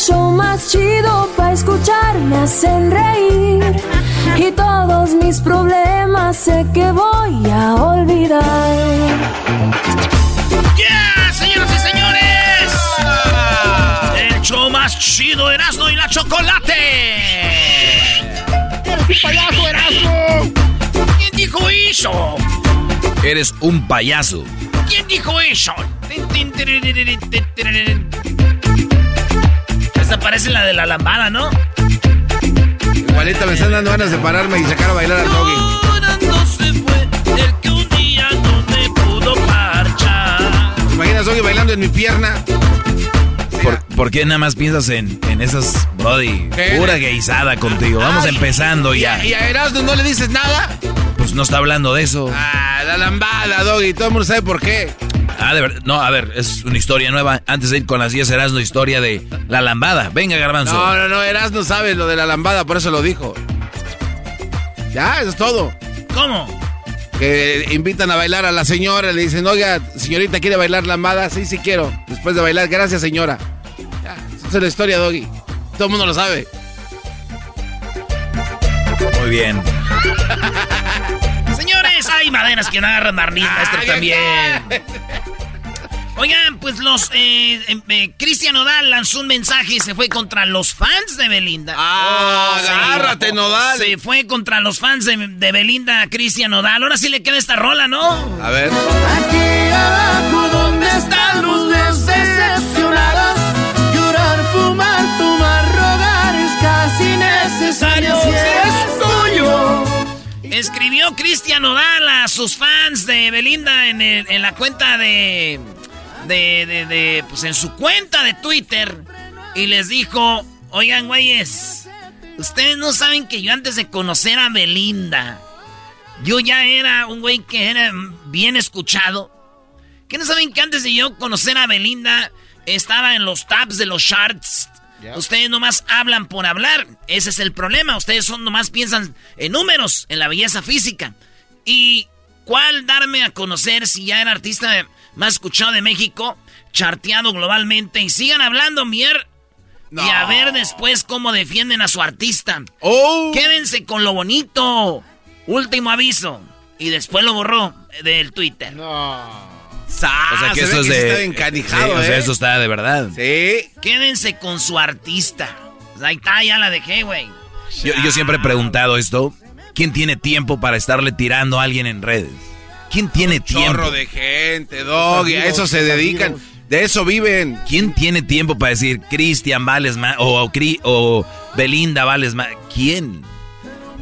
show más chido para escuchar. Me hacen reír y todos mis problemas sé que voy a olvidar. ¡Yeah, señoras y señores! El show más chido, Erasmo y la Chocolate. ¡Eres un payaso, Erasmo! ¿Quién dijo eso? Eres un payaso. ¿Quién dijo eso? Esta parece la de la lambada, ¿no? Igualita me están dando ganas de pararme y sacar a bailar al doggy. No me pudo. ¿Te imaginas Doggy bailando en mi pierna? ¿Por, por qué nada más piensas en, en esas, Brody? Pura guisada contigo. Vamos Ay, empezando ¿Y ya. y a Erasmo no le dices nada? Pues no está hablando de eso. Ah, la lambada, Doggy. Todo el mundo sabe por qué. Ah, de verdad. No, a ver, es una historia nueva. Antes de ir con las 10 Erasmo, historia de la lambada. Venga, Garbanzo. No, no, no. Erasmo sabe lo de la lambada, por eso lo dijo. Ya, eso es todo. ¿Cómo? Que invitan a bailar a la señora, le dicen, oiga, señorita, ¿quiere bailar lambada? Sí, sí quiero. Después de bailar, gracias, señora. Ya, esa es la historia, Doggy. Todo el mundo lo sabe. Muy bien. Señores, hay maderas que no agarran barniz, maestro, Ah, también. Oigan, pues los... Eh, eh, eh, Cristian Nodal lanzó un mensaje y se fue contra los fans de Belinda. Ah, Oh, sí. agárrate, Nodal. Se fue contra los fans de, de Belinda a Cristian Nodal. Ahora sí le queda esta rola, ¿no? A ver. Aquí abajo donde están los decepcionados. Llorar, fumar, tomar, rogar es casi necesario. Si es tuyo. Escribió Cristian Nodal a sus fans de Belinda en, el- en la cuenta de, de, de, de, Pues en su cuenta de Twitter. Y les dijo: Oigan, güeyes, ustedes no saben que yo antes de conocer a Belinda, yo ya era un güey que era bien escuchado. ¿Qué no saben que antes de yo conocer a Belinda estaba en los tabs de los charts? Ustedes nomás hablan por hablar. Ese es el problema. Ustedes son nomás piensan en números, en la belleza física. ¿Y cuál darme a conocer si ya era artista más escuchado de México, charteado globalmente? Y sigan hablando, mier. Y a ver después cómo defienden a su artista. ¡Oh! Quédense con lo bonito. Último aviso. Y después lo borró del Twitter. Sa- O sea que se eso ve es que sí de. está encanijado, sí, o sea, ¿eh? eso está de verdad. Sí. Quédense con su artista. Ahí está, ya la dejé, güey. Yo, yo siempre he preguntado esto. ¿Quién tiene tiempo para estarle tirando a alguien en redes? ¿Quién tiene tiempo? Chorro de gente, Doggy. A eso se dedican. De eso viven. ¿Quién tiene tiempo para decir Cristian vales más o, o Cri- o Belinda vales más? ¿Quién?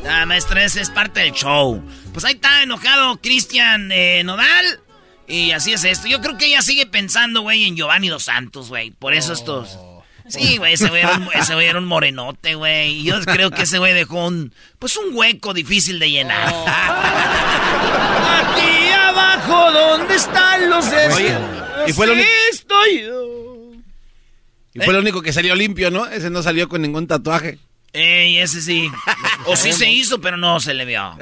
Ah, maestra, ese es parte del show. Pues ahí está enojado Cristian eh, Nodal. Y así es esto. Yo creo que ella sigue pensando, güey, en Giovanni Dos Santos, güey. Por eso estos... Sí, güey, ese güey era, era un morenote, güey. Y yo creo que ese güey dejó un... Pues un hueco difícil de llenar. Aquí ¿dónde están los Oye, y fue lo único- estoy. Y fue lo único que salió limpio, ¿no? Ese no salió con ningún tatuaje. Ey, ese sí. O sí se hizo, pero no se le vio.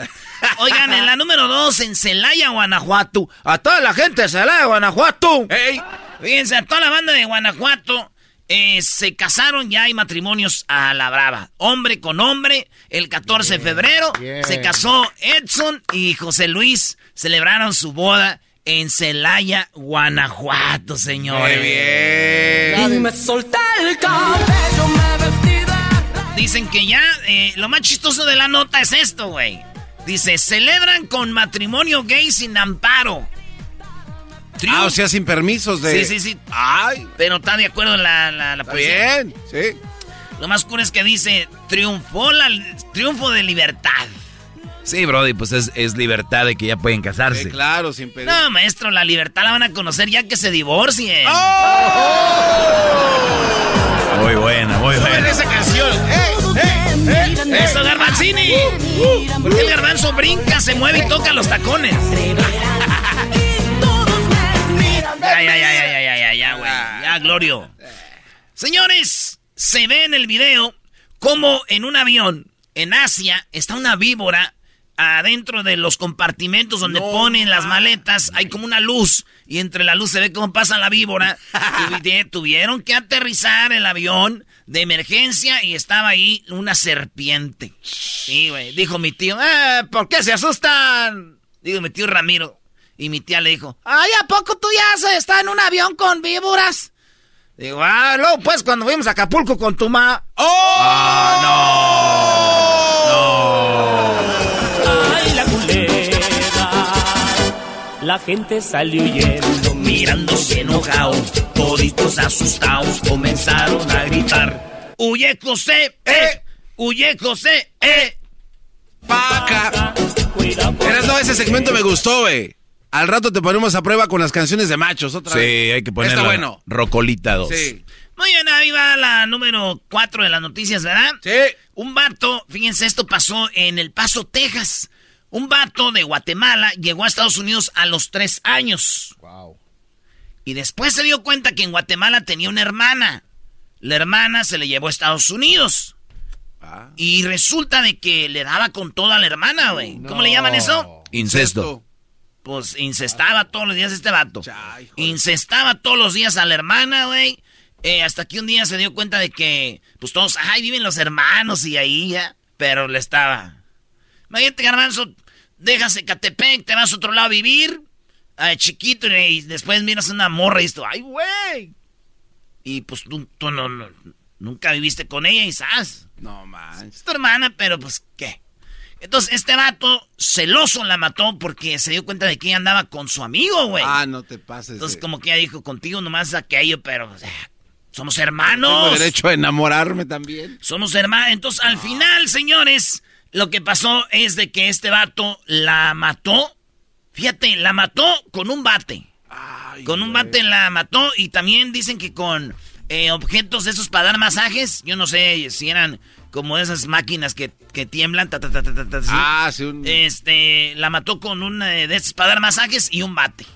Oigan, en la número dos, en Celaya, Guanajuato. A toda la gente de Celaya, Guanajuato. ¡Ey! Fíjense, a toda la banda de Guanajuato eh, se casaron, ya hay matrimonios a la brava. Hombre con hombre, el 14 de febrero se casó Edson y José Luis. Celebraron su boda en Celaya, Guanajuato, señores. ¡Muy bien! Y me solté el cabello, me vestí de... Dicen que ya, eh, lo más chistoso de la nota es esto, güey. Dice, celebran con matrimonio gay sin amparo. Ah, o sea, sin permisos de... Sí, sí, sí. ¡Ay! Pero está de acuerdo la, la, la Está policía. bien, sí. Lo más cool es que dice, triunfó la, triunfo de libertad. Sí, Brody, pues es, es libertad de que ya pueden casarse. Sí, claro, sin pedir. No, maestro, la libertad la van a conocer ya que se divorcien. Muy buena, muy buena. esa canción! ¡Ey! ¡Eso, Garbanzini! Porque el garbanzo brinca, se mueve y toca los tacones. Ya, ya, ya, ya, ya, ya, ya, ya, güey. Ya, Glorio. Señores, se ve en el video como en un avión en Asia está una víbora adentro de los compartimentos donde ponen las maletas. Hay como una luz y entre la luz se ve cómo pasa la víbora. tuvieron que aterrizar el avión de emergencia y estaba ahí una serpiente. Sí, güey. Dijo mi tío, "Eh, ¿por qué se asustan? Digo, mi tío Ramiro. Y mi tía le dijo, ay, ¿a poco tú ya se está en un avión con víboras? Digo, ah, luego pues cuando fuimos a Acapulco con tu ma. Ay, la culebra. La gente salió huyendo. Mirándose enojado, toditos asustados comenzaron a gritar. ¡Huye José! ¡Eh! ¡Huye José! ¡Eh! ¡Paca! Eras, no, ese segmento me gustó, güey. Al rato te ponemos a prueba con las canciones de machos otra Sí, vez. hay que ponerlo. Está bueno. Rocolita 2. Sí. Muy bien, ahí va la número 4 de las noticias, ¿verdad? Sí. Un vato, fíjense, esto pasó en El Paso, Texas. Un vato de Guatemala llegó a Estados Unidos a los tres años. Y después se dio cuenta que en Guatemala tenía una hermana. La hermana se le llevó a Estados Unidos. Ah. Y resulta de que le daba con toda la hermana, güey. ¿Cómo le llaman eso? Incesto. Pues incestaba todos los días este vato. Incestaba todos los días a la hermana, güey. Eh, hasta que un día se dio cuenta de que, pues todos, ay, viven los hermanos y ahí ya. Pero le estaba. Imagínate, garbanzo, dejas Ecatepec, te vas a otro lado a vivir, a chiquito, y después miras una morra y dices, ay, güey. Y pues tú, tú no, no- nunca viviste con ella y sabes. No manches. Es tu hermana, pero pues, ¿qué? Entonces, este vato celoso la mató porque se dio cuenta de que ella andaba con su amigo, güey. Ah, no te pases. Entonces, de- como que ella dijo, contigo nomás aquello, pero pues, eh, somos Tengo hermanos. derecho a enamorarme también. Somos hermanos. Entonces, al final, señores, lo que pasó es de que este vato la mató. Fíjate, la mató con un bate. con un bate la mató y también dicen que con eh, objetos de esos para dar masajes. Yo no sé si eran como esas máquinas que, que tiemblan. ta, ta, ta, ta, ta, ta, así. Ah, sí, un... Este, la mató con una de esas para dar masajes y un bate.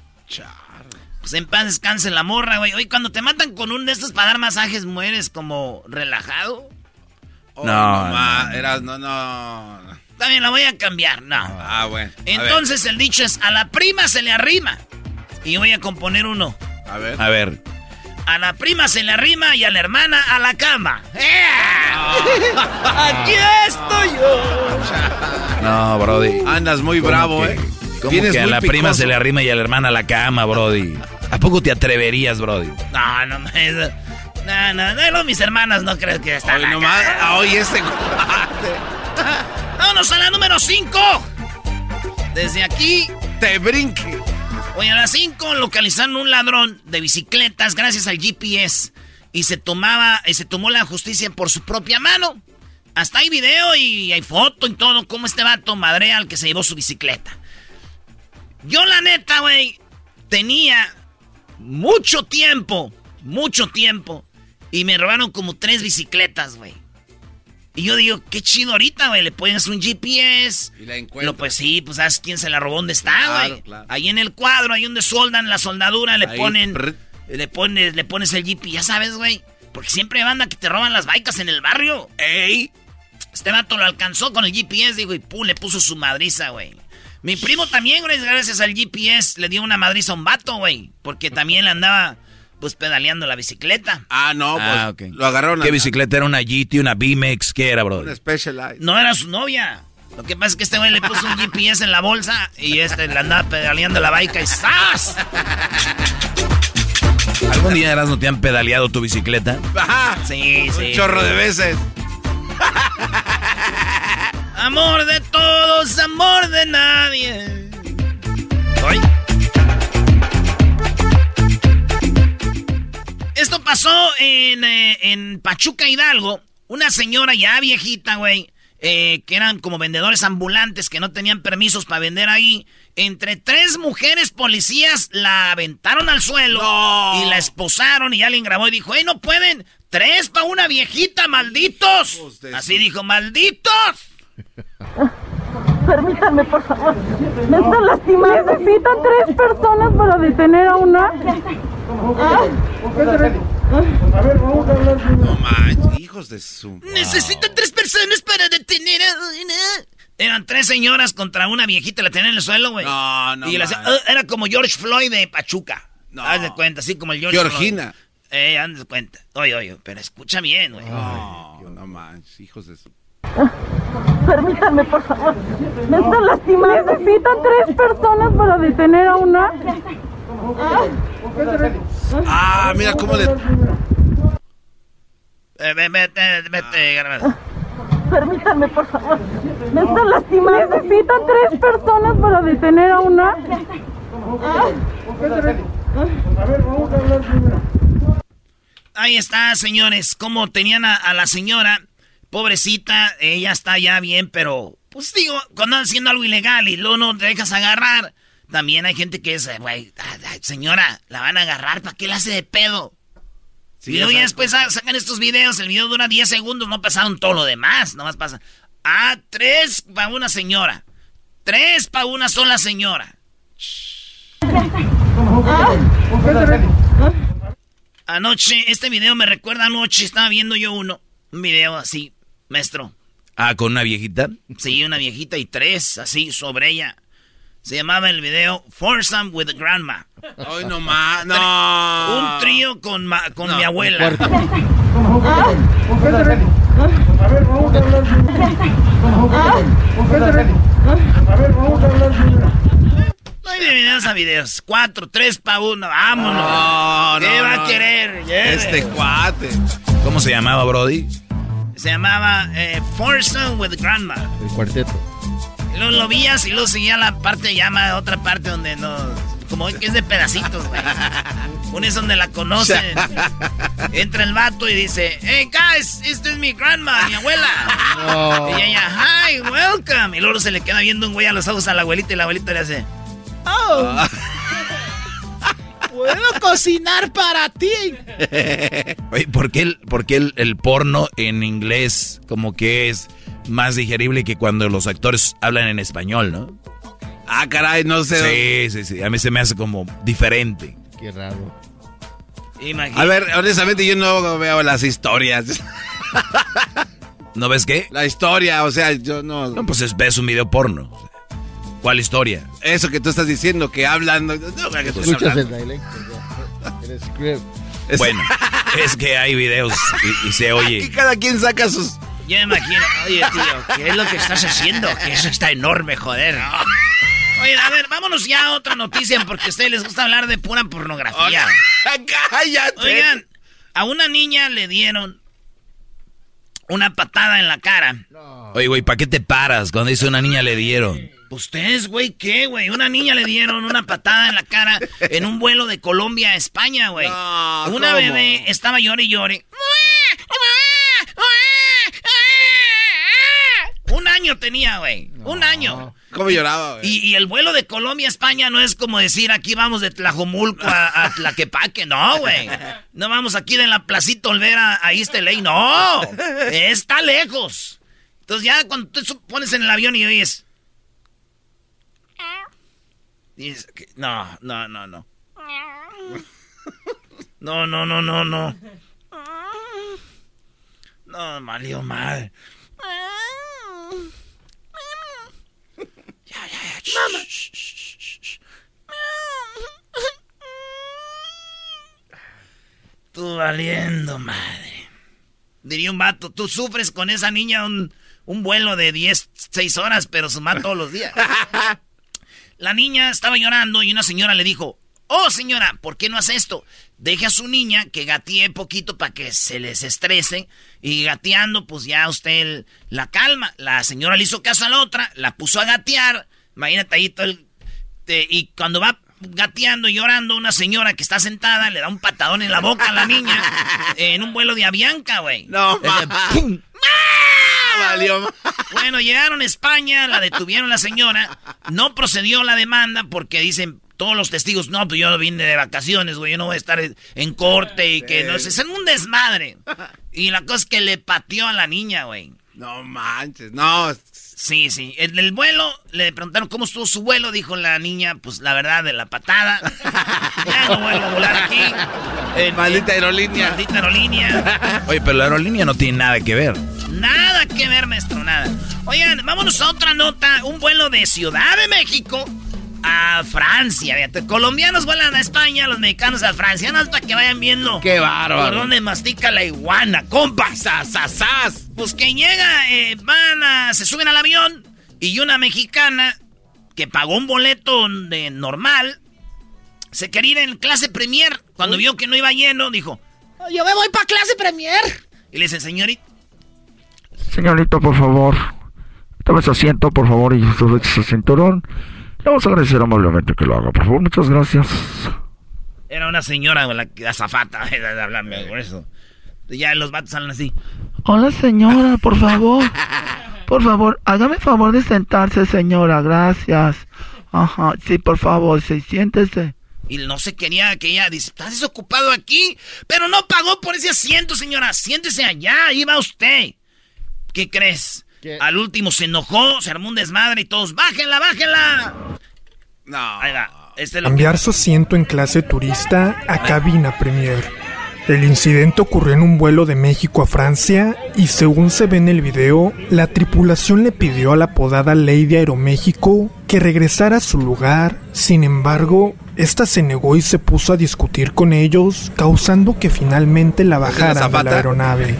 Pues en paz descanse la morra, güey. Oye, cuando te matan con un de estos para dar masajes, mueres como relajado. Oh, No, no, no. Eras, no, no. También la voy a cambiar, no. Ah, bueno. Entonces el dicho es, a la prima se le arrima. Y voy a componer uno. A ver. A ver. A la prima se le arrima y a la hermana a la cama. ¡Eh! Aquí estoy yo. No, Brody. Andas muy ¿Cómo bravo, que- ¿eh? ¿Cómo Vienes que a la prima se le arrima y a la hermana a la cama, Brody? ¿A poco te atreverías, Brody? No, no, no. No, no, no, no, mis hermanas no creo que están Hoy acá. nomás. ah, Hoy este. Vámonos a la número 5. Desde aquí Te brinque. Oye, a las 5 localizaron un ladrón de bicicletas gracias al GPS y se tomaba, y se tomó la justicia por su propia mano. Hasta hay video y hay foto y todo, como este vato madrea al que se llevó su bicicleta. Yo la neta, güey, tenía mucho tiempo, mucho tiempo, y me robaron como tres bicicletas, güey. Y yo digo, qué chido ahorita, güey. Le pones un GPS. Y la Lo, encuentro. pues sí, pues sabes quién se la robó, dónde está, Claro, güey. claro. Ahí en el cuadro, ahí donde soldan la soldadura, le Ahí, ponen. prr. Le pones, le pones el GPS, ya sabes, güey. Porque siempre hay banda que te roban las bikes en el barrio. ¡Ey! Este vato lo alcanzó con el GPS, digo, y pum, le puso su madriza, güey. Mi primo también, gracias al GPS, le dio una madriza a un vato, güey. Porque también le andaba, pues, pedaleando la bicicleta. Ah, no, pues Ah, ok. lo agarraron. ¿Qué bicicleta era una GT, una BMX? ¿Qué era, bro? Un Specialized. No era su novia. Lo que pasa es que este güey le puso un GPS en la bolsa y este le andaba pedaleando la bike y ¡zas! ¿Algún día eras no te han pedaleado tu bicicleta? Ajá. Sí, Un sí. chorro de veces. Amor de todos, amor de nadie. Hoy. Esto pasó en, eh, en Pachuca Hidalgo. Una señora ya viejita, güey, eh, que eran como vendedores ambulantes que no tenían permisos para vender ahí. Entre tres mujeres policías la aventaron al suelo No. y la esposaron y alguien grabó y dijo, ¡Ey, no pueden! ¡Tres para una viejita, malditos! Así dijo, ¡malditos! Permítanme, por favor. Me están lastimando. Necesitan tres personas para detener a una. No manches, hijos de su. Necesitan tres personas para detener a una. Eran tres señoras contra una viejita, la tenían en el suelo, güey. No, no Y eh, era como George Floyd de Pachuca. No. Haz de cuenta, así como el George Georgina. Floyd. Eh, haz de cuenta. Oye, oye, pero escucha bien, güey. No, no manches, hijos de su. Permítanme, por favor. Me están lastimando. Necesitan tres personas para detener a una. Ah, mira cómo le. Eh, ve- vete, vete, garbanzo. Permítanme, por favor. Me están lastimando. Necesitan tres personas para detener a una. Ahí está, señores. Como tenían a, a la señora, pobrecita, ella está ya bien, pero, pues digo, cuando andan haciendo algo ilegal y luego no te dejas agarrar, también hay gente que eh, güey, señora, la van a agarrar, ¿para qué la hace de pedo? Sí, y luego ya después sa- sacan estos videos, el video dura 10 segundos, no pasaron todo lo demás, nomás pasa. Ah, tres para una señora. Tres para una sola señora. Anoche, este video me recuerda anoche, estaba viendo yo uno. Un video así, maestro. Ah, con una viejita. Sí, una viejita y tres, así, sobre ella. Se llamaba el video Foursome with Grandma. Ay, no más. No. Un trío con, ma- con No, mi abuela. No hay de videos a videos. Cuatro, tres pa' uno. Vámonos. No, ¿Qué no, va no. a querer? Lleve. Este cuate. ¿Cómo se llamaba, Brody? Se llamaba eh, Foursome with Grandma. El cuarteto. Y luego lo vías y luego seguía la parte, llama otra parte donde no. Como que es de pedacitos, güey. Una es donde la conocen. Entra el vato y dice: Hey guys, esta es mi grandma, mi abuela. No. Y ella, hi, welcome. Y luego se le queda viendo un güey a los ojos a la abuelita y la abuelita le hace: Oh, puedo cocinar para ti. Oye, ¿por qué, el, por qué el, el porno en inglés como que es más digerible que cuando los actores hablan en español, no? Ah, caray, no sé. Sí, sí, sí. A mí se me hace como diferente. Qué raro. Imagínate. A ver, honestamente yo no veo las historias. ¿No ves qué? La historia, o sea, yo no... No, pues es- ves un video porno. ¿Cuál historia? Eso que tú estás diciendo, que hablan... No, no, que estás Escuchas hablando. el dialecto. ya. El script. Bueno, es que hay videos y, y se Aquí oye. cada quien saca sus... Yo me imagino, oye tío, ¿qué es lo que estás haciendo? Que eso está enorme, joder. Oye, a ver, vámonos ya a otra noticia porque a ustedes les gusta hablar de pura pornografía. ¡Cállate! Oigan, a una niña le dieron una patada en la cara. Oye, güey, ¿para qué te paras cuando dice una niña le dieron? ¿Ustedes, güey, qué, güey? Una niña le dieron una patada en la cara en un vuelo de Colombia a España, güey. No, una ¿cómo? bebé estaba llore y llore. Un año tenía, güey. Un año. ¿Cómo lloraba, güey? Y, y el vuelo de Colombia a España no es como decir aquí vamos de Tlajomulco a, a Tlaquepaque, no, güey. No vamos aquí de la Placita Olvera a East LA, no. Está lejos. Entonces ya cuando te pones en el avión y oyes... dices no, no, no, no. No, no, no, no, no. No, valió mal. Ya, ya, ya. Mamá. Tú valiendo madre. Diría un vato, tú sufres con esa niña un, un vuelo de 10, 6 horas, pero su mamá todos los días. La niña estaba llorando y una señora le dijo, oh señora, ¿por qué no hace esto? Deje a su niña que gatee poquito para que se les estrese y gateando pues ya usted la calma. La señora le hizo caso a la otra, la puso a gatear, imagínate ahí todo el... te- y cuando va gateando y llorando una señora que está sentada le da un patadón en la boca a la niña en un vuelo de Avianca, güey. No. ¡pum! Valió ma- Bueno, llegaron a España, la detuvieron la señora. No procedió la demanda porque dicen todos los testigos, no, pues yo vine de vacaciones, güey, yo no voy a estar en- corte y que no sé, es un desmadre. Y la cosa es que le pateó a la niña, güey. No manches, no. Sí, sí. En el vuelo le preguntaron cómo estuvo su vuelo, dijo la niña, pues la verdad, de la patada. Ya no vuelvo a volar aquí. Eh, Maldita aerolínea. Maldita aerolínea. Oye, pero la aerolínea no tiene nada que ver. Nada que ver, maestro, nada. Oigan, vámonos a otra nota. Un vuelo de Ciudad de México a Francia. Fíjate, colombianos vuelan a España, los mexicanos a Francia. No para que vayan viendo Qué bárbaro. por dónde mastica la iguana, compa. ¡Sas, sas, sas! Pues que llega, eh, van a, se suben al avión y una mexicana que pagó un boleto de normal se quería ir en clase premier. Cuando vio que no iba lleno, dijo, "Oh, yo me voy para clase premier. Y le dice, señorita, Señorita, por favor, tome su asiento, por favor, y su cinturón. Le vamos a agradecer amablemente que lo haga, por favor. Muchas gracias. Era una señora, la azafata, de hablarme por eso. Ya los vatos salen así. Hola, señora, por favor. Por favor, hágame favor de sentarse, señora. Gracias. Ajá, sí, por favor, sí, siéntese. Y no se quería que ella dice, ¿estás desocupado aquí? Pero no pagó por ese asiento, señora. Siéntese allá, ahí va usted. ¿Qué crees? ¿Qué? Al último se enojó, se armó un desmadre y todos, ¡bájenla, bájenla! No. Ahí va. Este es lo que- Cambiar su asiento en clase turista a cabina premier. El incidente ocurrió en un vuelo de México a Francia y según se ve en el video, la tripulación le pidió a la apodada Lady Aeroméxico que regresara a su lugar. Sin embargo, esta se negó y se puso a discutir con ellos, causando que finalmente la bajaran de la aeronave.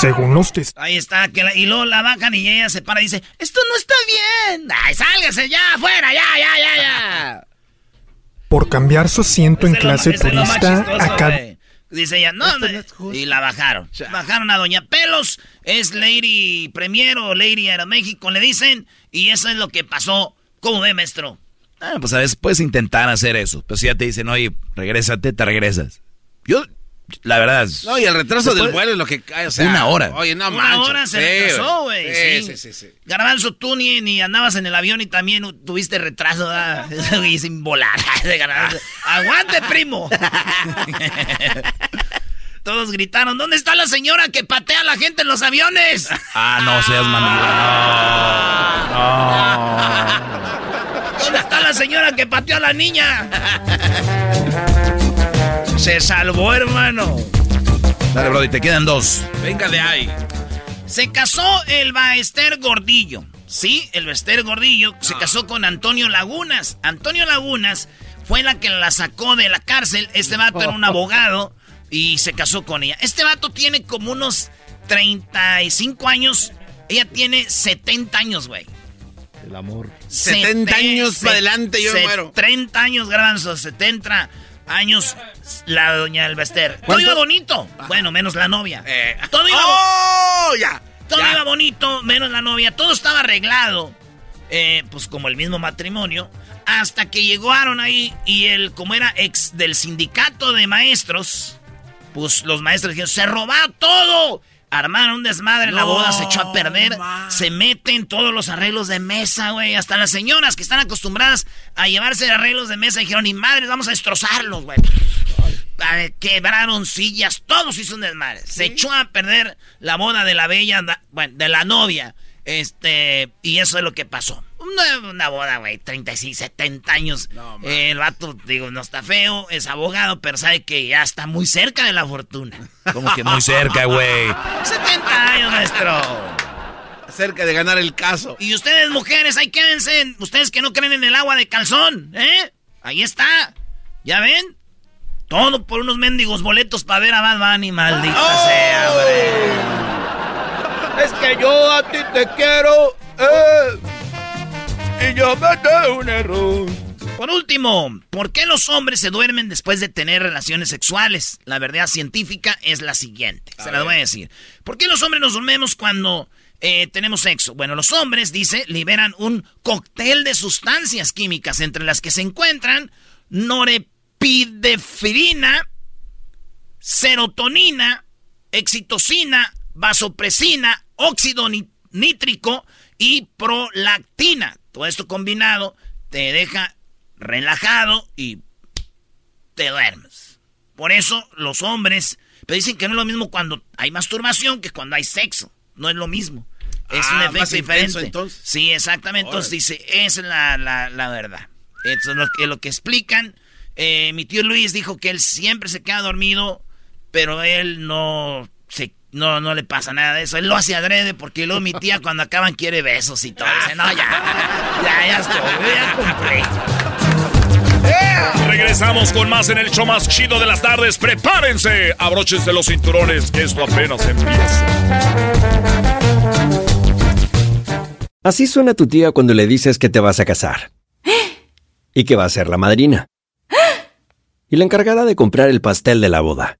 Según los testigos, Ahí está, que la- y luego la bajan y ella se para y dice, esto no está bien. ¡Ay, sálgase ya, afuera, ya, ya, ya, ya! por cambiar su asiento en clase lo turista chistoso, a cabina güey. Dice ella, no, no, y la bajaron. Bajaron a Doña Pelos, es Lady Premier o Lady Aeroméxico, le dicen, y eso es lo que pasó. ¿Cómo ve, maestro? Ah, pues a veces puedes intentar hacer eso. Pero si ya te dicen, oye, regrésate, te regresas. Yo, la verdad. es- No, y el retraso del vuelo es lo que cae, o sea. Una hora. Oye, no Una hora se Sí, retrasó, güey. Sí, Sí, sí, sí, sí. Garbanzo, tú ni, ni andabas en el avión y también tuviste retraso, y sin volar. ¡Aguante, primo! Todos gritaron, ¿dónde está la señora que patea a la gente en los aviones? Ah, no seas mandilón. ¿Dónde está la señora que pateó a la niña? Se salvó, hermano. No. Dale, Brody, te quedan dos. Venga de ahí. Se casó el Baester Gordillo. Sí, el Baester Gordillo se casó con Antonio Lagunas. Antonio Lagunas fue la que la sacó de la cárcel. Este vato era un abogado y se casó con ella. Este vato tiene como unos 35 años. Ella tiene 70 años, güey. El amor. 70 años para adelante, yo me muero. 30 años, garbanzos, 70 años la doña Elvester. Todo ¿Cuánto? iba bonito. Bueno, menos la novia. Eh. Todo iba ¡Oh! Ya. todo ya. iba bonito, menos la novia. Todo estaba arreglado. Eh, pues como el mismo matrimonio. Hasta que llegaron ahí y él, como era ex del sindicato de maestros, pues los maestros dijeron, se robó todo. Armaron un desmadre, la No, boda se echó a perder. Se meten todos los arreglos de mesa, güey. Hasta las señoras que están acostumbradas a llevarse arreglos de mesa dijeron, ni madres, vamos a destrozarlos, güey. Quebraron sillas, todos hizo un desmadre. Se echó a perder la boda de la bella, bueno, de la novia. Este, y eso es lo que pasó. Una, una boda, güey, 36, 70 años. Eh, el vato, digo, no está feo, es abogado, pero sabe que ya está muy cerca de la fortuna. Como que muy cerca, güey. 70 años, maestro. Cerca de ganar el caso. Y ustedes, mujeres, ahí quédense. Ustedes que no creen en el agua de calzón, ¿eh? Ahí está. ¿Ya ven? Todo por unos mendigos boletos para ver a Bad Bunny, maldita sea, hombre. Es que yo a ti te quiero, eh, y yo me un error. Por último, ¿por qué los hombres se duermen después de tener relaciones sexuales? La verdad científica es la siguiente. se la voy a decir. ¿Por qué los hombres nos dormimos cuando eh, tenemos sexo? Bueno, los hombres, dice, liberan un cóctel de sustancias químicas entre las que se encuentran norepinefrina, serotonina, excitocina, vasopresina, óxido nítrico y prolactina. Todo esto combinado te deja relajado y te duermes. Por eso los hombres, pero dicen que no es lo mismo cuando hay masturbación que cuando hay sexo. No es lo mismo. Es Ah, un más efecto intenso, diferente. entonces. Sí, exactamente. Entonces dice, esa es la, la, la verdad. Eso es lo que, lo que explican. Eh, mi tío Luis dijo que él siempre se queda dormido, pero él no se no, no le pasa nada de eso. Él lo hace adrede porque luego mi tía cuando acaban quiere besos y todo. Dice, no, ya, ya, ya estoy, ya cumplí. Regresamos con más en el show más chido de las tardes. Prepárense, abróchense los cinturones, que esto apenas empieza. Así suena tu tía cuando le dices que te vas a casar. Y que va a ser la madrina. Y la encargada de comprar el pastel de la boda.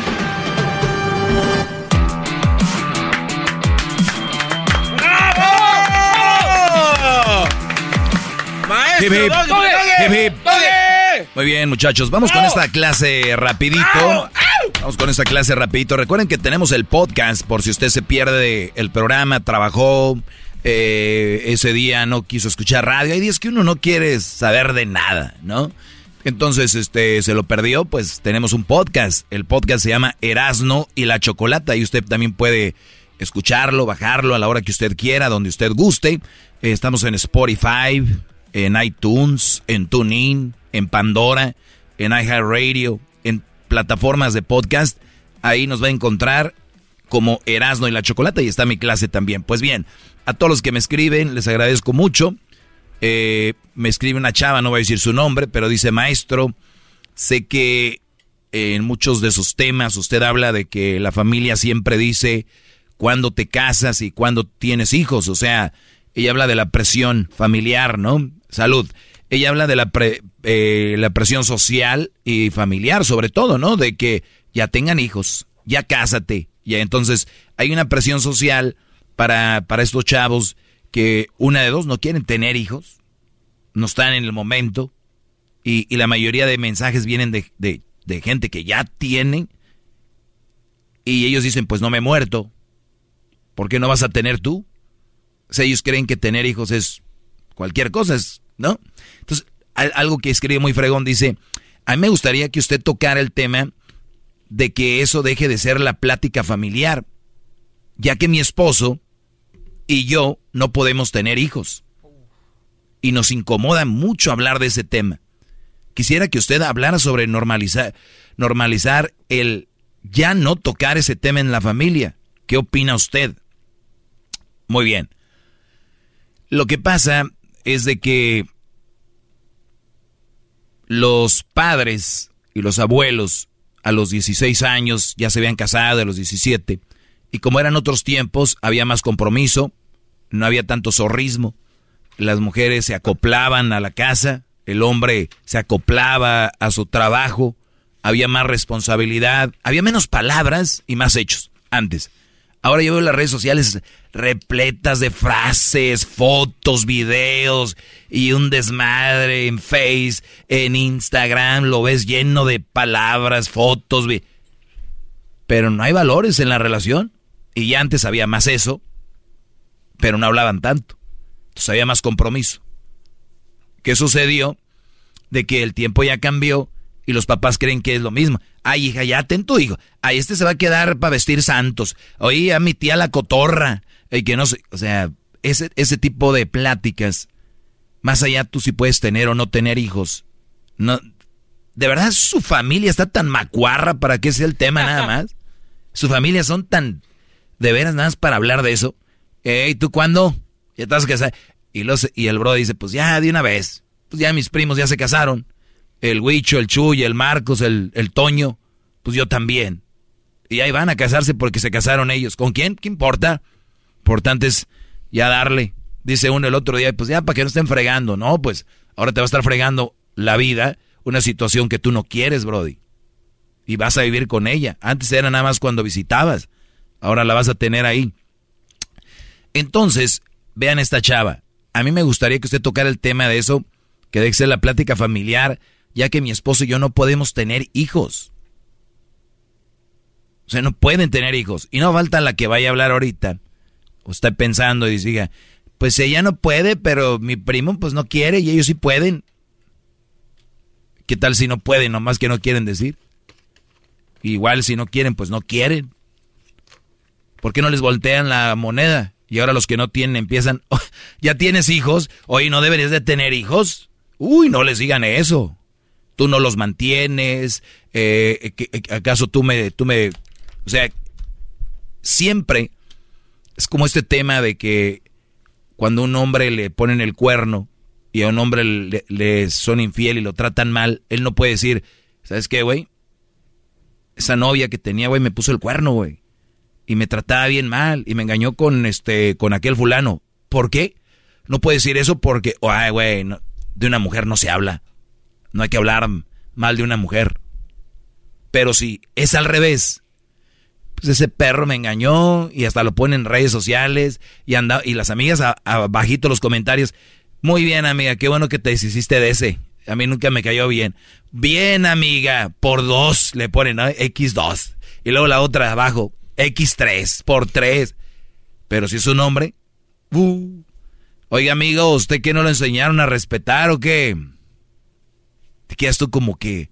Hip, hip. Doggy, Hip, hip. Doggy. Muy bien, muchachos, vamos con esta clase rapidito. Vamos con esta clase rapidito. Recuerden que tenemos el podcast por si usted se pierde el programa, trabajó, Eh, ese día no quiso escuchar radio. Hay días que uno no quiere saber de nada, ¿no? Entonces, este, se lo perdió, pues tenemos un podcast. El podcast se llama Erasno y la Chocolata y usted también puede escucharlo, bajarlo a la hora que usted quiera, donde usted guste. Eh, estamos en Spotify, en iTunes, en TuneIn, en Pandora, en iHeartRadio, en plataformas de podcast. Ahí nos va a encontrar como Erasno y la Chocolata y está mi clase también. Pues bien, a todos los que me escriben, les agradezco mucho. Eh, me escribe una chava, no voy a decir su nombre, pero dice, maestro, sé que en muchos de sus temas usted habla de que la familia siempre dice cuándo te casas y cuándo tienes hijos. O sea, ella habla de la presión familiar, ¿no? Salud. Ella habla de la, eh, la presión social y familiar, sobre todo, ¿no? De que ya tengan hijos, ya cásate. Ya entonces hay una presión social para, para estos chavos que una de dos no quieren tener hijos, no están en el momento, y, y la mayoría de mensajes vienen de, de, de gente que ya tiene, y ellos dicen, pues no me he muerto, ¿por qué no vas a tener tú? Ellos creen que tener hijos es cualquier cosa, ¿no? Entonces, algo que escribe muy fregón dice, a mí me gustaría que usted tocara el tema de que eso deje de ser la plática familiar, ya que mi esposo y yo no podemos tener hijos. Y nos incomoda mucho hablar de ese tema. Quisiera que usted hablara sobre normalizar, normalizar el ya no tocar ese tema en la familia. ¿Qué opina usted? Muy bien. Lo que pasa es de que los padres y los abuelos a los 16 años ya se habían casado, a los 17, y como eran otros tiempos, había más compromiso, no había tanto zorrismo, las mujeres se acoplaban a la casa, el hombre se acoplaba a su trabajo, había más responsabilidad, había menos palabras y más hechos antes. Ahora yo veo las redes sociales repletas de frases, fotos, videos y un desmadre en Face, en Instagram, lo ves lleno de palabras, fotos, pero no hay valores en la relación. Y ya antes había más eso, pero no hablaban tanto. Entonces había más compromiso. ¿Qué sucedió? De que el tiempo ya cambió y los papás creen que es lo mismo. Ay, hija, ya ten tu hijo. Ay, este se va a quedar para vestir santos. Oye, a mi tía la cotorra. Y que no sé, o sea, ese, ese tipo de pláticas, más allá tú si puedes tener o no tener hijos. No, de verdad su familia está tan macuarra para que sea el tema nada más. Su familia son tan de veras nada más para hablar de eso. Ey, ¿tú cuándo? Ya estás casado. Y, los, y el bro dice, pues ya de una vez. Pues ya mis primos ya se casaron el Huicho, el Chuy, el Marcos, el, el Toño, pues yo también. Y ahí van a casarse porque se casaron ellos. ¿Con quién? ¿Qué importa? Importante es ya darle. Dice uno el otro día, pues ya para que no estén fregando. No, pues ahora te va a estar fregando la vida, una situación que tú no quieres, Brody. Y vas a vivir con ella. Antes era nada más cuando visitabas. Ahora la vas a tener ahí. Entonces, vean esta chava. A mí me gustaría que usted tocara el tema de eso, que deje la plática familiar ya que mi esposo y yo no podemos tener hijos. O sea, no pueden tener hijos. Y no falta la que vaya a hablar ahorita. O está pensando y diga, pues ella no puede, pero mi primo pues no quiere y ellos sí pueden. ¿Qué tal si no pueden, nomás que no quieren decir? Igual si no quieren, pues no quieren. ¿Por qué no les voltean la moneda? Y ahora los que no tienen empiezan, oh, ya tienes hijos, hoy no deberías de tener hijos. Uy, no les digan eso tú no los mantienes, eh, ¿acaso tú me, tú me, o sea, siempre es como este tema de que cuando un hombre le ponen el cuerno y a un hombre le, son infiel y lo tratan mal, él no puede decir, ¿sabes qué, güey? Esa novia que tenía, güey, me puso el cuerno, güey. Y me trataba bien mal y me engañó con este con aquel fulano. ¿Por qué? No puede decir eso porque, ay, güey, de una mujer no se habla. No hay que hablar mal de una mujer. Pero si es al revés, pues ese perro me engañó y hasta lo pone en redes sociales y anda y las amigas abajito los comentarios. Muy bien, amiga, qué bueno que te deshiciste de ese. A mí nunca me cayó bien. Bien, amiga, por dos le ponen X2. Y luego la otra abajo, X3, por tres. Pero si es un hombre, Uh. Oiga, amigo, ¿usted qué no lo enseñaron a respetar o qué? Te quedas tú como que,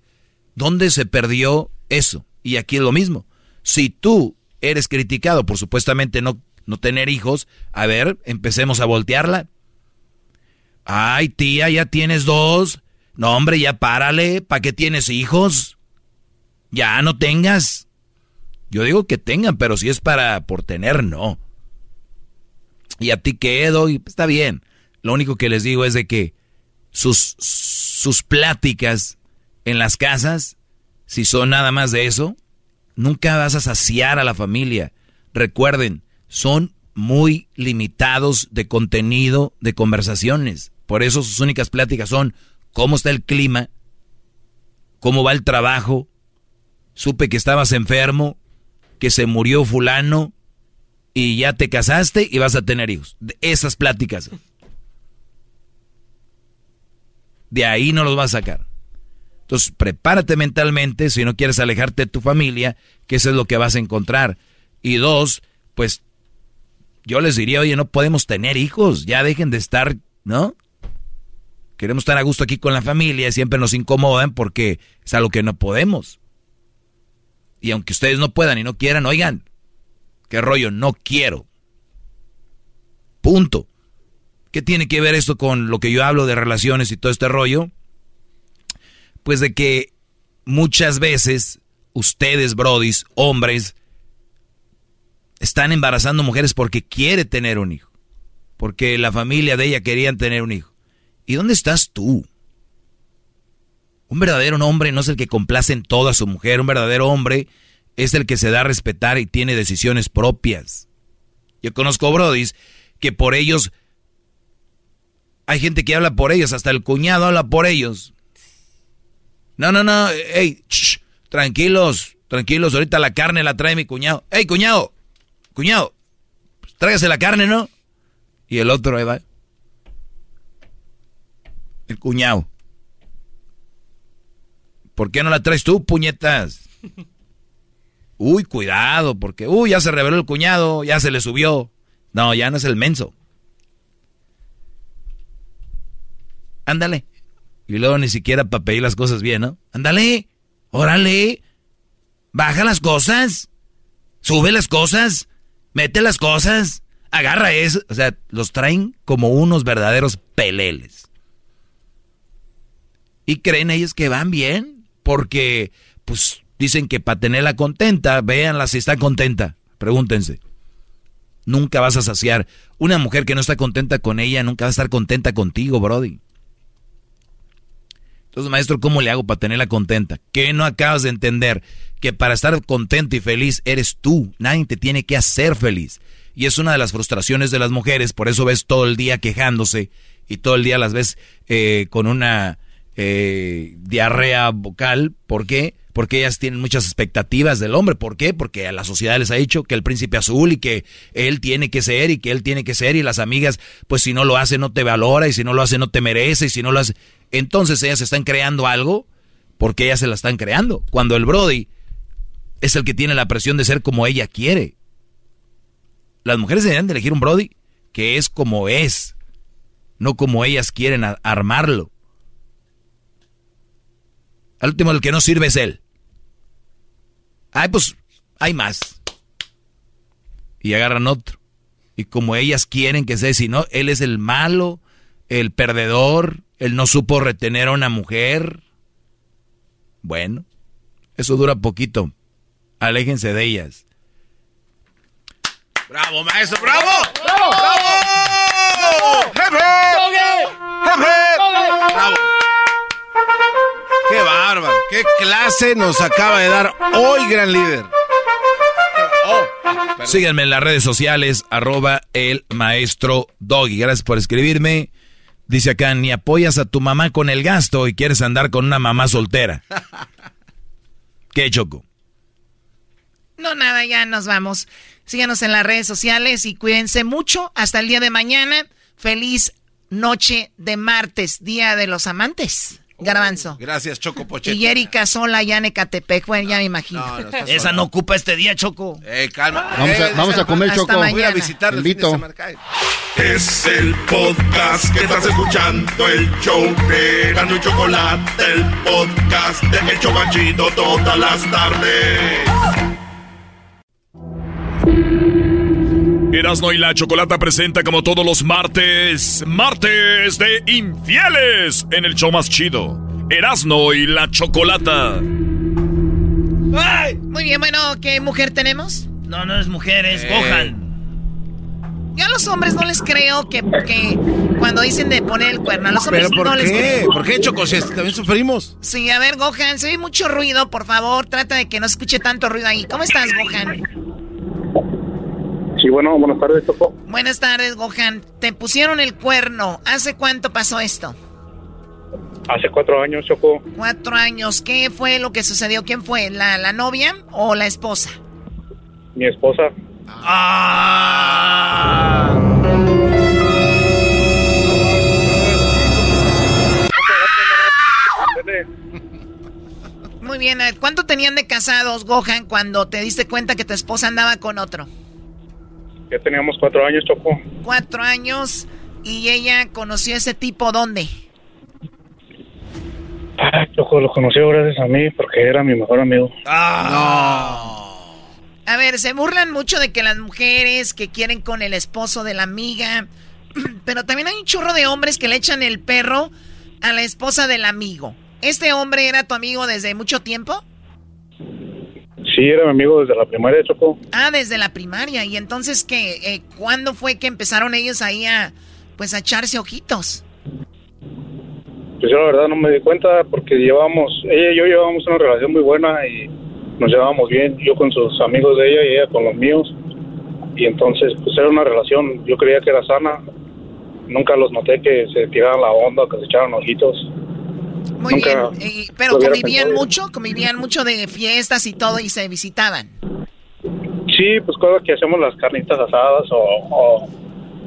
¿dónde se perdió eso? Y aquí es lo mismo. Si tú eres criticado por supuestamente no, no tener hijos, a ver, empecemos a voltearla. Ay, tía, ya tienes dos. No, hombre, ya párale. ¿Para qué tienes hijos? Ya no tengas. Yo digo que tengan, pero si es para por tener, no. Y a ti quedo y está bien. Lo único que les digo es de que sus, sus pláticas en las casas, si son nada más de eso, nunca vas a saciar a la familia. Recuerden, son muy limitados de contenido de conversaciones. Por eso sus únicas pláticas son cómo está el clima, cómo va el trabajo, supe que estabas enfermo, que se murió fulano y ya te casaste y vas a tener hijos. Esas pláticas. De ahí no los vas a sacar. Entonces, prepárate mentalmente si no quieres alejarte de tu familia, que eso es lo que vas a encontrar. Y dos, pues yo les diría, oye, no podemos tener hijos, ya dejen de estar, ¿no? Queremos estar a gusto aquí con la familia, siempre nos incomodan porque es algo que no podemos. Y aunque ustedes no puedan y no quieran, oigan, qué rollo, no quiero. Punto. ¿Qué tiene que ver esto con lo que yo hablo de relaciones y todo este rollo? Pues de que muchas veces ustedes, brodis, hombres, están embarazando mujeres porque quiere tener un hijo. Porque la familia de ella querían tener un hijo. ¿Y dónde estás tú? Un verdadero hombre no es el que complace en todo a su mujer. Un verdadero hombre es el que se da a respetar y tiene decisiones propias. Yo conozco brodis que por ellos... Hay gente que habla por ellos, hasta el cuñado habla por ellos. No, no, no, hey, tranquilos, tranquilos, ahorita la carne la trae mi cuñado. Hey, cuñado, cuñado, pues tráigase la carne, ¿no? Y el otro, ahí va. El cuñado. ¿Por qué no la traes tú, puñetas? Uy, cuidado, porque, uy, ya se reveló el cuñado, ya se le subió. No, ya no es el menso. Ándale. Y luego ni siquiera para pedir las cosas bien, ¿no? Ándale, órale. Baja las cosas. Sube las cosas. Mete las cosas. Agarra eso. O sea, los traen como unos verdaderos peleles. Y creen ellos que van bien. Porque, pues, dicen que para tenerla contenta, véanla si está contenta. Pregúntense. Nunca vas a saciar. Una mujer que no está contenta con ella, nunca va a estar contenta contigo, Brody. Entonces, maestro, ¿cómo le hago para tenerla contenta? ¿Qué no acabas de entender? Que para estar contento y feliz eres tú. Nadie te tiene que hacer feliz. Y es una de las frustraciones de las mujeres, por eso ves todo el día quejándose y todo el día las ves eh, con una eh, diarrea vocal. ¿Por qué? Porque ellas tienen muchas expectativas del hombre. ¿Por qué? Porque a la sociedad les ha dicho que el príncipe azul y que él tiene que ser y que él tiene que ser y las amigas, pues si no lo hace no te valora y si no lo hace no te merece y si no lo hace... Entonces ellas están creando algo porque ellas se la están creando. Cuando el Brody es el que tiene la presión de ser como ella quiere. Las mujeres deberían de elegir un Brody que es como es, no como ellas quieren armarlo. Al último, el que no sirve es él. Ay, pues hay más. Y agarran otro. Y como ellas quieren que sea, si no, él es el malo, el perdedor, él no supo retener a una mujer. Bueno, eso dura poquito. Aléjense de ellas. ¡Bravo, maestro! ¡Bravo! ¡Bravo! ¡Bravo! ¡Bravo! ¡Qué bárbaro! ¡Qué clase nos acaba de dar hoy, gran líder! Oh, Síganme en las redes sociales, arroba el maestro Doggy. Gracias por escribirme. Dice acá, ni apoyas a tu mamá con el gasto y quieres andar con una mamá soltera. ¿Qué, Choco? No, nada, ya nos vamos. Síganos en las redes sociales y cuídense mucho. Hasta el día de mañana. Feliz noche de martes, Día de los Amantes. Garbanzo. Gracias, Choco Pochete. Y Erika sola allá en Ecatepec. Bueno, ya me imagino. Esa no ocupa este día, Choco. Eh, calma. Vamos a- Eh, vamos a comer, Hasta Choco. Voy a visitar el Invito. Es el podcast que estás escuchando, el show de Gano y Chocolate, el podcast de El Chobachito todas las tardes. Erasno y la Chocolata presenta como todos los martes, martes de infieles en el show más chido. Erasno y la Chocolata. Muy bien, bueno, ¿qué mujer tenemos? No, no es mujer, es Eh. Gohan. Yo a los hombres no les creo que, que cuando dicen de poner el cuerno, a los hombres ¿Pero por no les creo. ¿Por qué, Choco? Si es- también sufrimos. Sí, a ver, Gohan, se oye mucho ruido, por favor, trata de que no se escuche tanto ruido ahí. ¿Cómo estás, Gohan? Sí, bueno, buenas tardes, Choco. Buenas tardes, Gohan. Te pusieron el cuerno. ¿Hace cuánto pasó esto? Hace cuatro años, Choco, Cuatro años. ¿Qué fue lo que sucedió? ¿Quién fue? ¿La, la novia o la esposa? mi esposa. Ah. Muy bien, ¿cuánto tenían de casados, Gohan, cuando te diste cuenta que tu esposa andaba con otro? Ya teníamos cuatro años, Choco. Cuatro años y ella conoció a ese tipo ¿dónde? Ah, Choco lo conoció gracias a mí porque era mi mejor amigo. A ver, se burlan mucho de que las mujeres que quieren con el esposo de la amiga, pero también hay un chorro de hombres que le echan el perro a la esposa del amigo. ¿Este hombre era tu amigo desde mucho tiempo? Sí, era mi amigo desde la primaria, Choco. Ah, desde la primaria. ¿Y entonces qué? Eh, ¿Cuándo fue que empezaron ellos ahí a, pues, a echarse ojitos? Pues yo la verdad no me di cuenta porque llevábamos, ella y yo llevábamos una relación muy buena y nos llevábamos bien, yo con sus amigos de ella y ella con los míos. Y entonces, pues era una relación, yo creía que era sana. Nunca los noté que se tiraran la onda, que se echaran ojitos. Muy Nunca bien. Y- pero convivían pensado. mucho, convivían mucho de fiestas y todo y se visitaban. Sí, pues cosas que hacemos las carnitas asadas o, o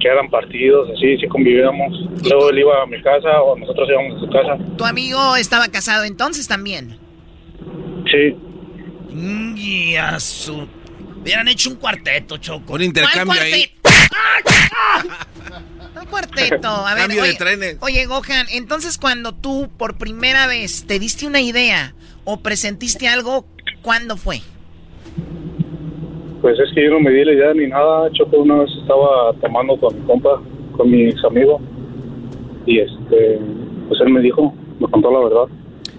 que eran partidos, así, sí convivíamos. Luego él iba a mi casa o nosotros íbamos a su casa. ¿Tu amigo estaba casado entonces también? Sí. Y a su... Hubieran hecho un cuarteto, Choco. Un intercambio ahí. Un cuarteto. A ver, Cambio de oye, trenes. oye, Gohan, entonces cuando tú por primera vez te diste una idea o presentiste algo, ¿cuándo fue? Pues es que yo no me di la idea ni nada. Choco una vez estaba tomando con mi compa, con mi ex amigo. Y este, pues él me dijo, me contó la verdad.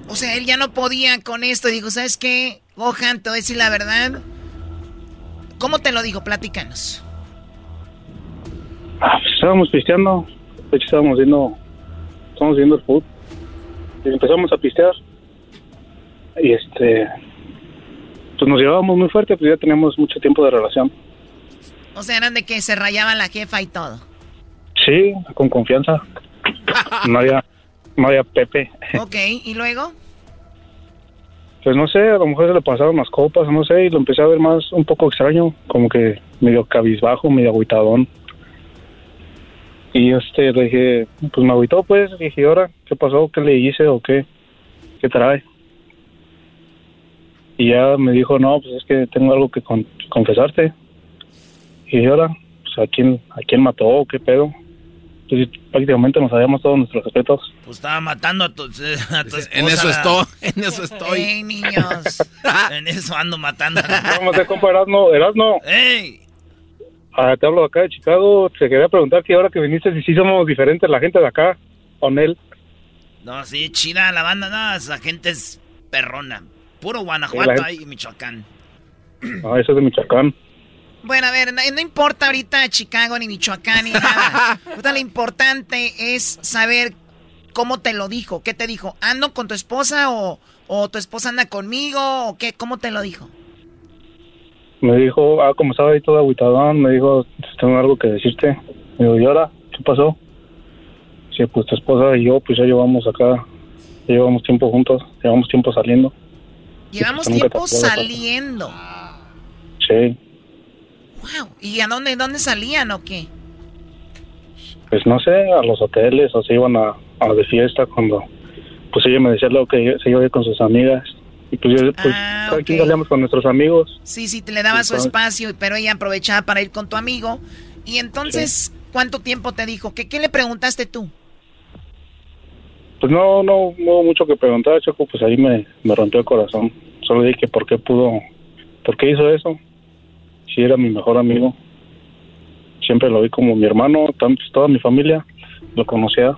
O sea, él ya no podía con esto dijo, ¿sabes qué? Gohan, te voy a decir la verdad. ¿Cómo te lo dijo? Platícanos. Ah, pues estábamos pisteando. De hecho, estábamos viendo, estábamos viendo el fútbol. Y empezamos a pistear. Y este, pues nos llevábamos muy fuerte, pues ya teníamos mucho tiempo de relación. O sea, eran de que se rayaba la jefa y todo. Sí, con confianza. No había, no había Pepe. Ok, ¿y luego? Pues no sé, a lo mejor se le pasaron las copas, no sé, y lo empecé a ver más un poco extraño, como que medio cabizbajo, medio agüitadón. Y este, le dije, pues me agüitó, pues, le dije, ¿y ahora qué pasó? ¿Qué le hice o qué? ¿Qué trae? Y ya me dijo, no, pues es que tengo algo que con- confesarte. Y dije, ahora, pues, ¿a quién, ¿a quién mató o qué pedo? Pues prácticamente nos sabíamos todos nuestros respetos. Pues estaba matando a tu, a tu esposa. En eso estoy, en eso estoy. Ey, niños. en eso ando matando. Vamos a compa Erasno, Erasno. ¡Ey! Ah, te hablo acá de Chicago. Te quería preguntar que ahora que viniste, si sí somos diferentes la gente de acá, con él. No, sí, chida la banda, no, esa gente es perrona. Puro Guanajuato ahí, Michoacán. Ah, eso es de Michoacán. Bueno, a ver, no, no importa ahorita Chicago ni Michoacán ni nada. Ahorita lo importante es saber cómo te lo dijo. ¿Qué te dijo? ¿Ando con tu esposa o, o tu esposa anda conmigo o qué? ¿Cómo te lo dijo? Me dijo, ah, como estaba ahí todo aguitadón, me dijo, tengo algo que decirte. Me digo, ¿y ahora? ¿Qué pasó? Sí, pues tu esposa y yo, pues ya llevamos acá, ya llevamos tiempo juntos, llevamos tiempo saliendo. Llevamos Nunca te tiempo saliendo. Sí, Wow. ¿Y a dónde, dónde salían o qué? pues no sé, a los hoteles o se iban a, a de fiesta cuando pues ella me decía luego que se iba a ir con sus amigas. Y pues yo, pues, Ah, cada quien ok. salíamos con nuestros amigos. Sí, sí, te le daba su espacio, pero ella aprovechaba para ir con tu amigo. Y entonces, ¿cuánto tiempo te dijo? ¿Qué, qué le preguntaste tú? Pues no, no, no hubo mucho que preguntar, Choco, pues ahí me, me rompió el corazón. Solo dije por qué pudo, por qué hizo eso. Si era mi mejor amigo. Siempre lo vi como mi hermano, pues, toda mi familia lo conocía.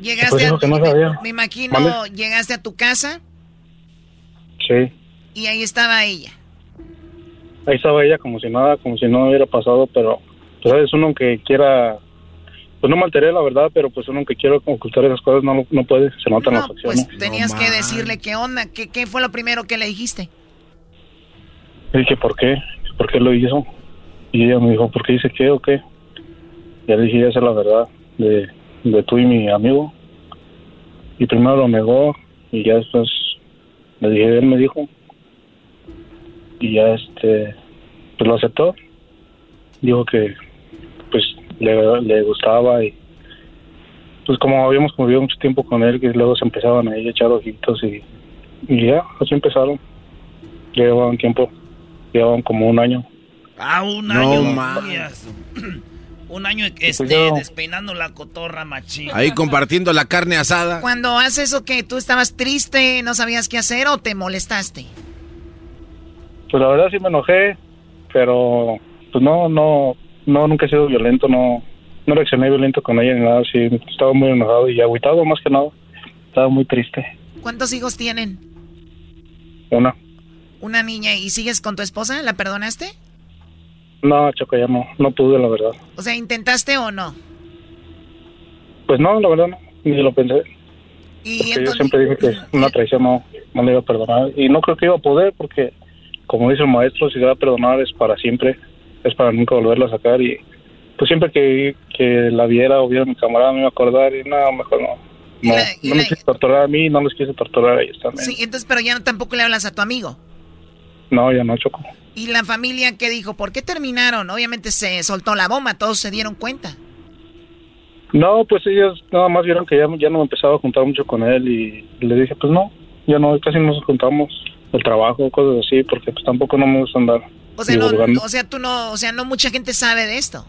Llegaste Pues a, que no sabía. me imagino, ¿Mande? llegaste a tu casa Sí. y ahí estaba ella. Ahí estaba ella como si nada, como si no hubiera pasado, pero pues sabes, uno que quiera, pues no me alteré la verdad, pero pues uno que quiera ocultar esas cosas no, no puede, se notan las acciones. Pues tenías que decirle qué onda, qué, qué fue lo primero que le dijiste. Y dije, ¿por qué? ¿Por qué lo hizo? Y ella me dijo, ¿por qué dice qué o qué? Ya le dije, esa es la verdad de, de tú y mi amigo. Y primero lo negó y ya después le dije, él me dijo. Y ya este, pues lo aceptó. Dijo que pues le, le gustaba y pues como habíamos convivido mucho tiempo con él, que luego se empezaban ahí a echar ojitos y, y ya, así empezaron. Ya llevaban tiempo, llevaban como un año. Ah, un No año. mames. un año este, despeinando la cotorra machín. Ahí compartiendo la carne asada. Cuando haces eso que tú estabas triste, no sabías qué hacer o te molestaste. Pues la verdad sí me enojé, pero pues no, no, no, nunca he sido violento, no, no reaccioné violento con ella ni nada, sí, estaba muy enojado y agüitado más que nada, estaba muy triste. ¿Cuántos hijos tienen? Una, Una niña y sigues con tu esposa, ¿la perdonaste? No, Choco, ya no, no pude, la verdad. O sea, ¿intentaste o no? Pues no, la verdad no, ni lo pensé. Y Porque yo siempre dije que una traición no, no le iba a perdonar y no creo que iba a poder porque, como dice el maestro, si se va a perdonar es para siempre, es para nunca volverla a sacar y pues siempre que, que la viera o viera a mi camarada me iba a acordar y no, mejor no. No, no me quise torturar a mí, no les quise torturar a ellos también. sí, entonces, pero ya no, tampoco le hablas a tu amigo. No, ya no, Choco. ¿Y la familia qué dijo? ¿Por qué terminaron? Obviamente se soltó la bomba, todos se dieron cuenta. No, pues ellos nada más vieron que ya, ya no me empezaba a juntar mucho con él y le dije, pues no, ya no, casi no nos juntamos el trabajo, cosas así, porque pues tampoco no me gusta andar O sea, no, o sea, tú no, o sea, no mucha gente sabe de esto.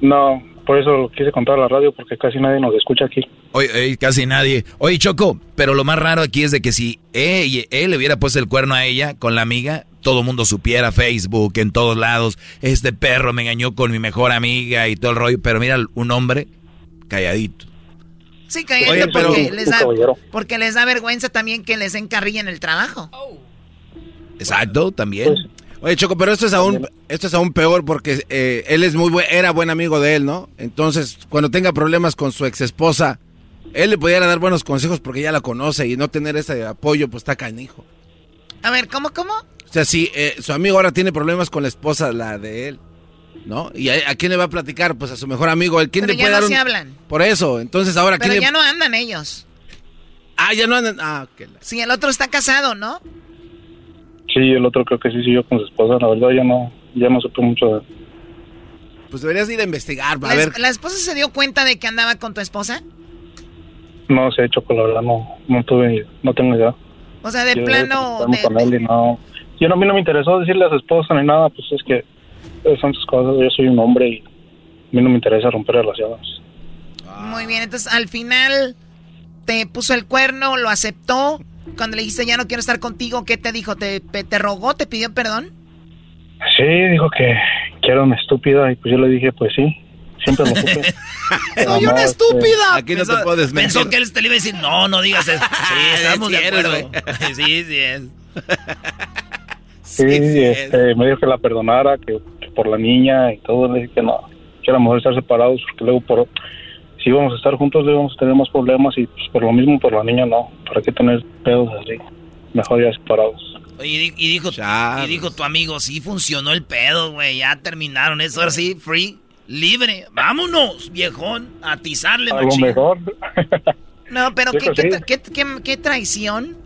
No, por eso lo quise contar a la radio, porque casi nadie nos escucha aquí. Oye, oye, casi nadie. Oye, Choco, pero lo más raro aquí es de que si él, él le hubiera puesto el cuerno a ella con la amiga, todo el mundo supiera, Facebook, en todos lados, este perro me engañó con mi mejor amiga y todo el rollo, pero mira, un hombre calladito. Sí, calladito Oye, pero- porque, les da, porque les da vergüenza también que les den carrilla en el trabajo. Exacto, también. Pues, Oye, Choco, pero esto es aún, esto es aún peor porque eh, él es muy buen, era buen amigo de él, ¿no? Entonces, cuando tenga problemas con su ex esposa, él le pudiera dar buenos consejos porque ya la conoce y no tener ese apoyo, pues está canijo. A ver, ¿cómo, cómo? O sea, si eh, su amigo ahora tiene problemas con la esposa, la de él, ¿no? ¿Y a, a quién le va a platicar? Pues a su mejor amigo. ¿El quién Pero le ya puede no dar un- se hablan. Por eso, entonces ahora Pero quién ya le... no andan ellos. Ah, ya no andan... Ah, ok. Sí, el otro está casado, ¿no? Sí, el otro creo que sí siguió con su esposa, la verdad ya no, ya no supe mucho de. Pues deberías ir a investigar, a La, ver... ¿La esposa se dio cuenta de que andaba con tu esposa? No sé, Choco, la verdad no, no tuve, no tengo idea. O sea, de Yo plano... estamos de- con él y no, yo no, a mí no me interesó decirle a su esposa ni nada, pues es que son sus cosas, yo soy un hombre y a mí no me interesa romper relaciones. Muy bien, entonces al final te puso el cuerno, lo aceptó. Cuando le dijiste ya no quiero estar contigo, ¿qué te dijo? ¿Te, te rogó? ¿Te pidió perdón? Sí, dijo que, que era una estúpida y pues yo le dije, pues sí, siempre lo supe. ¡Soy No, una este, estúpida! Aquí no te Pensó- puedes meter. Pensó que él te le iba a decir, no, no digas eso. Sí, estamos Sí de acuerdo. Sí, sí es. Sí, este, me dijo que la perdonara, que, que por la niña y todo, le dije que no, que era mejor estar separados porque luego por si íbamos a estar juntos íbamos a tener más problemas y pues por lo mismo por la niña no, para qué tener pedos así, mejor ya separados. Oye, y, di- y dijo, y dijo tu amigo, sí funcionó el pedo, güey. Ya terminaron eso, ahora sí, free, libre. Vámonos, viejón, a atizarle, Algo machín. mejor. No, pero qué traición.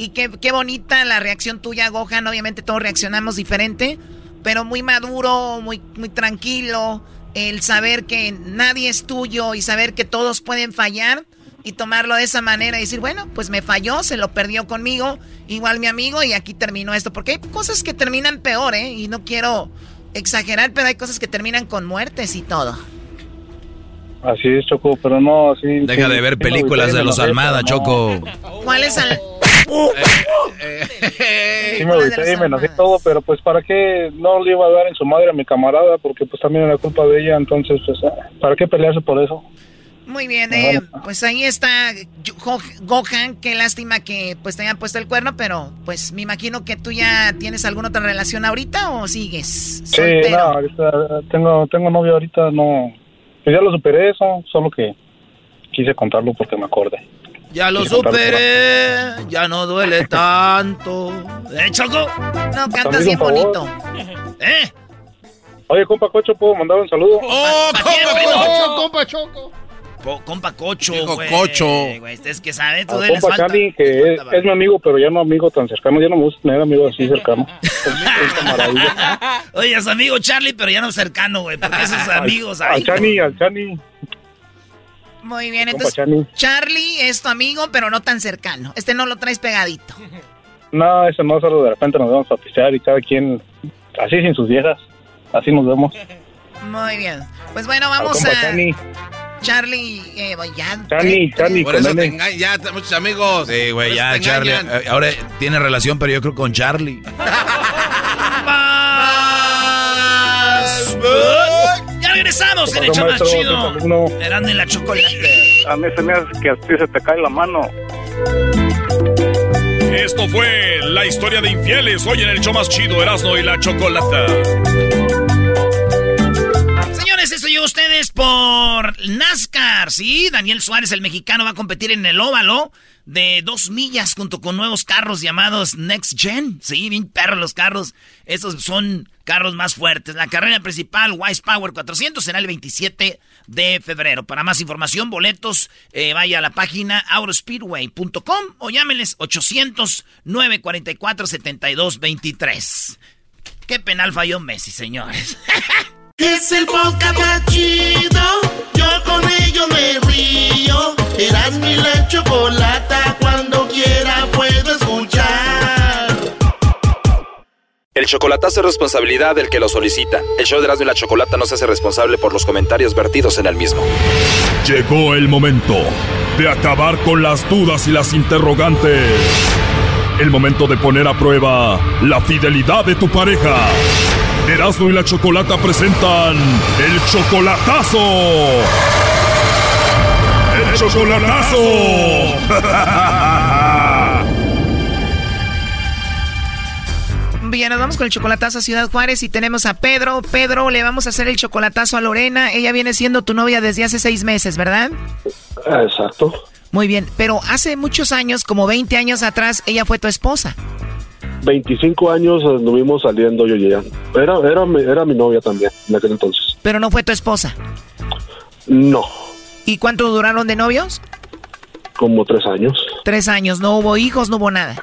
Y qué, qué bonita la reacción tuya, Gohan. Obviamente todos reaccionamos diferente, pero muy maduro, muy, muy tranquilo. El saber que nadie es tuyo y saber que todos pueden fallar. y tomarlo de esa manera y decir, bueno, pues me falló, se lo perdió conmigo, igual mi amigo y aquí terminó esto. Porque hay cosas que terminan peor, ¿eh? Y no quiero exagerar, pero hay cosas que terminan con muertes y todo. Así es, Choco, pero no, así... Deja de ver películas de los Almada, Choco. ¿Cuál es al... Sí me agüité y me enojé todo, pero pues para qué no le iba a dar en su madre a mi camarada, porque pues también era culpa de ella, entonces pues ah, para qué pelearse por eso. Muy bien, eh, pues ahí está Go- Gohan, qué lástima que pues te hayan puesto el cuerno, pero pues me imagino que tú ya tienes alguna otra relación ahorita o sigues Sí, no, ahorita tengo, tengo novio ahorita, no, pues ya lo superé eso, solo que quise contarlo porque me acordé. Ya lo superé, ya no duele tanto. ¿Eh, Choco? No, cantas bien bonito. ¿Eh? Oye, compa Cocho, ¿puedo mandar un saludo? ¡Oh, compa Cocho! compa Choco! Po- compa Cocho, güey. Cocho. Es que sabe, tú Al les compa falta. Charlie, que es, es mi amigo, pero ya no amigo tan cercano, ya no me gusta tener amigos así cercanos. Es, es camarada. Oye, es amigo Charlie, pero ya no cercano, güey, porque esos amigos Al ahí. Chani, al Chani. Muy bien, Compa entonces Charlie. Charlie es tu amigo, pero no tan cercano. Este no lo traes pegadito. No, eso no, solo de repente nos vamos a pistear y cada quien, así sin sus viejas, así nos vemos. Muy bien. Pues bueno, Al vamos compa a... Charlie, eh, ya. Chani, Chani, Por eso te engañan, ya, muchos amigos. Sí, güey, ya, Charlie. engañan. eh, Ahora tiene relación, pero yo creo con Charlie. Ya regresamos en show más chido. Eran de la chocolate. A mí se me hace que a ti se te cae la mano. Esto fue la historia de infieles hoy en el show más chido Erasmo y la Chocolata. Señores, esto llegó a ustedes por NASCAR. Sí, Daniel Suárez, el mexicano, va a competir en el óvalo de dos millas junto con nuevos carros llamados Next Gen. Sí, bien perros los carros. Estos son carros más fuertes. La carrera principal, Wise Power 400, será el 27 de febrero. Para más información, boletos, eh, vaya a la página autospeedway.com o llámenles 800-944-7223. Qué penal falló Messi, señores. Es el podcast más chido. Yo con ello me río. Eras mi la chocolata. Cuando quiera puedo escuchar. El chocolatazo es responsabilidad del que lo solicita. El show de Erasmo y la Chocolata no se hace responsable por los comentarios vertidos en el mismo. Llegó el momento de acabar con las dudas y las interrogantes. El momento de poner a prueba la fidelidad de tu pareja. Erasmo y la Chocolata presentan el chocolatazo. El chocolatazo. Bien, nos vamos con el chocolatazo a Ciudad Juárez y tenemos a Pedro. Pedro, le vamos a hacer el chocolatazo a Lorena. Ella viene siendo tu novia desde hace seis meses, ¿verdad? Exacto. Muy bien, pero hace muchos años, como 20 años atrás, ella fue tu esposa. 25 años anduvimos saliendo yo y ella. Era, era, mi- era mi novia también en aquel entonces. Pero no fue tu esposa. No, ¿Y cuánto duraron de novios? como tres años. Tres años. No hubo hijos, no hubo nada.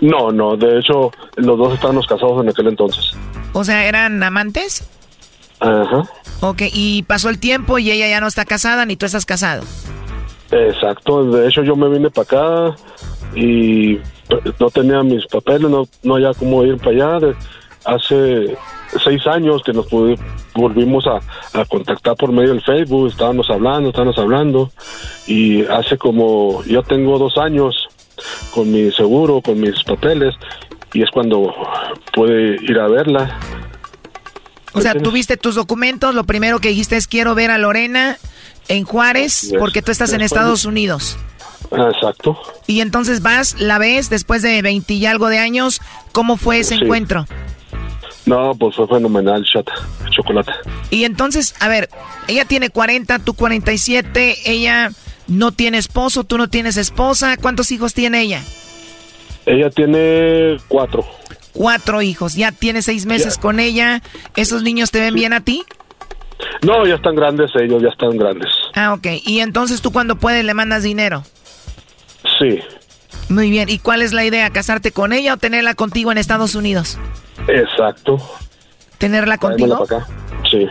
No, no, de hecho los dos estábamos casados en aquel entonces. O sea, ¿eran amantes? Ajá, Ok, y pasó el tiempo y ella ya no está casada ni tú estás casado. exacto. De hecho yo me vine para acá y no tenía mis papeles, no, no había cómo ir para allá. De- hace seis años que nos volvimos a, a contactar por medio del Facebook, estábamos hablando, estábamos hablando y hace como, yo tengo dos años con mi seguro, con mis papeles y es cuando pude ir a verla. O sea, tuviste tus documentos, lo primero que dijiste es quiero ver a Lorena en Juárez Yes. porque tú estás en Estados Unidos. Exacto. Y entonces vas, la ves después de 20 y algo de años, ¿cómo fue ese Sí. encuentro? No, pues fue fenomenal, chata, chocolate. Y entonces, a ver, ella tiene 40, tú 47, ella no tiene esposo, tú no tienes esposa, ¿cuántos hijos tiene ella? Ella tiene cuatro. Cuatro hijos, ya tiene seis meses Ya. con ella, ¿esos niños te ven bien a ti? No, ya están grandes ellos, ya están grandes. Ah, ok, y entonces tú cuando puedes le mandas dinero. Sí, Muy bien, ¿y cuál es la idea? ¿Casarte con ella o tenerla contigo en Estados Unidos? exacto. ¿Tenerla contigo? para acá. Sí.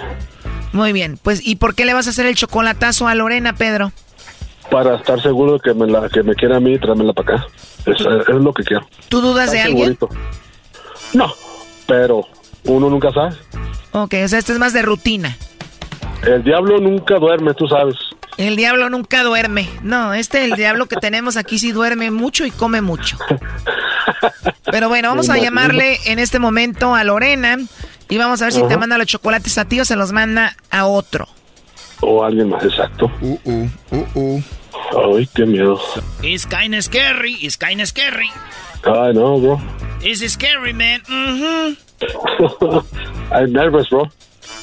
Muy bien, pues ¿y por qué le vas a hacer el chocolatazo a Lorena, Pedro? para estar seguro de que me, la, que me quiere a mí y tráemela para acá. Es, es lo que quiero. ¿Tú dudas de alguien? No, pero uno nunca sabe. Ok, o sea, esto es más de rutina. El diablo nunca duerme, tú sabes. El diablo nunca duerme. No, este el diablo que tenemos aquí sí duerme mucho y come mucho. Pero bueno, vamos a llamarle en este momento a Lorena y vamos a ver si te manda los chocolates a ti o se los manda a otro. O alguien más, exacto. Uh, uh, uh, uh. Ay, qué miedo. It's kinda scary, it's kinda scary. Ay, no, bro. It's scary, man. Mhm. I'm nervous, bro.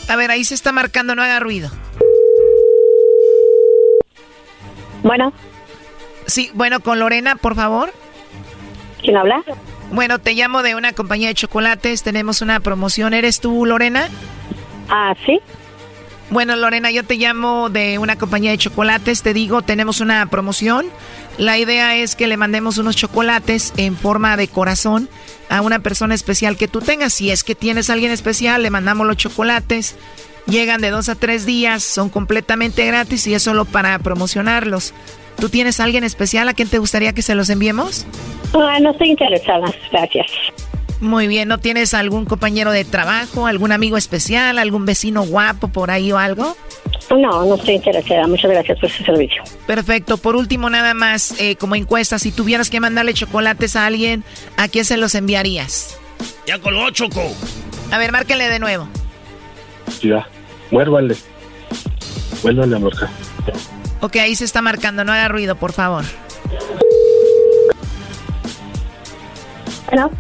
A ver, ahí se está marcando, no haga ruido. Bueno. Sí, bueno, con Lorena, por favor. ¿Quién habla? Bueno, te llamo de una compañía de chocolates, tenemos una promoción. ¿Eres tú, Lorena? Ah, sí. Bueno, Lorena, yo te llamo de una compañía de chocolates, te digo, tenemos una promoción. La idea es que le mandemos unos chocolates en forma de corazón a una persona especial que tú tengas. Si es que tienes a alguien especial, le mandamos los chocolates. Llegan de dos a tres días, son completamente gratis y es solo para promocionarlos. ¿Tú tienes a alguien especial a quien te gustaría que se los enviemos? Ah, no estoy interesada, gracias. Muy bien, ¿no tienes algún compañero de trabajo, algún amigo especial, algún vecino guapo por ahí o algo? No, no estoy interesada. Muchas gracias por su servicio. Perfecto. Por último, nada más, eh, como encuesta, si tuvieras que mandarle chocolates a alguien, ¿a quién se los enviarías? Ya colgó, Choco. A ver, márquenle de nuevo. Ya, muérvale. Muérvale, amorca. Ok, ahí se está marcando, no haga ruido, por favor. Bueno.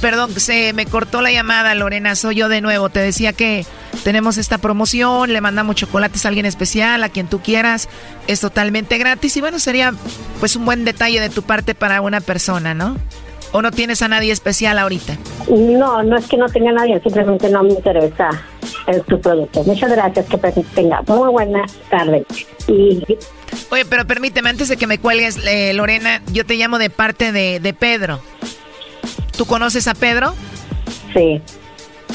Perdón, se me cortó la llamada, Lorena, soy yo de nuevo. Te decía que tenemos esta promoción, le mandamos chocolates a alguien especial, a quien tú quieras. Es totalmente gratis y bueno, sería pues un buen detalle de tu parte para una persona, ¿no? ¿O no tienes a nadie especial ahorita? No, no es que no tenga nadie, simplemente no me interesa el, tu producto. Muchas gracias, que tenga muy buena tarde. Y Oye, pero permíteme, antes de que me cuelgues, eh, Lorena, yo te llamo de parte de, de Pedro. ¿Tú conoces a Pedro? Sí.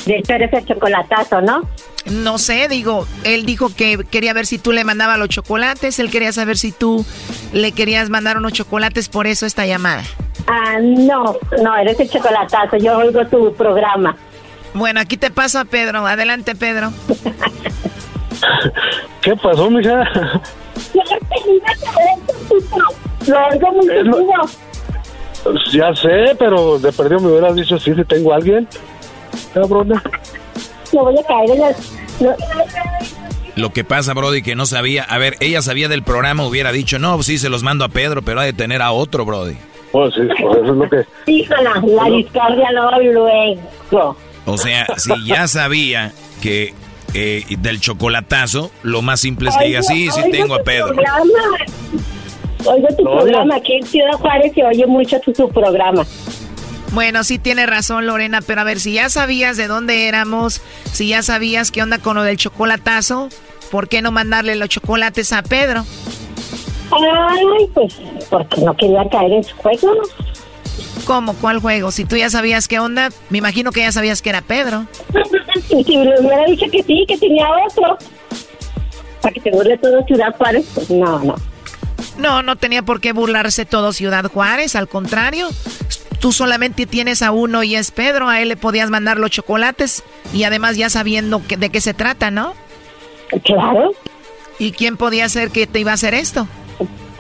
De hecho, eres el chocolatazo, ¿no? No sé, digo, él dijo que quería ver si tú le mandabas los chocolates, él quería saber si tú le querías mandar unos chocolates, por eso esta llamada. Ah, no, no, eres el chocolatazo. Yo oigo tu programa. Bueno, aquí te paso a Pedro. Adelante, Pedro. ¿Qué pasó, mija? Lo oigo muy seguido. Ya sé, pero de perdido me hubieras dicho sí, si tengo a alguien. Cabrona. No voy a caer en las... no- Lo que pasa, Brody, que no sabía. A ver, ella sabía del programa, hubiera dicho, no, sí, se los mando a Pedro, pero ha de tener a otro, Brody. Pues sí, pues eso es lo que. Híjola, la discordia luego, luego. O sea, si ya sabía que eh, del chocolatazo, lo más simple es que diga, sí, sí tengo a tu Pedro. programa. Oigo tu No, programa. Aquí en Ciudad Juárez se oye mucho tu, tu programa. Bueno, sí tiene razón, Lorena, pero a ver, si ya sabías de dónde éramos, si ya sabías qué onda con lo del chocolatazo, ¿por qué no mandarle los chocolates a Pedro? Ay, pues, porque no quería caer en su juego. ¿Cómo? ¿Cuál juego? Si tú ya sabías qué onda, me imagino que ya sabías que era Pedro. Y si le hubiera dicho que sí, que tenía otro, para que se burle todo Ciudad Juárez, pues no, no. No, no tenía por qué burlarse todo Ciudad Juárez, al contrario. Tú solamente tienes a uno y es Pedro, a él le podías mandar los chocolates y además ya sabiendo que- de qué se trata, ¿no? Claro. ¿Y quién podía ser que te iba a hacer esto?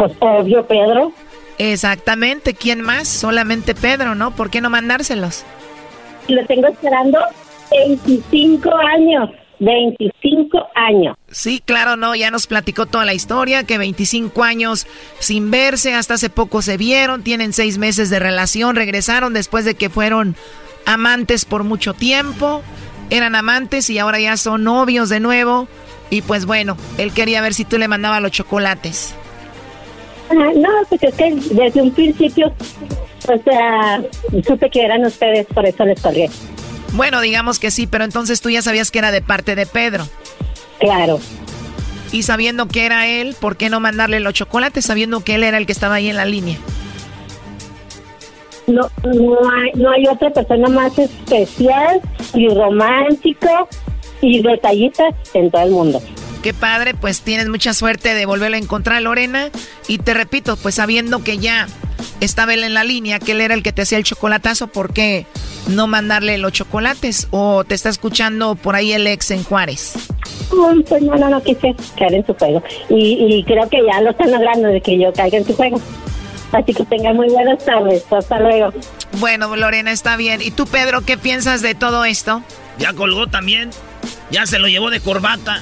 Pues obvio, Pedro. Exactamente, ¿quién más? Solamente Pedro, ¿no? ¿Por qué no mandárselos? Lo tengo esperando 25 años. 25 años. Sí, claro, no, ya nos platicó toda la historia, que 25 años sin verse, hasta hace poco se vieron, tienen seis meses de relación, regresaron después de que fueron amantes por mucho tiempo, eran amantes y ahora ya son novios de nuevo. Y pues bueno, él quería ver si tú le mandabas los chocolates. Ah, no, pues es que desde un principio, o sea, supe que eran ustedes, por eso les colgué. Bueno, digamos que sí, pero entonces tú ya sabías que era de parte de Pedro. Claro. Y sabiendo que era él, ¿por qué no mandarle los chocolates sabiendo que él era el que estaba ahí en la línea? No, no, hay, no hay otra persona más especial y romántico y detallista en todo el mundo. Qué padre, pues tienes mucha suerte de volverlo a encontrar, Lorena. Y te repito, pues sabiendo que ya estaba él en la línea, que él era el que te hacía el chocolatazo, ¿por qué no mandarle los chocolates? ¿O te está escuchando por ahí el ex en Juárez? Uy, pues no, no, no quise caer en su juego. Y, y creo que ya lo están logrando de que yo caiga en su juego. Así que tengan muy buenas tardes. Hasta luego. Bueno, Lorena, está bien. ¿Y tú, Pedro, qué piensas de todo esto? Ya colgó también. Ya se lo llevó de corbata.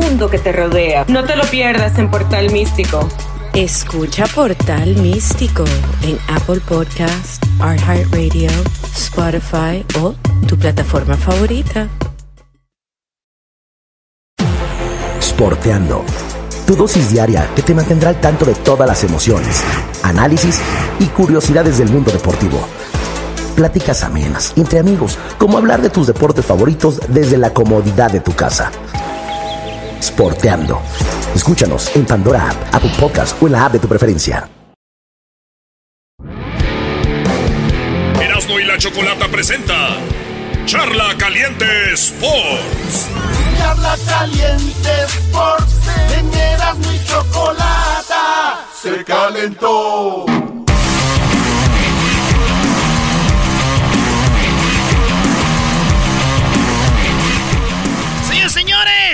que te rodea. No te lo pierdas en Portal Místico. Escucha Portal Místico en Apple Podcast, iHeartRadio, Spotify o tu plataforma favorita. Sporteando. Tu dosis diaria que te mantendrá al tanto de todas las emociones, análisis y curiosidades del mundo deportivo. Pláticas amenas entre amigos, como hablar de tus deportes favoritos desde la comodidad de tu casa. Sporteando. Escúchanos en Pandora App, Apple Podcast o en la app de tu preferencia. Erasmo y la Chocolata presenta Charla Caliente Sports. Charla caliente Sports, en Erasmo y chocolata se calentó.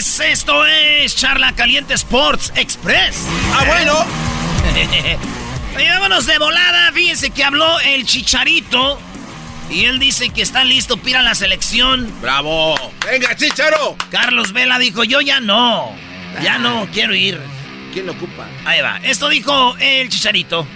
Señores, esto es Charla Caliente Sports Express. Ah, bueno. Oye, vámonos de volada. Fíjense que habló el chicharito. Y él dice que está listo para la selección. ¡Bravo! ¡Venga, chicharo! Carlos Vela dijo, yo ya no. Ya no quiero ir. ¿Quién lo ocupa? Ahí va. Esto dijo el chicharito.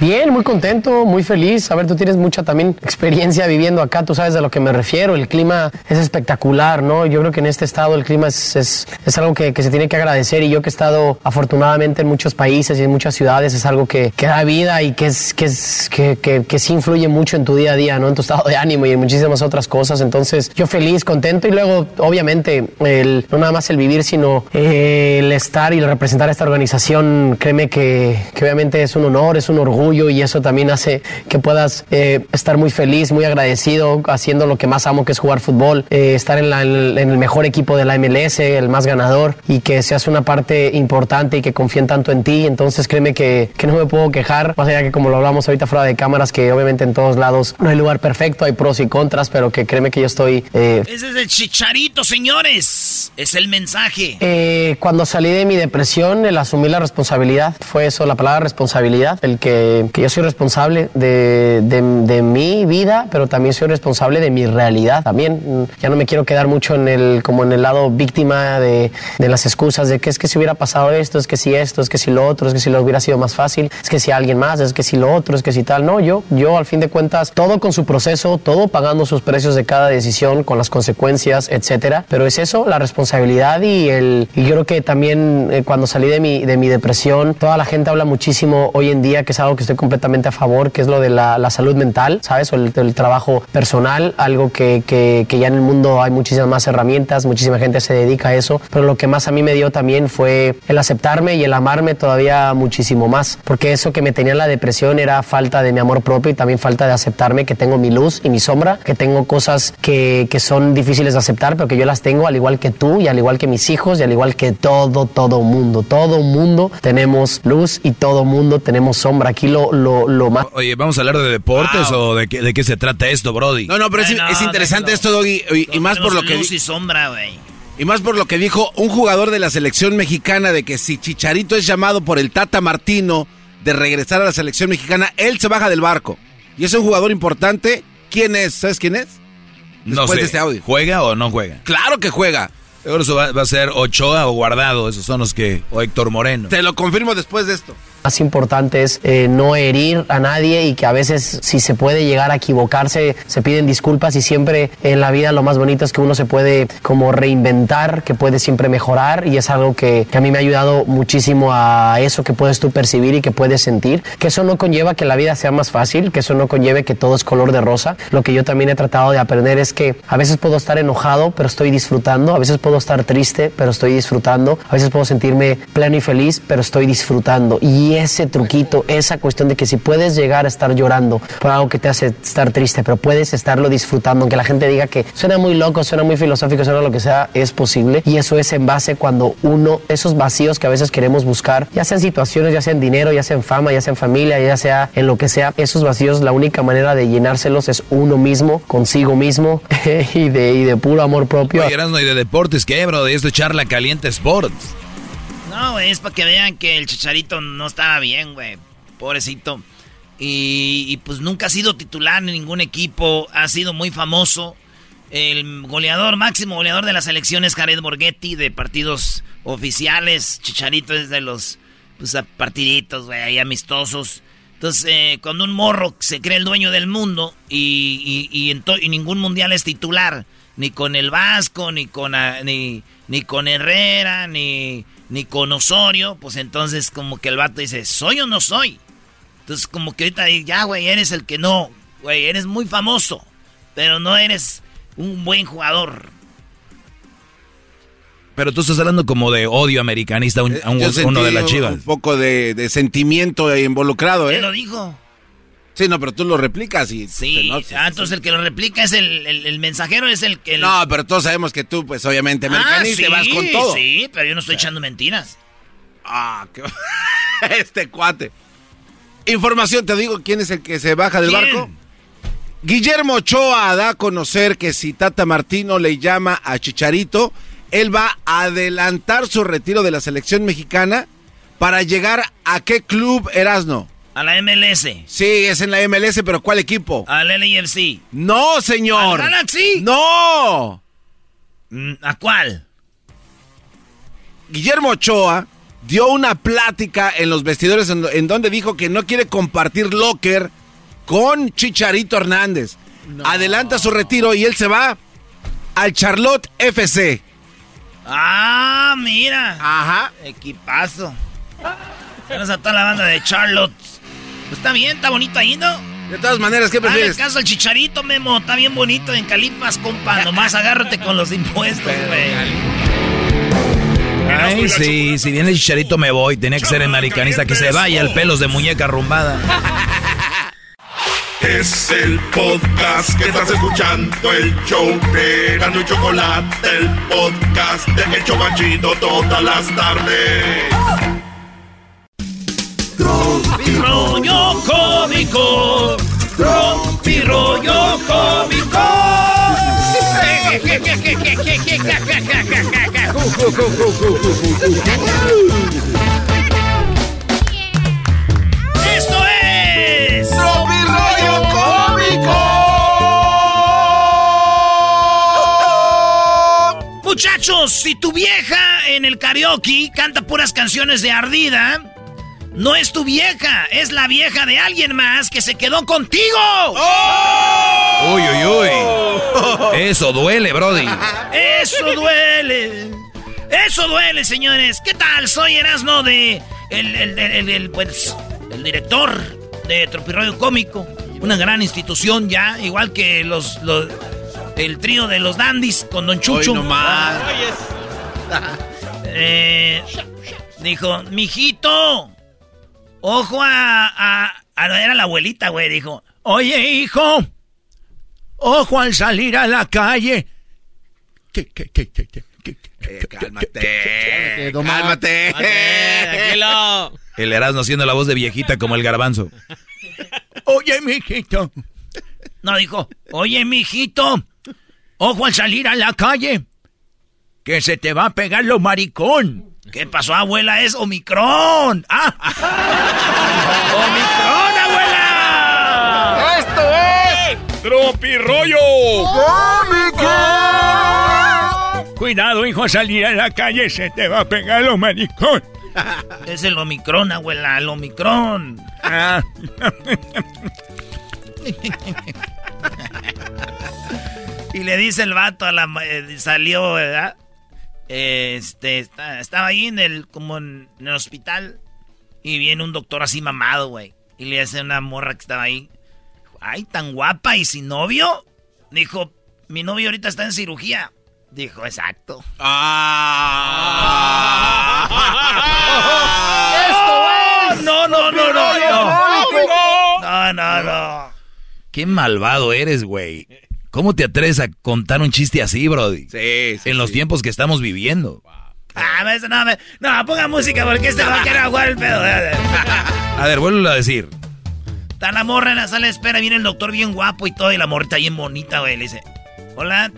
Bien, muy contento, muy feliz. A ver, tú tienes mucha también experiencia viviendo acá, tú sabes a lo que me refiero. El clima es espectacular, ¿no? Yo creo que en este estado el clima es, es, es algo que, se tiene que agradecer y yo que he estado afortunadamente en muchos países y en muchas ciudades es algo que, que da vida y que, es, que, es, que, que, que sí influye mucho en tu día a día, ¿no? En tu estado de ánimo y en muchísimas otras cosas. Entonces, yo feliz, contento y luego, obviamente, el, no nada más el vivir, sino eh, el estar y el representar esta organización, créeme que, que obviamente es un honor, es un orgullo y eso también hace que puedas eh, estar muy feliz, muy agradecido, haciendo lo que más amo que es jugar fútbol, eh, estar en, la- en el mejor equipo de la MLS, el más ganador y que seas una parte importante y que confíen tanto en ti. Entonces créeme que, que no me puedo quejar, más allá que como lo hablamos ahorita fuera de cámaras, que obviamente en todos lados no hay lugar perfecto, hay pros y contras, pero que créeme que yo estoy... eh, Ese es el chicharito, señores. Es el mensaje. Eh, cuando salí de mi depresión, el asumir la responsabilidad, fue eso, la palabra responsabilidad, el que que, yo soy responsable de, de, de mi vida, pero también soy responsable de mi realidad también. Ya no me quiero quedar mucho en el, como en el lado víctima de, de las excusas de que es que si hubiera pasado esto, es que si esto, es que si lo otro, es que si lo hubiera sido más fácil, es que si alguien más, es que si lo otro, es que si tal. No, yo, yo al fin de cuentas, todo con su proceso, todo pagando sus precios de cada decisión, con las consecuencias, etcétera. Pero es eso, la responsabilidad y el, y yo creo que también eh, cuando salí de mi, de mi depresión, toda la gente habla muchísimo hoy en día, que es algo que estoy completamente a favor, que es lo de la, la salud mental, ¿sabes? O el, el trabajo personal, algo que, que, que ya en el mundo hay muchísimas más herramientas, muchísima gente se dedica a eso, pero lo que más a mí me dio también fue el aceptarme y el amarme todavía muchísimo más, porque eso que me tenía en la depresión era falta de mi amor propio y también falta de aceptarme que tengo mi luz y mi sombra, que tengo cosas que, que son difíciles de aceptar, pero que yo las tengo al igual que tú y al igual que mis hijos y al igual que todo, todo mundo, todo mundo tenemos luz y todo mundo tenemos sombra. Aquí lo, lo, lo más... Oye, ¿vamos a hablar de deportes o de qué, de qué se trata esto, Brody? No, no, pero es, no, interesante déjalo. esto, Doggy, y, y más por lo que Luz y sombra, güey. y más por lo que dijo un jugador de la selección mexicana de que si Chicharito es llamado por el Tata Martino de regresar a la selección mexicana, él se baja del barco. Y es un jugador importante. ¿Quién es? ¿Sabes quién es? No Después sé, de este audio. ¿juega o no juega? Claro que juega. Seguro eso va, va a ser Ochoa o Guardado, esos son los que... O Héctor Moreno. Te lo confirmo después de esto. Más importante es eh, no herir a nadie y que a veces si se puede llegar a equivocarse se piden disculpas y siempre en la vida lo más bonito es que uno se puede como reinventar, que puede siempre mejorar y es algo que, que a mí me ha ayudado muchísimo a eso que puedes tú percibir y que puedes sentir, que eso no conlleva que la vida sea más fácil, que eso no conlleve que todo es color de rosa. Lo que yo también he tratado de aprender es que a veces puedo estar enojado pero estoy disfrutando, a veces puedo estar triste pero estoy disfrutando, a veces puedo sentirme pleno y feliz pero estoy disfrutando y ese truquito, esa cuestión de que si puedes llegar a estar llorando por algo que te hace estar triste, pero puedes estarlo disfrutando, aunque la gente diga que suena muy loco, suena muy filosófico, suena lo que sea, es posible. Y eso es en base cuando uno, esos vacíos que a veces queremos buscar, ya sean situaciones, ya sea en dinero, ya sea en fama, ya sea en familia, ya sea en lo que sea, esos vacíos, la única manera de llenárselos es uno mismo, consigo mismo y, de, y de puro amor propio. Oye, Erasmo, ¿y de deportes qué, bro? De esto charla caliente sports. No, güey, es para que vean que el Chicharito no estaba bien, güey. Pobrecito. Y, y, pues nunca ha sido titular en ningún equipo. Ha sido muy famoso. El goleador, máximo goleador de la selección es Jared Borghetti de partidos oficiales. Chicharito es de los pues, a partiditos, güey, ahí amistosos. Entonces, eh, cuando un morro se cree el dueño del mundo y, y, y, y ningún mundial es titular, ni con el Vasco, ni con, ah, ni, ni con Herrera, ni, ni con Osorio, pues entonces como que el vato dice, ¿soy o no soy? Entonces como que ahorita ya, güey, eres el que no, güey, eres muy famoso, pero no eres un buen jugador. Pero tú estás hablando como de odio americanista a, un- a un- Yo uno de las chivas. Un poco de, de sentimiento involucrado, ¿eh? ¿Quién lo dijo? Sí, no, pero tú lo replicas y... Sí, ah, entonces el que lo replica es el, el- el mensajero, es el que... No, pero todos sabemos que tú, pues obviamente, ah, y vas sí, con todo. Sí, pero yo no estoy echando mentiras. Ah, qué... este cuate. Información, te digo, ¿quién es el que se baja del ¿Quién? barco? Guillermo Ochoa da a conocer que si Tata Martino le llama a Chicharito, él va a adelantar su retiro de la selección mexicana para llegar a qué club Erasno. A la MLS. Sí, es en la MLS, pero ¿cuál equipo? Al LAFC. No, señor. ¿Al Galaxy? No. Mm, ¿A cuál? Guillermo Ochoa dio una plática en los vestidores en, en donde dijo que no quiere compartir locker con Chicharito Hernández. Adelanta su retiro y él se va al Charlotte FC. Ah, mira. Ajá. Equipazo. Gracias a toda la banda de Charlotte. Pues está bien, está bonito ahí, ¿no? De todas maneras, ¿qué Dale prefieres? caso al chicharito, Memo. Está bien bonito en Calipas, compa. Nomás agárrate con los impuestos, güey. Ay, sí, si viene el chicharito me voy. Tenía que ser americanista. Que se vaya el pelos de muñeca arrumbada. Es el podcast que estás escuchando, el show de Gano y Chocolate, el podcast de El Chobachito todas las tardes rollo cómico. Rompi rollo cómico. Esto es Rompi rollo cómico. Muchachos, si tu vieja en el karaoke canta puras canciones de ardida, no es tu vieja, es la vieja de alguien más que se quedó contigo. Uy, uy, uy. Eso duele, Brody. Eso duele. Eso duele, señores. ¿Qué tal? Soy Erasno de. El, el, el, el, pues, el director de Tropirroyo Cómico. Una gran institución ya, igual que los, los el trío de los dandies con Don Chucho. Hoy nomás. Eh, dijo, mijito, ojo a, a, a- Era la abuelita, güey, dijo. Oye, hijo, ojo al salir a la calle. ¿Qué, qué, qué, qué, qué, qué, qué, Cálmate. Cálmate. Tranquilo. El Erasmo haciendo la voz de viejita como el garbanzo. Oye, mijito. No, dijo, oye, mijito, ojo al salir a la calle, que se te va a pegar lo maricón. ¿Qué pasó, abuela? Es Omicron. ¡Ah! ¡Omicron, abuela! ¡Esto es! ¡Tropirollo! Cuidado, hijo, al salir a la calle se te va a pegar lo maricón. Es el Omicron, abuela, el Omicron. Ah. y le dice el vato a la... ma- eh, salió, ¿verdad? Este, está- estaba ahí en el, como en, en el hospital. Y viene un doctor así mamado, güey. Y le hace una morra que estaba ahí. Ay, tan guapa y sin novio. Dijo, mi novio ahorita está en cirugía. Dijo, exacto. ¡Esto es! No, no, no, no, no. No, no, no. Qué malvado eres, güey. ¿Cómo te atreves a contar un chiste así, Brody? Sí, sí. En los tiempos que estamos viviendo. Ah, no, me- no, ponga música porque este va a querer jugar el pedo. A ver, vuelvo a decir. Está la morra en la sala de espera, viene el doctor bien guapo y todo, y la morrita bien bonita, güey. Le dice, hola,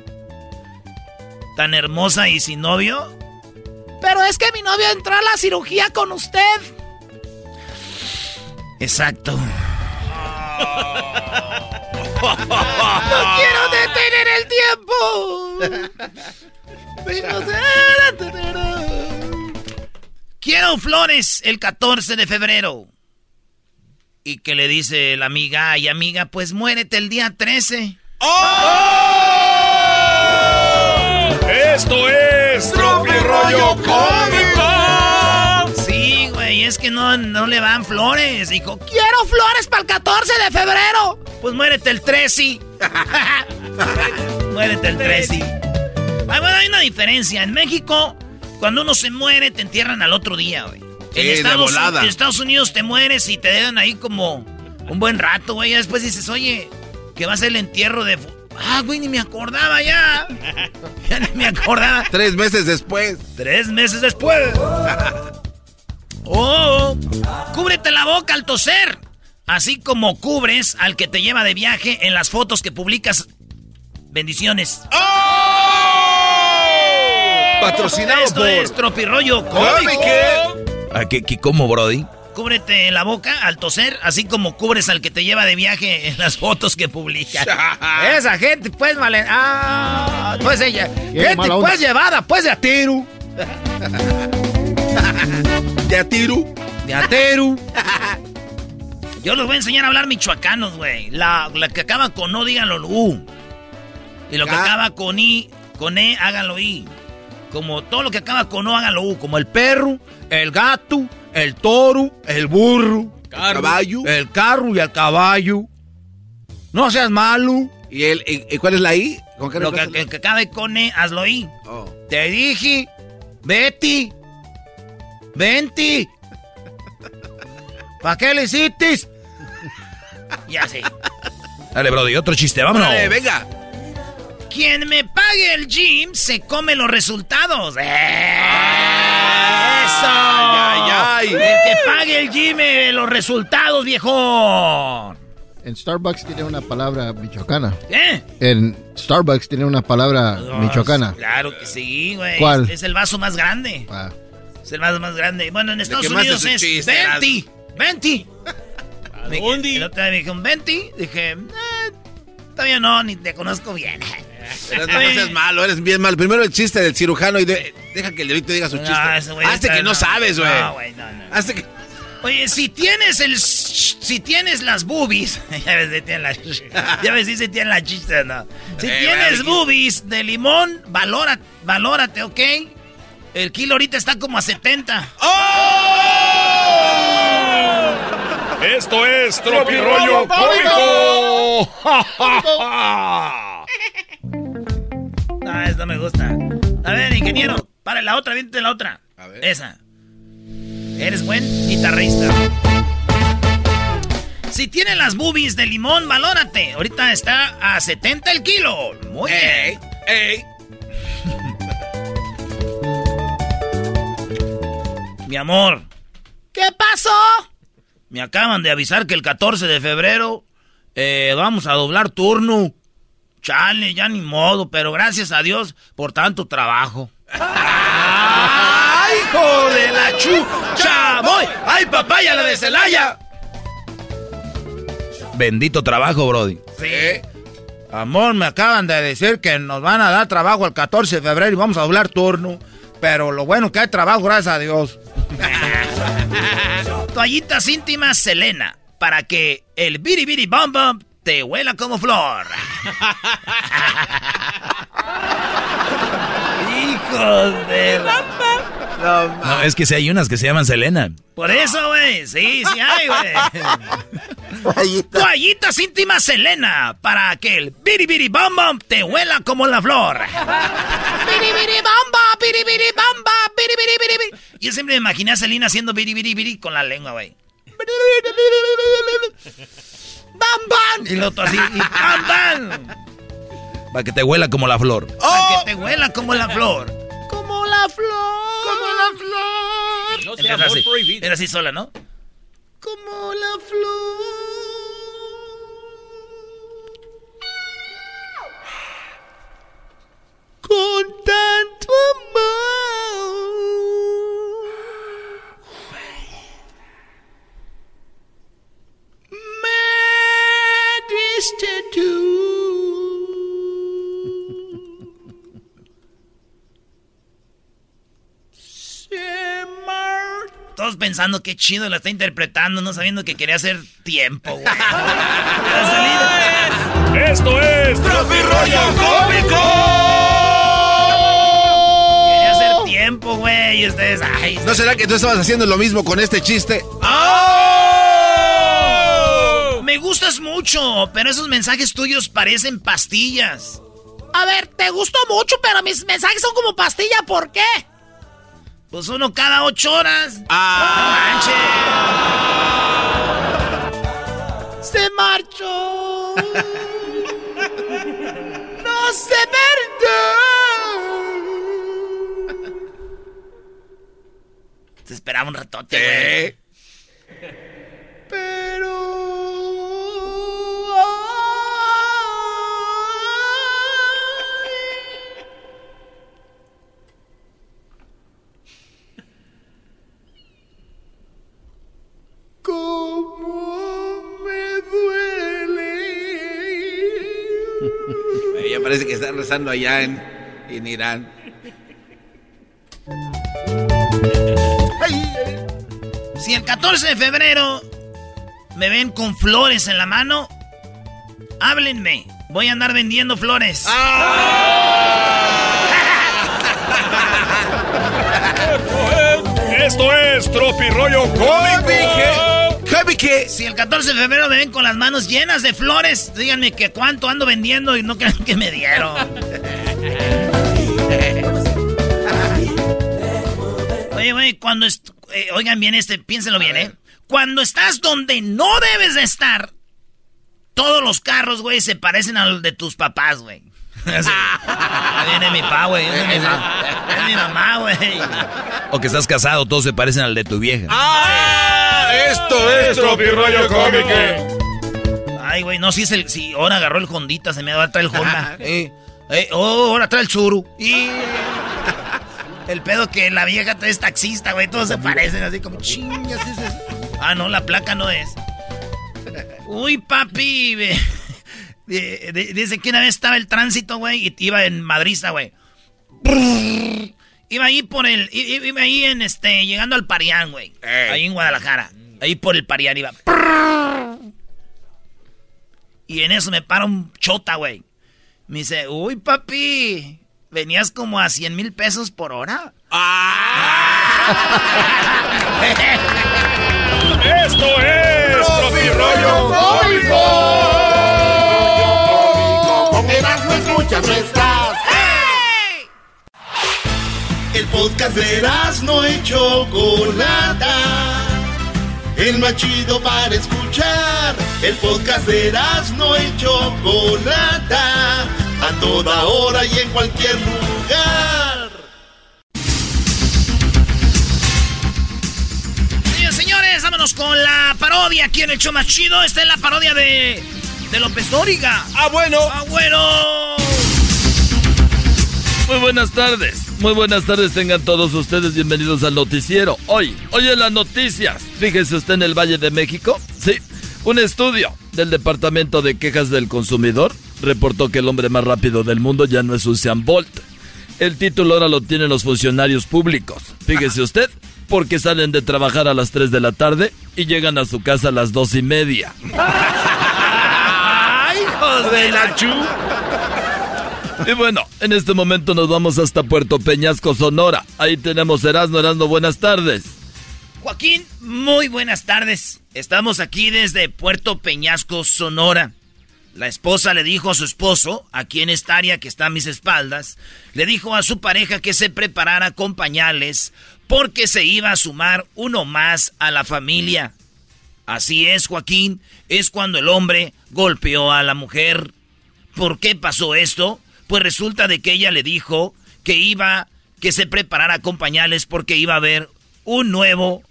tan hermosa y sin novio. Pero es que mi novio entró a la cirugía con usted. Exacto. No quiero detener el tiempo. Quiero flores el 14 de febrero. Y que le dice la amiga, ay amiga, pues muérete el día 13. ¡Esto es Tropirollo Cómico! Es que no, no le van flores. Dijo, quiero flores para el 14 de febrero. Pues muérete el 13. muérete el 13. Ah, bueno, hay una diferencia. En México, cuando uno se muere, te entierran al otro día, güey. Sí, en, Estados, volada. en Estados Unidos te mueres y te dejan ahí como un buen rato, güey. Ya después dices, oye, que va a ser el entierro de... Ah, güey, ni me acordaba ya. ya ni me acordaba. Tres meses después. Tres meses después. Oh, cúbrete la boca al toser. Así como cubres al que te lleva de viaje en las fotos que publicas. Bendiciones. Patrocinado Esto por es Tropirollo Cómico. ¿A qué, qué- cómo, Brody? Cúbrete la boca al toser, así como cubres al que te lleva de viaje en las fotos que publicas. Esa gente, pues, vale. Ah, pues ella. Gente, pues, llevada, pues, de atiro. De atiro. De atero. Yo les voy a enseñar a hablar michoacanos, güey. La, la que acaba con no, díganlo U. Y lo que Ah. acaba con I, con E, háganlo I. Como todo lo que acaba con O, háganlo U. Como el perro, el gato, el toro, el burro, Caballo. el carro y el caballo. No seas malo. ¿Y, el, y, y cuál es la I? ¿Con qué Lo que, reemplaza que, acabe con E, hazlo I. Oh. Te dije, Betty, venti. ¿Para qué le hiciste? Ya sé. Dale, Brody, otro chiste, vámonos. Venga. Quien me pague el gym se come los resultados. ¡Eh! ¡Eso! Ay, ay, ay. El que pague el gym, eh, los resultados, viejo. En Starbucks tiene una palabra michoacana. ¿Eh? En Starbucks tiene una palabra michoacana. Claro que sí, güey. ¿Cuál? Es, es el vaso más grande. Ah, Es el vaso más grande. Bueno, en Estados Unidos es chiste, 20. 20. Me- dónde? El otro día me dijeron 20. Dije, eh, todavía no, ni te conozco bien. Pero no seas malo, eres bien malo. Primero el chiste del cirujano y de- deja que el delito diga su chiste. ese güey Hazte que no, sabes, güey. No, güey, no, no. Hazte que... Oye, si tienes el... Si tienes las boobies... ya ves, si tienes la... Ya ves, si se tiene la chiste, ¿no? Si Eh, tienes boobies de limón, valora, valórate, ¿ok? El kilo ahorita está como a 70. Esto es Tropirollo Cómico. No, esta me gusta. A ver, ingeniero, para la otra, viente la otra. A ver. Esa. Eres buen guitarrista. Si tienes las boobies de limón, valórate. Ahorita está a 70 el kilo. Muy bien. ¡Ey! Mi amor. ¿Qué pasó? Me acaban de avisar que el 14 de febrero eh, vamos a doblar turno. Chale, ya ni modo, pero gracias a Dios por tanto trabajo. ¡Ay, hijo de la chucha! ¡Voy! ¡Ay, papaya, la de Celaya! Bendito trabajo, Brody. Sí. Amor, me acaban de decir que nos van a dar trabajo el 14 de febrero y vamos a doblar turno. Pero lo bueno que hay trabajo, gracias a Dios. Toallitas íntimas Selena, para que el biri biri bum bum te huela como flor. Hijos de la... No, es que si hay unas que se llaman Selena. Por eso, güey. Sí, sí hay, güey. Toallitas íntimas Selena, para que el biri biri bum bum te huela como la flor. Biri biri bamba, biri biri bamba, biri biri biri biri. Yo siempre me imaginé a Selena haciendo biri biri biri con la lengua, güey. ¡Bam, bam! Y lo otro así, y ¡bam, bam! Para que te huela como la flor. Para que te huela como la flor. Como la flor. Como la flor. No Era sea amor así, prohibido. Era así sola, ¿no? Como la flor. Con tanto amor. Me diste tú. Se mar- Todos pensando qué chido la está interpretando, no sabiendo que quería hacer tiempo, güey. Esto es Tropirollo Cómico. Quería hacer tiempo, güey. Y ustedes, ay. ¿No será que tú estabas haciendo lo mismo con este chiste? Me gustas mucho, pero esos mensajes tuyos parecen pastillas. A ver, te gusto mucho, pero mis mensajes son como pastilla, ¿por qué? Pues uno cada ocho horas. Ah. Se marchó. no se verdad. Esperaba un ratote, güey. Cómo me duele. Eh, ya parece que están rezando allá en, en Irán. Si el 14 de febrero me ven con flores en la mano, háblenme. Voy a andar vendiendo flores. Esto es Tropirollo Cómico. Si el 14 de febrero me ven con las manos llenas de flores, díganme que cuánto ando vendiendo y no crean que me dieron. Oye, güey, cuando... eh, oigan bien este, piénsenlo bien, ¿eh? Cuando estás donde no debes de estar, todos los carros, güey, se parecen a los de tus papás, güey. Así. Ahí viene mi pa, güey. viene mi mamá, güey. O que estás casado, todos se parecen al de tu vieja. ¡Ah! Esto es Tropirollo Cómico. Ay, güey, no, si es el. Si ahora agarró el Hondita, se me va a traer el Honda. eh, eh, oh, ahora trae el Zuru. Y. El pedo que la vieja es taxista, güey. Todos se parecen así como chingas. Ah, no, la placa no es. Uy, papi. Dice que una vez estaba el tránsito, güey, y iba en Madrid, güey. Iba ahí por el. Iba ahí en este. Llegando al Parián, güey. Ahí en Guadalajara. Ahí por el Parián iba. Y en eso me para un chota, güey. Me dice, uy, papi. Venías como a 100 mil pesos por hora. ¡Ah! Esto es Tropi Rollo Cómico. Con Erasmo escuchas no estás. El podcast de Erasmo y Chocolata. El más chido para escuchar. El podcast de Erasmo y Chocolata. A toda hora y en cualquier lugar. Señores, señores, vámonos con la parodia aquí en el show más chido. Esta es la parodia de, de López Dóriga. ¡Ah, bueno! ¡Ah, bueno! Muy buenas tardes. Muy buenas tardes tengan todos ustedes bienvenidos al noticiero. Hoy, hoy en las noticias. Fíjese usted en el Valle de México. Sí, un estudio del Departamento de Quejas del Consumidor reportó que el hombre más rápido del mundo ya no es Usain Bolt. El título ahora lo tienen los funcionarios públicos. Fíjese usted, porque salen de trabajar a las 3 de la tarde y llegan a su casa a las dos y media. ¡Ay, hijos de la chu! Y bueno, en este momento nos vamos hasta Puerto Peñasco, Sonora. Ahí tenemos Erasmo, Erasmo, buenas tardes. Joaquín, muy buenas tardes. Estamos aquí desde Puerto Peñasco, Sonora. La esposa le dijo a su esposo, aquí en esta área que está a mis espaldas, le dijo a su pareja que se preparara con pañales porque se iba a sumar uno más a la familia. Así es, Joaquín, es cuando el hombre golpeó a la mujer. ¿Por qué pasó esto? Pues resulta de que ella le dijo que iba, que se preparara con pañales porque iba a haber un nuevo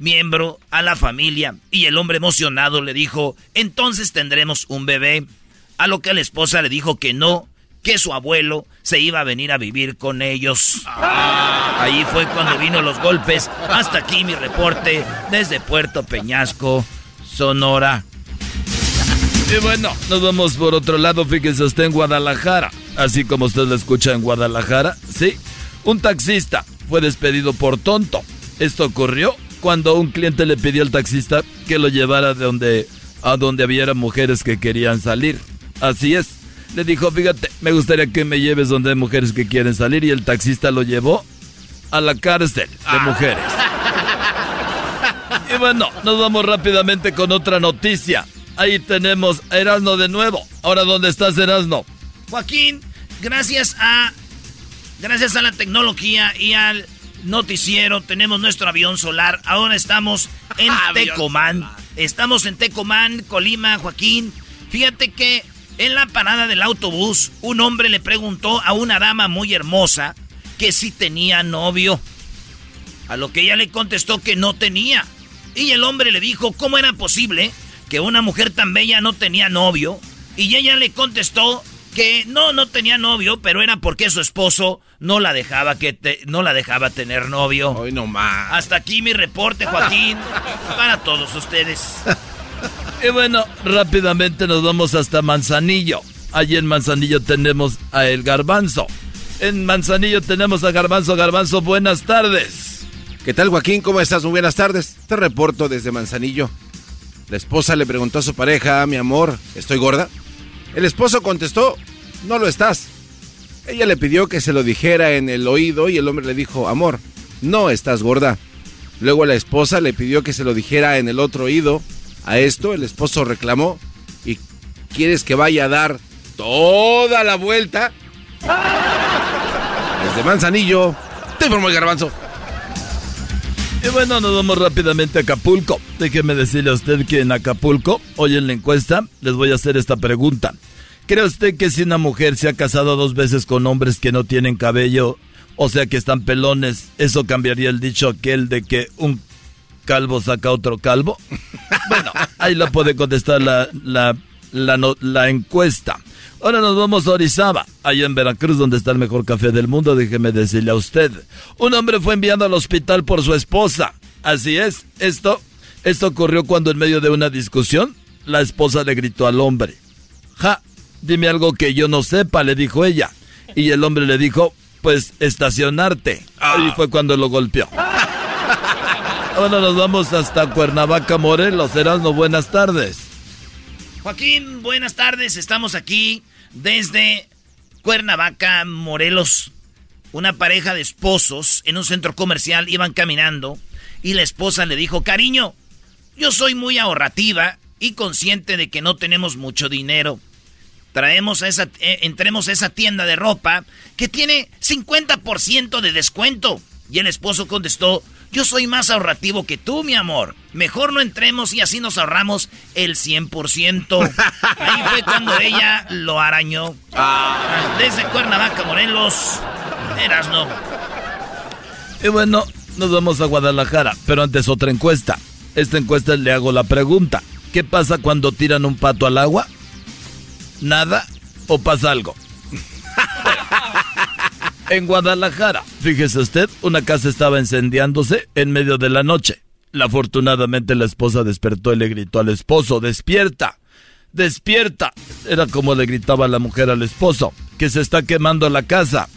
miembro a la familia. Y el hombre emocionado le dijo, entonces tendremos un bebé. A lo que la esposa le dijo que no, que su abuelo se iba a venir a vivir con ellos. Ahí fue cuando vino los golpes. Hasta aquí mi reporte desde Puerto Peñasco, Sonora. Y bueno, nos vamos por otro lado, fíjese usted en Guadalajara. Así como usted lo escucha en Guadalajara, sí. Un taxista fue despedido por tonto. Esto ocurrió cuando un cliente le pidió al taxista que lo llevara de donde, a donde había mujeres que querían salir. Así es. Le dijo, fíjate, me gustaría que me lleves donde hay mujeres que quieren salir. Y el taxista lo llevó a la cárcel de mujeres. Y bueno, nos vamos rápidamente con otra noticia. Ahí tenemos a Erasno de nuevo. Ahora, ¿dónde estás, Erasno? Joaquín, gracias a gracias a la tecnología y al noticiero tenemos nuestro avión solar. Ahora estamos en Tecomán. Estamos en Tecomán, Colima, Joaquín. Fíjate que en la parada del autobús un hombre le preguntó a una dama muy hermosa que si tenía novio. A lo que ella le contestó que no tenía. Y el hombre le dijo cómo era posible que una mujer tan bella no tenía novio. Y ella le contestó que no, no tenía novio, pero era porque su esposo no la dejaba que no la dejaba tener novio. Hoy no más. Hasta aquí mi reporte, Joaquín, para todos ustedes. Y bueno, rápidamente nos vamos hasta Manzanillo. Allí en Manzanillo tenemos a El Garbanzo. En Manzanillo tenemos a Garbanzo. Garbanzo, buenas tardes. ¿Qué tal, Joaquín? ¿Cómo estás? Muy buenas tardes. Te reporto desde Manzanillo. La esposa le preguntó a su pareja, mi amor, ¿estoy gorda? El esposo contestó, no lo estás. Ella le pidió que se lo dijera en el oído y el hombre le dijo, amor, no estás gorda. Luego la esposa le pidió que se lo dijera en el otro oído. A esto el esposo reclamó, ¿y quieres que vaya a dar toda la vuelta? Desde Manzanillo, te informo el garbanzo. Y bueno, nos vamos rápidamente a Acapulco. Déjeme decirle a usted que en Acapulco, hoy en la encuesta, les voy a hacer esta pregunta. ¿Cree usted que si una mujer se ha casado dos veces con hombres que no tienen cabello, o sea que están pelones, eso cambiaría el dicho aquel de que un calvo saca otro calvo? Bueno, ahí la puede contestar la, la, la, la encuesta. Ahora nos vamos a Orizaba, allá en Veracruz, donde está el mejor café del mundo. Déjeme decirle a usted. Un hombre fue enviado al hospital por su esposa. Así es, esto, esto ocurrió cuando en medio de una discusión, la esposa le gritó al hombre. Ja, dime algo que yo no sepa, le dijo ella. Y el hombre le dijo, pues estacionarte. Ahí fue cuando lo golpeó. Bueno, nos vamos hasta Cuernavaca, Morelos. Erasmo, buenas tardes. Joaquín, buenas tardes. Estamos aquí desde Cuernavaca, Morelos. Una pareja de esposos en un centro comercial iban caminando y la esposa le dijo, cariño, yo soy muy ahorrativa y consciente de que no tenemos mucho dinero. Traemos a esa, eh, entremos a esa tienda de ropa que tiene 50% de descuento. Y el esposo contestó, yo soy más ahorrativo que tú, mi amor. Mejor no entremos y así nos ahorramos el 100%. Ahí fue cuando ella lo arañó. Ah. Desde Cuernavaca, Morelos. Eras no. Y bueno, nos vamos a Guadalajara, pero antes otra encuesta. Esta encuesta le hago la pregunta. ¿Qué pasa cuando tiran un pato al agua? ¿Nada o pasa algo? en Guadalajara, fíjese usted, una casa estaba incendiándose en medio de la noche. Afortunadamente la esposa despertó y le gritó al esposo, despierta, despierta. Era como le gritaba la mujer al esposo, que se está quemando la casa.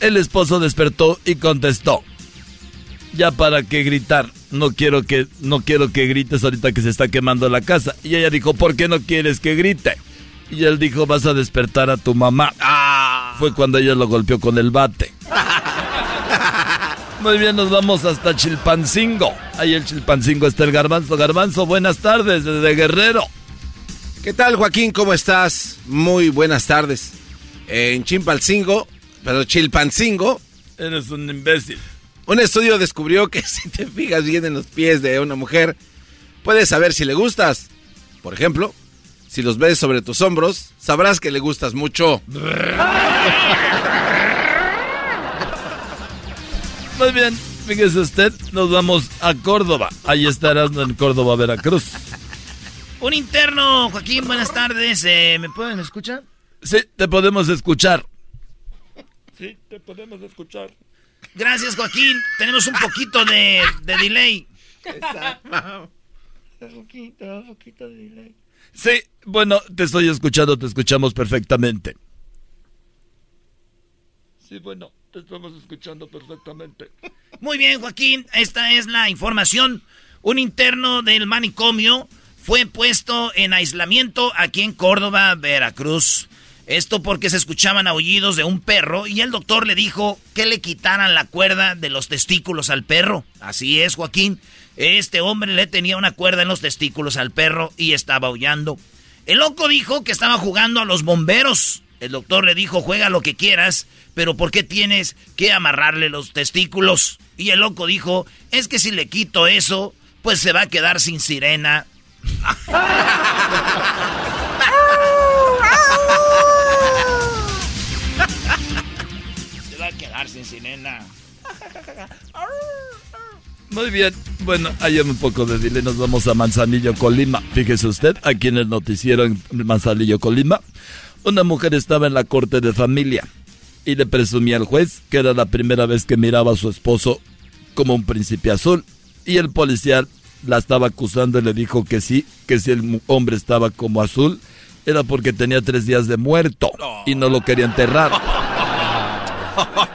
El esposo despertó y contestó, ya para qué gritar, no quiero que, no quiero que grites ahorita que se está quemando la casa. Y ella dijo, ¿por qué no quieres que grite? Y él dijo, vas a despertar a tu mamá. Ah. Fue cuando ella lo golpeó con el bate. Muy bien, nos vamos hasta Chilpancingo. Ahí el Chilpancingo está el Garbanzo. Garbanzo, buenas tardes desde Guerrero. ¿Qué tal, Joaquín? ¿Cómo estás? Muy buenas tardes. En Chilpancingo, pero Chilpancingo. Eres un imbécil. Un estudio descubrió que si te fijas bien en los pies de una mujer, puedes saber si le gustas. Por ejemplo, si los ves sobre tus hombros, sabrás que le gustas mucho. Muy bien, fíjese usted, nos vamos a Córdoba. Ahí estarás en Córdoba, Veracruz. Un interno, Joaquín, buenas tardes. Eh, ¿Me pueden escuchar? Sí, te podemos escuchar. Sí, te podemos escuchar. Gracias, Joaquín. Tenemos un poquito de, de delay. Un poquito, un poquito de delay. Sí, bueno, te estoy escuchando, te escuchamos perfectamente. Sí, bueno, te estamos escuchando perfectamente. Muy bien, Joaquín, esta es la información. Un interno del manicomio fue puesto en aislamiento aquí en Córdoba, Veracruz. Esto porque se escuchaban aullidos de un perro y el doctor le dijo que le quitaran la cuerda de los testículos al perro. Así es, Joaquín. Este hombre le tenía una cuerda en los testículos al perro y estaba aullando. El loco dijo que estaba jugando a los bomberos. El doctor le dijo, juega lo que quieras, pero ¿por qué tienes que amarrarle los testículos? Y el loco dijo, es que si le quito eso, pues se va a quedar sin sirena. se va a quedar sin sirena. Muy bien, bueno, hay un poco de dile, nos vamos a Manzanillo, Colima. Fíjese usted, aquí en el noticiero en Manzanillo, Colima, una mujer estaba en la corte de familia y le presumía al juez que era la primera vez que miraba a su esposo como un príncipe azul. Y el policía la estaba acusando y le dijo que sí, que si el hombre estaba como azul, era porque tenía tres días de muerto y no lo quería enterrar.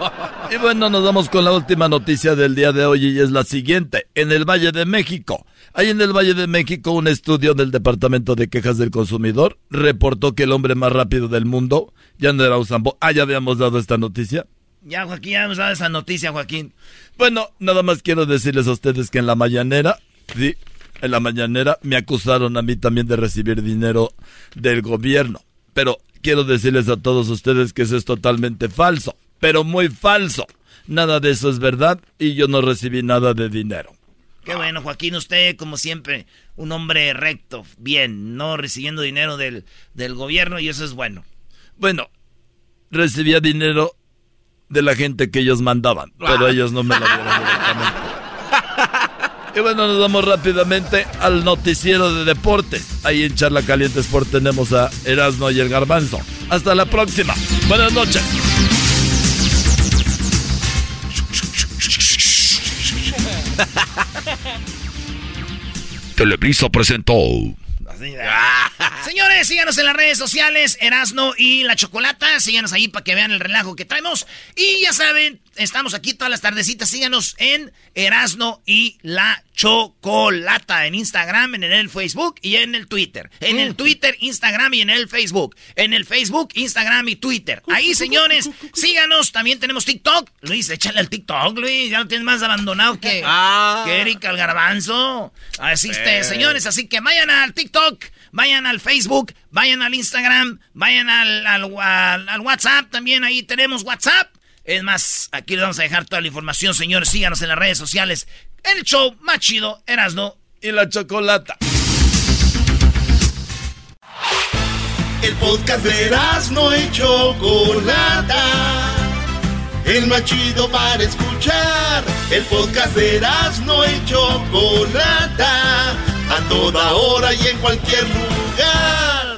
Y bueno, nos vamos con la última noticia del día de hoy y es la siguiente. En el Valle de México, hay en el Valle de México un estudio del Departamento de Quejas del Consumidor reportó que el hombre más rápido del mundo ya no era Usambo. Ah, ya habíamos dado esta noticia. Ya, Joaquín, ya hemos dado esa noticia, Joaquín. Bueno, nada más quiero decirles a ustedes que en la mañanera, sí, en la mañanera me acusaron a mí también de recibir dinero del gobierno. Pero quiero decirles a todos ustedes que eso es totalmente falso pero muy falso. Nada de eso es verdad y yo no recibí nada de dinero. Qué bueno, Joaquín, usted como siempre, un hombre recto, bien, no recibiendo dinero del, del gobierno y eso es bueno. Bueno, recibía dinero de la gente que ellos mandaban, pero ah. ellos no me lo dieron directamente. Y bueno, nos vamos rápidamente al noticiero de deportes. Ahí en Charla Caliente Sport tenemos a Erasmo y el Garbanzo. Hasta la próxima. Buenas noches. Televisa presentó Señores, síganos en las redes sociales, Erasno y La Chocolata. Síganos ahí para que vean el relajo que traemos. Y ya saben, estamos aquí todas las tardecitas. Síganos en Erasno y La Chocolata. En Instagram, en el Facebook y en el Twitter. En el Twitter, Instagram y en el Facebook. En el Facebook, Instagram y Twitter. Ahí, señores, síganos. También tenemos TikTok. Luis, échale al TikTok, Luis. Ya lo tienes más abandonado que, Ah. que Eric al garbanzo. Así, este, Eh. señores, así que vayan al TikTok, vayan al Facebook, vayan al Instagram, vayan al, al, al- al WhatsApp, también ahí tenemos WhatsApp. Es más, aquí les vamos a dejar toda la información, señores, síganos en las redes sociales. El show más chido, Erasno y la chocolata. El podcast de no y Chocolata. El más chido para escuchar. El podcast de no y Chocolata. A toda hora y en cualquier lugar.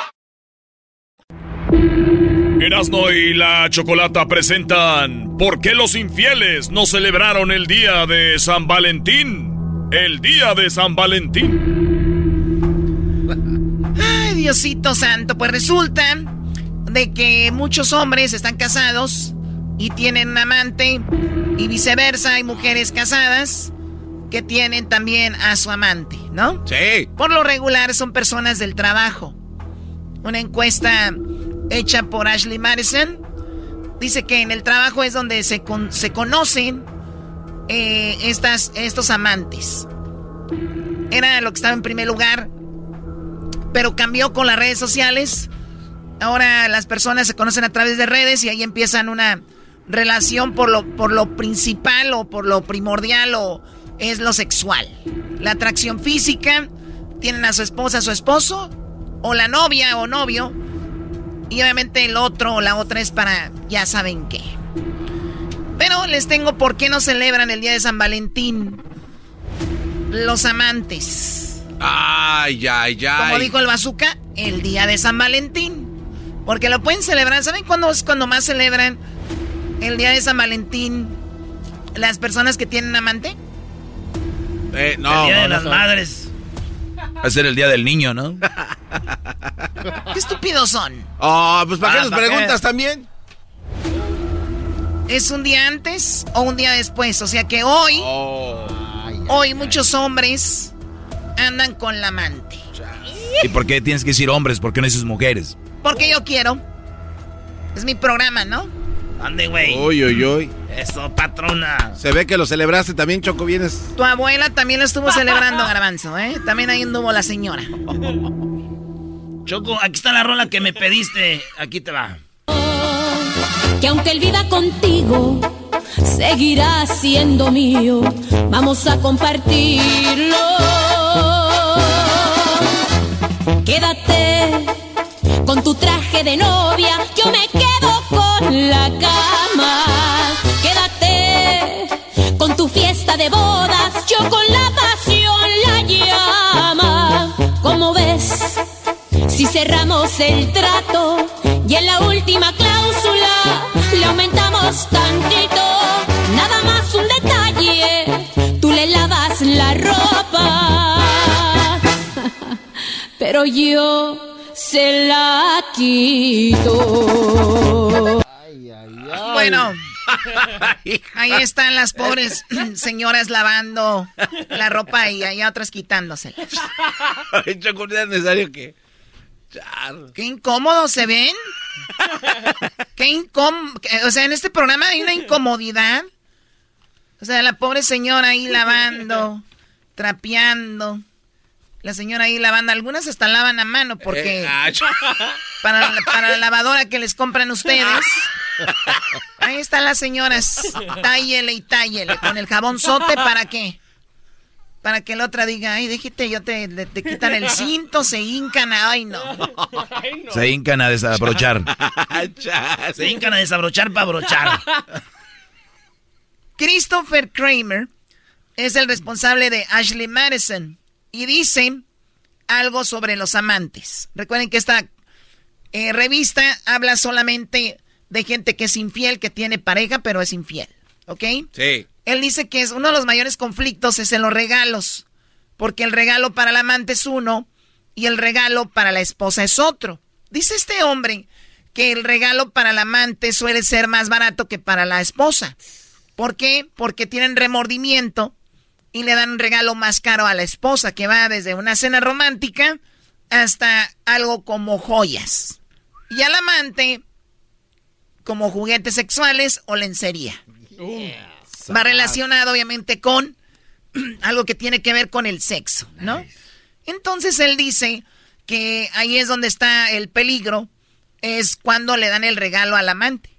Erasno y la Chocolata presentan ¿Por qué los infieles no celebraron el día de San Valentín? El día de San Valentín. Ay, Diosito santo, pues resulta de que muchos hombres están casados y tienen un amante y viceversa, hay mujeres casadas que tienen también a su amante, ¿no? Sí. Por lo regular son personas del trabajo. Una encuesta hecha por Ashley Madison dice que en el trabajo es donde se, con- se conocen eh, estas, estos amantes. Era lo que estaba en primer lugar, pero cambió con las redes sociales. Ahora las personas se conocen a través de redes y ahí empiezan una relación por lo, por lo principal o por lo primordial o es lo sexual. La atracción física, tienen a su esposa, a su esposo, o la novia o novio, y obviamente el otro o la otra es para ya saben qué. Pero les tengo por qué no celebran el día de San Valentín. Los amantes. Ay, ay, ay. Como dijo el bazooka, el día de San Valentín. Porque lo pueden celebrar. ¿Saben cuándo es cuando más celebran el día de San Valentín las personas que tienen amante? Eh, no, el día no, de no las madres. Va a ser el día del niño, ¿no? ¿Qué estúpidos son? Oh, pues ¿para qué Ah, nos ¿para qué? preguntas también? ¿Es un día antes o un día después? O sea que hoy, Oh. hoy muchos hombres andan con la amante. ¿Y por qué tienes que decir hombres? ¿Por qué no dices mujeres? Porque yo quiero. Es mi programa, ¿no? Ande, güey. Uy, uy, uy. Eso, patrona. Se ve que lo celebraste también, Choco, vienes. Tu abuela también lo estuvo celebrando, Garbanzo, ¿eh? También ahí anduvo la señora. Choco, aquí está la rola que me pediste. Aquí te va. que aunque él viva contigo, seguirá siendo mío. Vamos a compartirlo. Quédate con tu traje de novia, yo me quedo con la cama. Quédate con tu fiesta de bodas, yo con la si cerramos el trato y en la última cláusula le aumentamos tantito, nada más un detalle, tú le lavas la ropa, pero yo se la quito. Bueno, ahí están las pobres señoras lavando la ropa y hay otras quitándosela. Ay, Choco, no es necesario que... Qué incómodo se ven. Qué incómodo. O sea, en este programa hay una incomodidad. O sea, la pobre señora ahí lavando, trapeando. La señora ahí lavando. Algunas hasta lavan a mano porque... Eh, Para, la- para la lavadora que les compran ustedes. Ahí están las señoras. Tállele y tállele. Con el jabón sote, ¿para qué? Para que la otra diga, ay, déjate, yo te, te, quitan el cinto, se hincan, ay no. Se hincan a desabrochar. se hincan a desabrochar para abrochar. Christopher Kramer es el responsable de Ashley Madison y dice algo sobre los amantes. Recuerden que esta eh, revista habla solamente de gente que es infiel, que tiene pareja, pero es infiel. ¿Ok? Sí. Él dice que es uno de los mayores conflictos es en los regalos. Porque el regalo para el amante es uno y el regalo para la esposa es otro. Dice este hombre que el regalo para el amante suele ser más barato que para la esposa. ¿Por qué? Porque tienen remordimiento y le dan un regalo más caro a la esposa, que va desde una cena romántica hasta algo como joyas. Y al amante, como juguetes sexuales o lencería. Va relacionado obviamente con algo que tiene que ver con el sexo, ¿no? Entonces él dice que ahí es donde está el peligro, es cuando le dan el regalo al amante.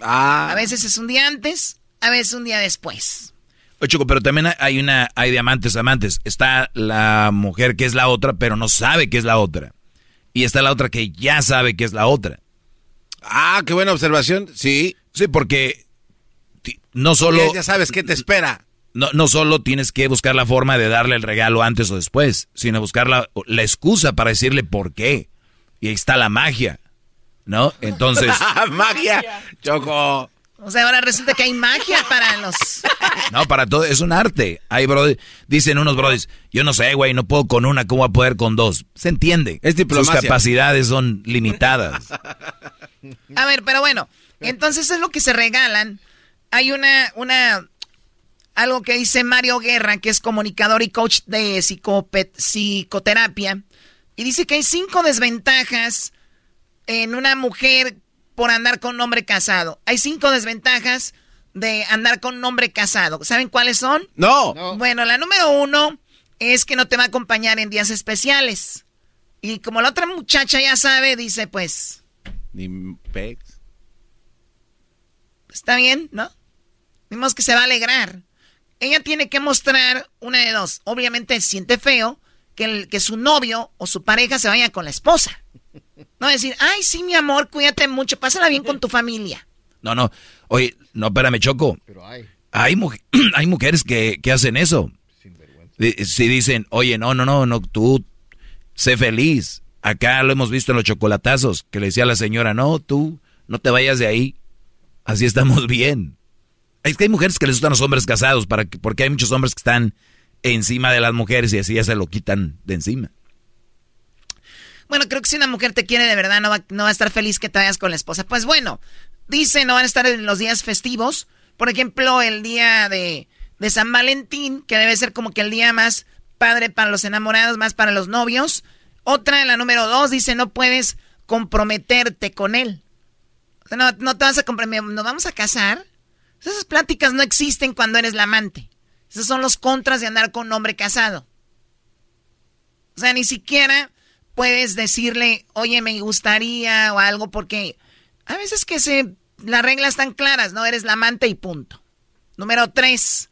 Ah. A veces es un día antes, a veces un día después. Oye, Chico, pero también hay una, hay de amantes amantes. Está la mujer que es la otra, pero no sabe que es la otra. Y está la otra que ya sabe que es la otra. Ah, qué buena observación. Sí. Sí, porque no solo... Ya sabes qué te espera. No, no solo tienes que buscar la forma de darle el regalo antes o después, sino buscar la, la excusa para decirle por qué. Y ahí está la magia, ¿no? Entonces... ¡Magia! Choco. O sea, ahora resulta que hay magia para los... No, para todo, es un arte. Hay brody, dicen unos brodis, yo no sé, güey, no puedo con una, ¿cómo voy a poder con dos? Se entiende. Es diplomacia. Sus capacidades son limitadas. A ver, pero bueno, entonces es lo que se regalan. Hay una, una, algo que dice Mario Guerra, que es comunicador y coach de psicoterapia, y dice que hay cinco desventajas en una mujer por andar con un hombre casado. Hay cinco desventajas de andar con un hombre casado. ¿Saben cuáles son? No. Bueno, la número uno es que no te va a acompañar en días especiales. Y como la otra muchacha ya sabe, dice pues... Ni pex. Está bien, ¿no? Vimos que se va a alegrar. Ella tiene que mostrar una de dos. Obviamente siente feo que, el, que su novio o su pareja se vaya con la esposa. No decir, ay, sí, mi amor, cuídate mucho, pásala bien con tu familia. No, no. Oye, no, espérame, Choco. Pero hay. Hay, hay mujeres que, que hacen eso. Si dicen, oye, no, no, no, no, tú sé feliz. Acá lo hemos visto en los chocolatazos, que le decía a la señora, no, tú no te vayas de ahí. Así estamos bien. Es que hay mujeres que les gustan los hombres casados, para que, porque hay muchos hombres que están encima de las mujeres y así ya se lo quitan de encima. Bueno, creo que si una mujer te quiere de verdad, no va, no va a estar feliz que te vayas con la esposa. Pues bueno, dice, no van a estar en los días festivos. Por ejemplo, el día de, de San Valentín, que debe ser como que el día más padre para los enamorados, más para los novios. Otra, la número dos, dice, no puedes comprometerte con él. No, no te vas a comprometer, ¿nos vamos a casar? Esas pláticas no existen cuando eres la amante. Esos son los contras de andar con un hombre casado. O sea, ni siquiera puedes decirle, oye, me gustaría o algo, porque a veces que se, las reglas están claras, ¿no? Eres la amante y punto. Número tres,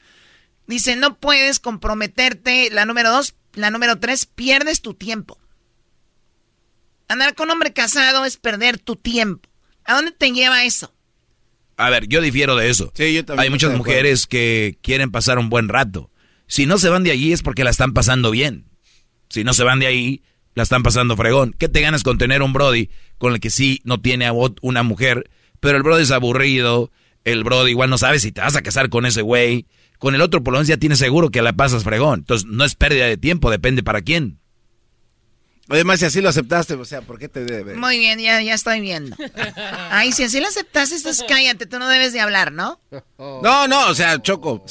dice, no puedes comprometerte. La número dos, la número tres, pierdes tu tiempo. Andar con hombre casado es perder tu tiempo. ¿A dónde te lleva eso? A ver, yo difiero de eso. Sí, yo también Hay muchas mujeres que quieren pasar un buen rato. Si no se van de allí es porque la están pasando bien. Si no se van de ahí, la están pasando fregón. ¿Qué te ganas con tener un Brody con el que sí no tiene a una mujer, pero el Brody es aburrido, el Brody igual no sabe si te vas a casar con ese güey. Con el otro por lo menos ya tienes seguro que la pasas fregón. Entonces no es pérdida de tiempo, depende para quién. Además, si así lo aceptaste, o sea, ¿por qué te debe? Muy bien, ya, ya estoy viendo. Ay, si así lo aceptaste, entonces cállate, tú no debes de hablar, ¿no? No, no, o sea, Choco.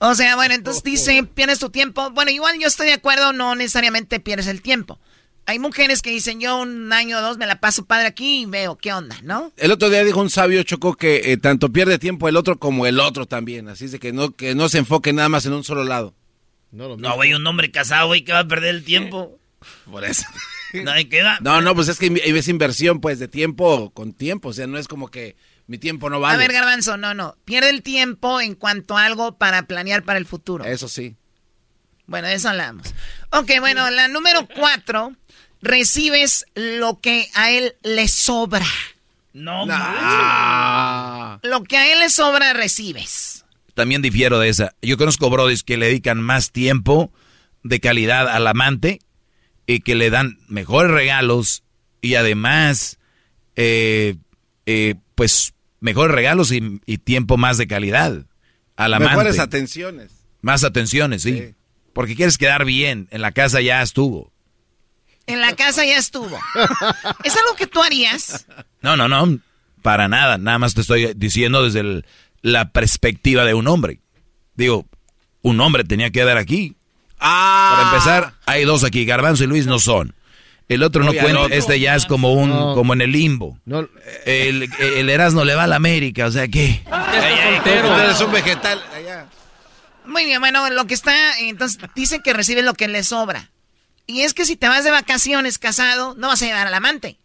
O sea, bueno, entonces dice, pierdes tu tiempo. Bueno, igual yo estoy de acuerdo, no necesariamente pierdes el tiempo. Hay mujeres que dicen, yo un año o dos me la paso padre aquí y veo qué onda, ¿no? El otro día dijo un sabio Choco que eh, tanto pierde tiempo el otro como el otro también. Así es de que no, que no se enfoque nada más en un solo lado. No, güey, un hombre casado, güey, que va a perder el tiempo. Por eso. No, ahí queda. No, no, pues es que es inversión, pues, de tiempo con tiempo. O sea, no es como que mi tiempo no vale. A ver, Garbanzo, no, no. Pierde el tiempo en cuanto a algo para planear para el futuro. Eso sí. Bueno, de eso hablamos. Ok, bueno, la número cuatro, recibes lo que a él le sobra. No, Lo que a él le sobra, recibes. También difiero de esa. Yo conozco brodis que le dedican más tiempo de calidad al amante y que le dan mejores regalos y además, eh, eh, pues, mejores regalos y, y, tiempo más de calidad al amante. Mejores atenciones. Más atenciones, sí. sí. Porque quieres quedar bien. En la casa ya estuvo. En la casa ya estuvo. ¿Es algo que tú harías? No, no, no. Para nada. Nada más te estoy diciendo desde el, la perspectiva de un hombre. Digo, un hombre tenía que dar aquí. Ah. Para empezar, hay dos aquí. Garbanzo y Luis no son. El otro no, cuenta. Este ya es como un, no. como en el limbo. No. El, el Erasmo le va a la América, o sea que. Es un vegetal. Allá. Muy bien, bueno, lo que está, entonces dicen que recibe lo que le sobra. Y es que si te vas de vacaciones casado, no vas a llevar al amante.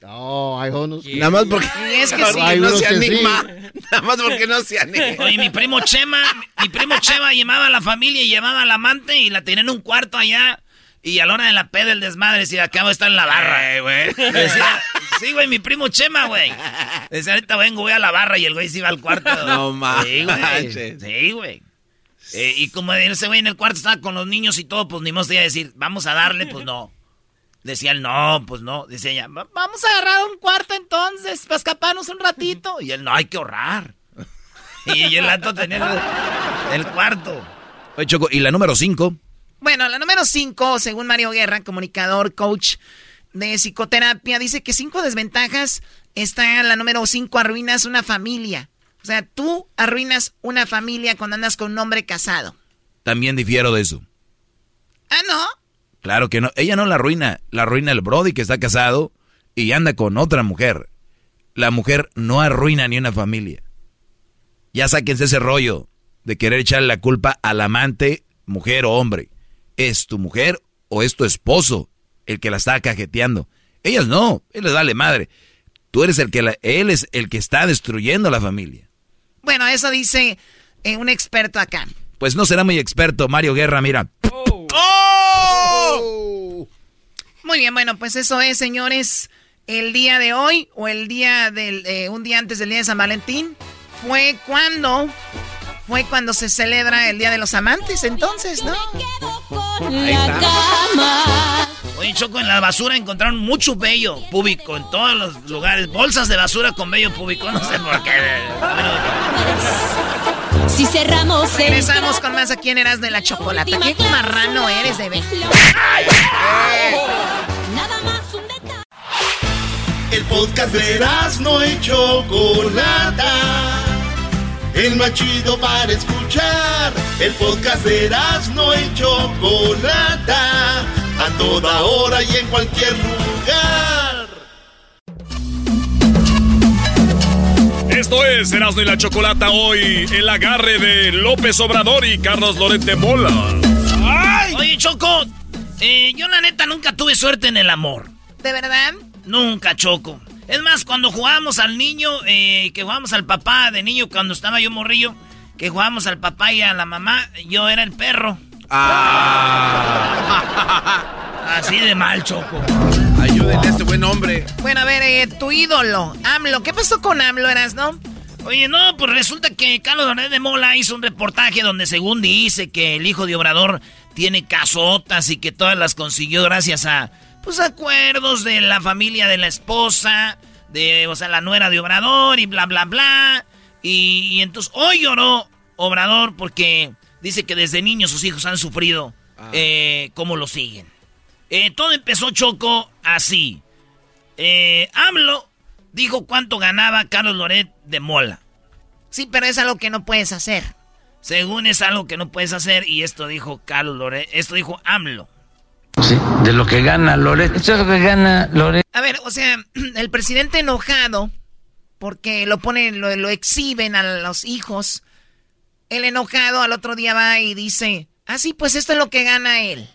No, hay unos. Nada más porque es que sí. No se anima. Sí. Nada más porque no se anima. Oye, mi primo Chema, mi primo Chema llevaba a la familia y llevaba al amante y la tenía en un cuarto allá. Y a la hora de la peda, el desmadre, si acabo de estar en la barra. güey. Decía, sí, güey, mi primo Chema, güey. Decía, ahorita vengo, voy a la barra y el güey se iba al cuarto. No Sí, güey. Sí, güey. Eh, y como ese güey en el cuarto estaba con los niños y todo, pues ni iba a decir, vamos a darle, pues no. Decía él, no, pues no. Decía ella, vamos a agarrar un cuarto entonces, para escaparnos un ratito. Y él, no, hay que ahorrar. Y el gato tenía el, el cuarto. Oye, Choco, ¿y la número cinco? Bueno, la número cinco, según Mario Guerra, comunicador, coach de psicoterapia, dice que cinco desventajas está en la número cinco, arruinas una familia. O sea, tú arruinas una familia cuando andas con un hombre casado. También difiero de eso. Ah, ¿no? Claro que no. Ella no la arruina. La arruina el Brody que está casado y anda con otra mujer. La mujer no arruina ni una familia. Ya sáquense ese rollo de querer echarle la culpa al amante, mujer o hombre. ¿Es tu mujer o es tu esposo el que la está cajeteando? Ellas no. Él les dale madre. Tú eres el que la, él es el que está destruyendo la familia. Bueno, eso dice eh, un experto acá. Pues no será muy experto, Mario Guerra, mira. Oh. Oh. Muy bien, bueno, pues eso es, señores. El día de hoy o el día del eh, un día antes del día de San Valentín fue cuando fue cuando se celebra el Día de los Amantes, entonces, ¿no? Ahí está. Oye, Choco, en la basura encontraron mucho vello público en todos los lugares. Bolsas de basura con vello público, no sé por qué. Si cerramos el Regresamos con más aquí en Eras de la Chocolata. ¿Qué marrano eres de ver? Nada más un detalle. El podcast de Erasmo y Chocolata. El más chido para escuchar. El podcast de Erasmo y Chocolata. A toda hora y en cualquier lugar. Esto es Erasmo y la Chocolata hoy, el agarre de López Obrador y Carlos Loret de Mola. ¡Ay! Oye, Choco, eh, yo la neta nunca tuve suerte en el amor. ¿De verdad? Nunca, Choco. Es más, cuando jugábamos al niño, eh, que jugábamos al papá de niño cuando estaba yo morrillo, que jugábamos al papá y a la mamá, yo era el perro. Ah. Así de mal, Choco. Ayúdenle a este buen hombre. Bueno, a ver, eh, tu ídolo, AMLO. ¿Qué pasó con AMLO, eras, no? Oye, no, pues resulta que Carlos Donet de Mola hizo un reportaje donde según dice que el hijo de Obrador tiene casotas y que todas las consiguió gracias a, pues, acuerdos de la familia de la esposa, de, o sea, la nuera de Obrador y bla, bla, bla. Y, y entonces hoy lloró Obrador porque dice que desde niños sus hijos han sufrido eh, cómo lo siguen. Eh, todo empezó Choco así. Eh, AMLO dijo cuánto ganaba Carlos Loret de Mola. Sí, pero es algo que no puedes hacer. Según es algo que no puedes hacer y esto dijo Carlos Loret, esto dijo AMLO. Sí, de lo que gana Loret. Esto es lo que gana Loret. A ver, o sea, el presidente enojado porque lo ponen, lo, lo exhiben a los hijos. El enojado al otro día va y dice, ah, sí, pues esto es lo que gana él.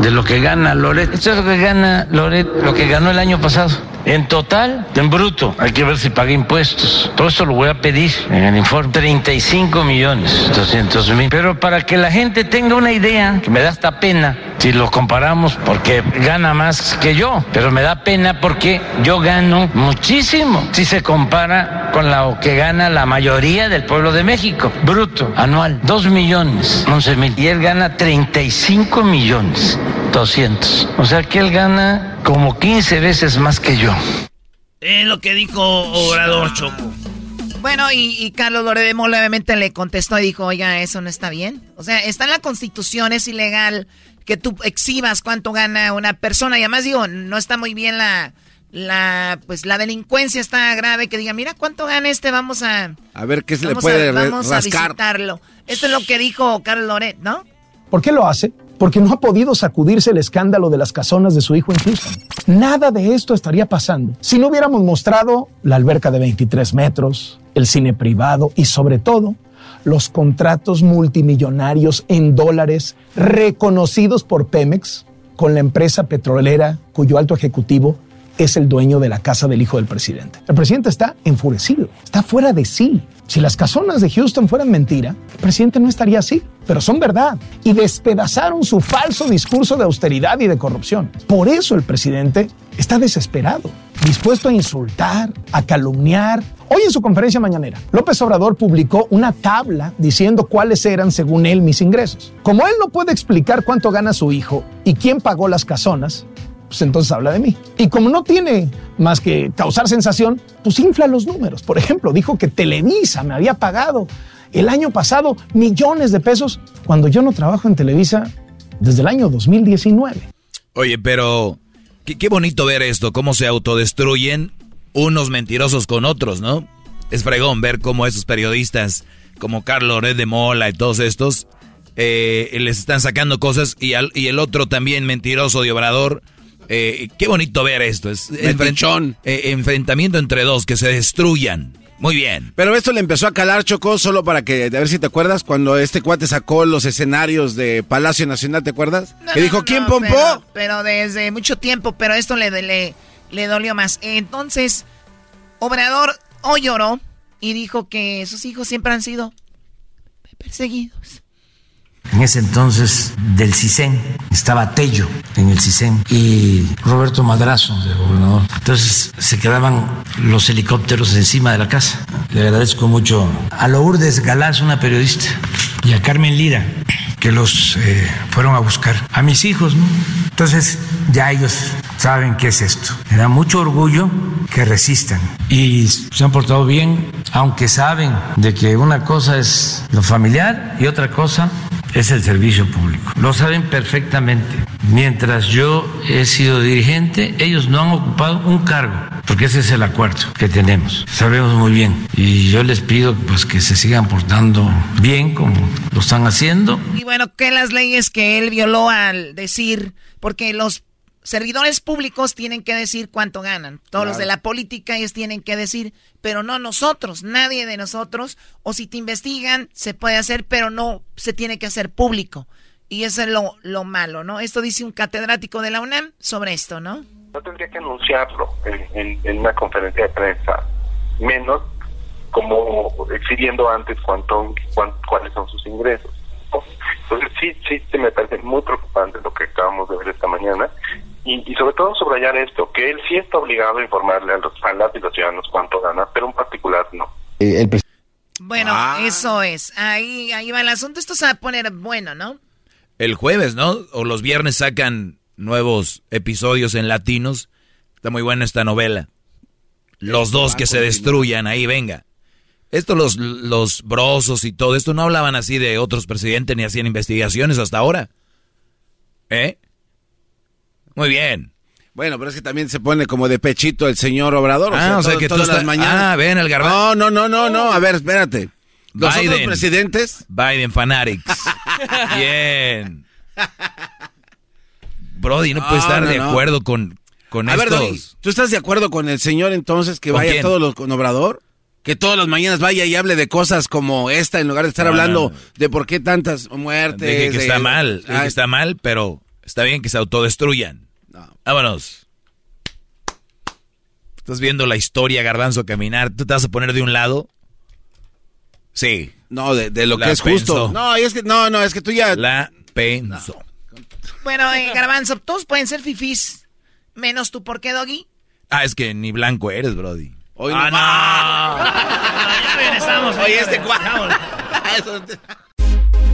De lo que gana Loret. Esto es lo que gana Loret, lo que ganó el año pasado. En total, en bruto, hay que ver si paga impuestos. Todo eso lo voy a pedir en el informe. 35 millones 200 mil. Pero para que la gente tenga una idea, me da hasta pena si lo comparamos porque gana más que yo, pero me da pena porque yo gano muchísimo si se compara con lo que gana la mayoría del pueblo de México. Bruto, anual, 2 millones 11 mil. Y él gana 35 millones 200. O sea que él gana como 15 veces más que yo. Es lo que dijo Obrador Choco. Bueno, y, Carlos Loredemo obviamente le contestó y dijo, oiga, eso no está bien. O sea, está en la constitución, es ilegal que tú exhibas cuánto gana una persona. Y además digo, no está muy bien la, la, pues la delincuencia está grave, que diga, mira cuánto gana este, vamos a... A ver qué se le puede Vamos a visitarlo. Esto es lo que dijo Carlos Loret, ¿no? ¿Por qué lo hace? Porque no ha podido sacudirse el escándalo de las casonas de su hijo en Houston. Nada de esto estaría pasando si no hubiéramos mostrado la alberca de 23 metros, el cine privado y sobre todo los contratos multimillonarios en dólares reconocidos por Pemex con la empresa petrolera cuyo alto ejecutivo es el dueño de la casa del hijo del presidente. El presidente está enfurecido, está fuera de sí. Si las casonas de Houston fueran mentira, el presidente no estaría así, pero son verdad. Y despedazaron su falso discurso de austeridad y de corrupción. Por eso el presidente está desesperado, dispuesto a insultar, a calumniar. Hoy en su conferencia mañanera, López Obrador publicó una tabla diciendo cuáles eran, según él, mis ingresos. Como él no puede explicar cuánto gana su hijo y quién pagó las casonas, pues entonces habla de mí. Y como no tiene más que causar sensación, pues infla los números. Por ejemplo, dijo que Televisa me había pagado el año pasado millones de pesos cuando yo no trabajo en Televisa desde el año 2019. Oye, pero qué, bonito ver esto, cómo se autodestruyen unos mentirosos con otros, ¿no? Es fregón ver cómo esos periodistas como Carlos Red de Mola y todos estos eh, les están sacando cosas y, y el otro también mentiroso de Obrador eh, qué bonito ver esto. Es eh, enfrentamiento entre dos, que se destruyan. Muy bien. Pero esto le empezó a calar, Chocó, solo para que, a ver si te acuerdas, cuando este cuate sacó los escenarios de Palacio Nacional, ¿te acuerdas? que dijo, ¿quién pompó? Pero, desde mucho tiempo, pero esto le, le, le dolió más. Entonces, Obrador hoy lloró y dijo que sus hijos siempre han sido perseguidos en ese entonces del CISEN, estaba Tello en el CISEN y Roberto Madrazo, de gobernador. Entonces se quedaban los helicópteros encima de la casa. Le agradezco mucho a Lourdes Galás, una periodista, y a Carmen Lira, que los eh, fueron a buscar. A mis hijos, ¿no? Entonces ya ellos saben qué es esto. Me da mucho orgullo que resistan y se han portado bien, aunque saben de que una cosa es lo familiar y otra cosa es el servicio público. Lo saben perfectamente. Mientras yo he sido dirigente, ellos no han ocupado un cargo, porque ese es el acuerdo que tenemos. Sabemos muy bien. Y yo les pido pues que se sigan portando bien como lo están haciendo. Y bueno, que las leyes que él violó al decir, porque los servidores públicos tienen que decir cuánto ganan. Todos los de la política ellos tienen que decir, pero no nosotros, nadie de nosotros. O si te investigan, se puede hacer, pero no se tiene que hacer público. Y eso es lo, lo malo, ¿no? Esto dice un catedrático de la UNAM sobre esto, ¿no? No tendría que anunciarlo en, una conferencia de prensa, menos como exhibiendo antes cuánto, cuáles son sus ingresos. Entonces sí, sí, sí me parece muy preocupante lo que acabamos de ver esta mañana y, sobre todo subrayar esto, que él sí está obligado a informarle a los, a las y los ciudadanos cuánto gana, pero en particular no. Eh, bueno, ah. eso es. Ahí, ahí va el asunto. Esto se va a poner bueno, ¿no? El jueves, ¿no? O los viernes sacan nuevos episodios en latinos. Está muy buena esta novela. Los dos que se destruyan, ahí venga. Esto los, los brosos y todo esto no hablaban así de otros presidentes ni hacían investigaciones hasta ahora. ¿Eh? Muy bien. Bueno, pero es que también se pone como de pechito el señor Obrador. Ah, o sea, que todas las mañanas. Ah, ven el garbanzo. No, no, no, no, no. A ver, espérate. Los otros presidentes. Biden Fanatics. bien. Brody, no, puede estar de acuerdo con, con a estos. Ver, ¿tú estás de acuerdo con el señor entonces que vaya todos los con Obrador? Que todas las mañanas vaya y hable de cosas como esta en lugar de estar hablando de por qué tantas muertes. Dije que está mal, que está mal, pero está bien que se autodestruyan. Vámonos. Estás viendo la historia, Garbanzo, caminar. ¿Tú te vas a poner de un lado? Sí. No, de, de lo La que es justo. No, y es que, no, no, es que tú ya. La pensó. Bueno, eh, Garbanzo, todos pueden ser fifís. Menos tú, ¿por qué, Doggy? Ah, es que ni blanco eres, Brody. Hoy ah, Ya regresamos. Oye, este cuadro.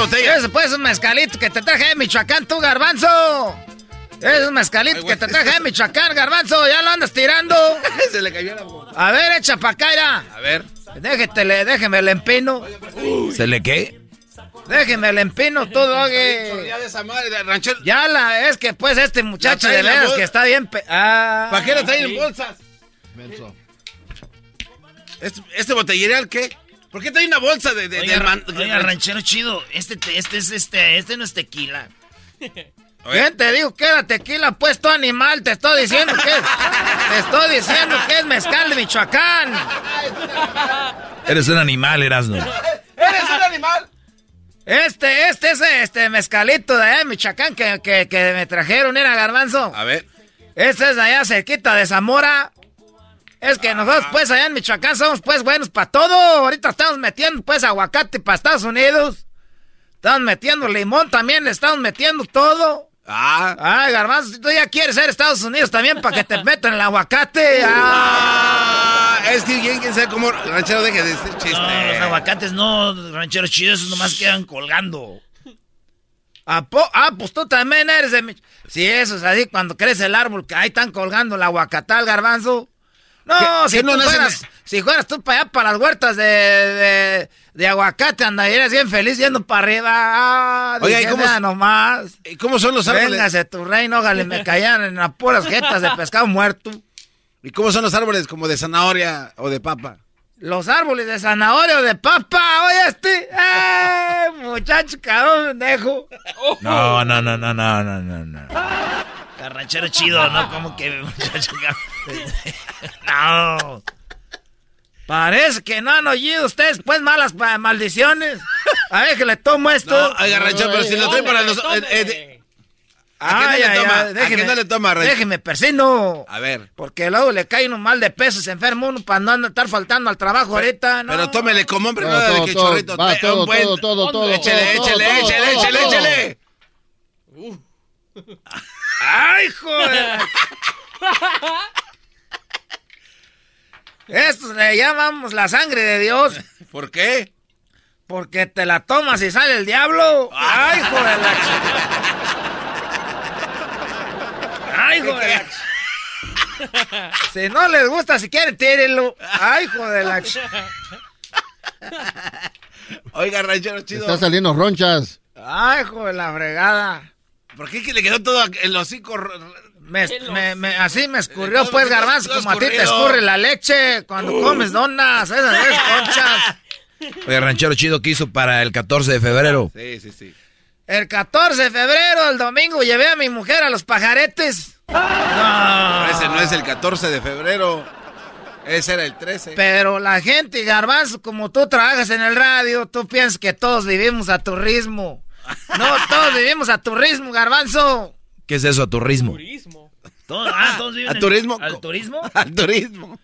¿Por qué traes esa botella? Ese pues un mezcalito que te traje de Michoacán, tú, garbanzo. Es un mezcalito que te traje de Michoacán, garbanzo. Ya lo andas tirando. Se le cayó la boca. A ver, echa pa' acá. A ver. Déjetele, déjeme el empino. ¿Se le qué? Déjeme el empino, tú, dogue. Ya de esa madre, de ranchero. Ya la, es que pues este muchacho de veras que está bien... pe- ah. ¿Para qué lo traen en bolsas? ¿Este, este botellerial qué? ¿Por qué trae una bolsa de, de, Oiga, del man- oiga, ranchero chido, este, te- este es este, este no es tequila. ¿Quién te digo que era tequila? Pues tu animal, te estoy diciendo que te estoy diciendo que es mezcal de Michoacán. Eres un animal, Erasno. ¡Eres un animal! Este, este es este mezcalito de allá de Michoacán que, que, que me trajeron, era garbanzo. A ver. Este es de allá cerquita de Zamora. Es que nosotros pues allá en Michoacán somos pues buenos para todo. Ahorita estamos metiendo pues aguacate para Estados Unidos. Estamos metiendo limón también, le estamos metiendo todo. Ah. Ay, garbanzo, si tú ya quieres ser Estados Unidos también para que te metan el aguacate. Ah. Ah, es que quién, quién sabe cómo. Ranchero, deje de decir chiste. No, los aguacates no, rancheros chidos, esos nomás quedan colgando. ¿A po- ah, pues tú también eres de mi... Sí, eso es así, cuando crece el árbol, que ahí están colgando el aguacatal, garbanzo. No, ¿Qué- si no tú fueras, si fueras tú para allá, para las huertas de, de, de aguacate, andarías bien feliz yendo para arriba. Ah, Oiga, ¿y cómo- "Ah, nomás. ¿Y cómo son los árboles? Véngase tu reino, ógale, me caían en las puras jetas de pescado muerto. ¿Y cómo son los árboles? ¿Como de zanahoria o de papa? Los árboles de zanahoria o de papa, oye este. ¡Eh, muchacho, cabrón, pendejo! No, no, no, no, no, no, no, no. Carranchero chido, ¿no? Como que muchacho, No. Parece que no han oído ustedes, pues, malas pa- maldiciones. A ver que le tomo esto. No, oiga, ranchero, pero si lo trae para los. eh, eh, ¿A qué no Ay, le ay, toma? ay, ¿A qué no le toma, ranchero? Déjeme persino. A ver. Porque luego le cae uno mal de peso, se enferma uno para no estar faltando al trabajo ahorita, ¿no? Pero tómele como hombre, no de todo, que todo, chorrito. va, todo, un buen- todo, todo, todo, Échele, todo, échele, todo, échele, todo, échele, todo. échele. ¡Ay, joder! Esto le llamamos la sangre de Dios. ¿Por qué? Porque te la tomas y sale el diablo. ¡Ay, hijo de la ch- ¡Ay, hijo de la ch- Si no les gusta, si quieren, tírenlo. ¡Ay, hijo de la ch- Oiga, ranchero chido. Está saliendo ronchas. ¡Ay, hijo de la fregada! ¿Por qué que le quedó todo el hocico? ro- Me- me- me- así me escurrió, Todo- pues, garbanzo, como a ti te escurre la leche cuando comes donas, esas es conchas. Oye, ranchero chido, ¿qué hizo para el 14 de febrero? Sí, sí, sí. El 14 de febrero, el domingo, llevé a mi mujer a los pajaretes. No. Ese no es el 14 de febrero. Ese era el 13. Pero la gente, Garbanzo, como tú trabajas en el radio, tú piensas que todos vivimos a tu ritmo. No, todos vivimos a tu ritmo, Garbanzo. ¿Qué es eso, a tu ritmo? Todos, ah, todos viven ¿A en- turismo? ¿Al turismo? Al turismo.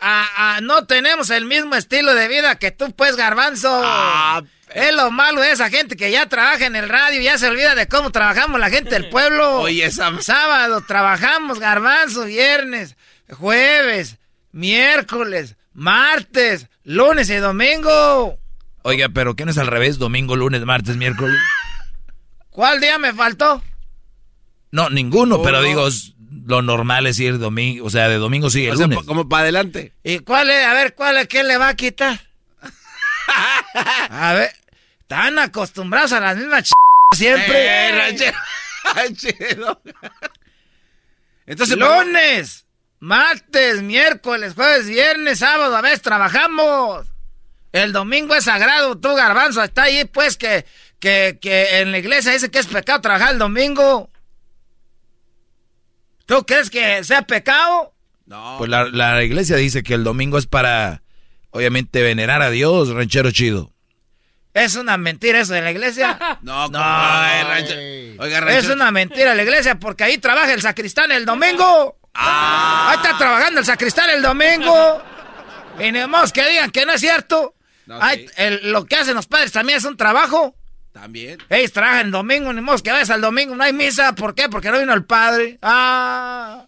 Ah, ah, no tenemos el mismo estilo de vida que tú, pues, Garbanzo. Ah, es lo malo de esa gente que ya trabaja en el radio y ya se olvida de cómo trabajamos la gente del pueblo. Oye, esa- Sábado trabajamos, Garbanzo, viernes, jueves, miércoles, martes, lunes y domingo. Oiga, pero ¿qué no es al revés? Domingo, lunes, martes, miércoles. ¿Cuál día me faltó? No, ninguno, No, pero no. digo, lo normal es ir domingo, o sea, de domingo sigue el O sea, lunes. como para adelante. ¿Y cuál es? A ver, ¿cuál es? ¿Qué le va a quitar? A ver, están acostumbrados a las mismas ch... siempre. Eh, ranchero. Ranchero. Entonces, lunes, martes, miércoles, jueves, viernes, sábado, a veces trabajamos. El domingo es sagrado, tú garbanzo, está ahí pues que, que, que en la iglesia dice que es pecado trabajar el domingo. ¿Tú crees que sea pecado? No. Pues la, la iglesia dice que el domingo es para, obviamente, venerar a Dios, ranchero chido. Es una mentira eso de la iglesia. No, No. Ay, ranchero. Oiga, Es una mentira la iglesia porque ahí trabaja el sacristán el domingo. Ah. Ahí está trabajando el sacristán el domingo. Y ni que digan que no es cierto. No, sí. el- lo que hacen los padres también es un trabajo. También. Ellos trabajan el domingo, ni modo que vayas al domingo, no hay misa. ¿Por qué? Porque no vino el padre. Ah,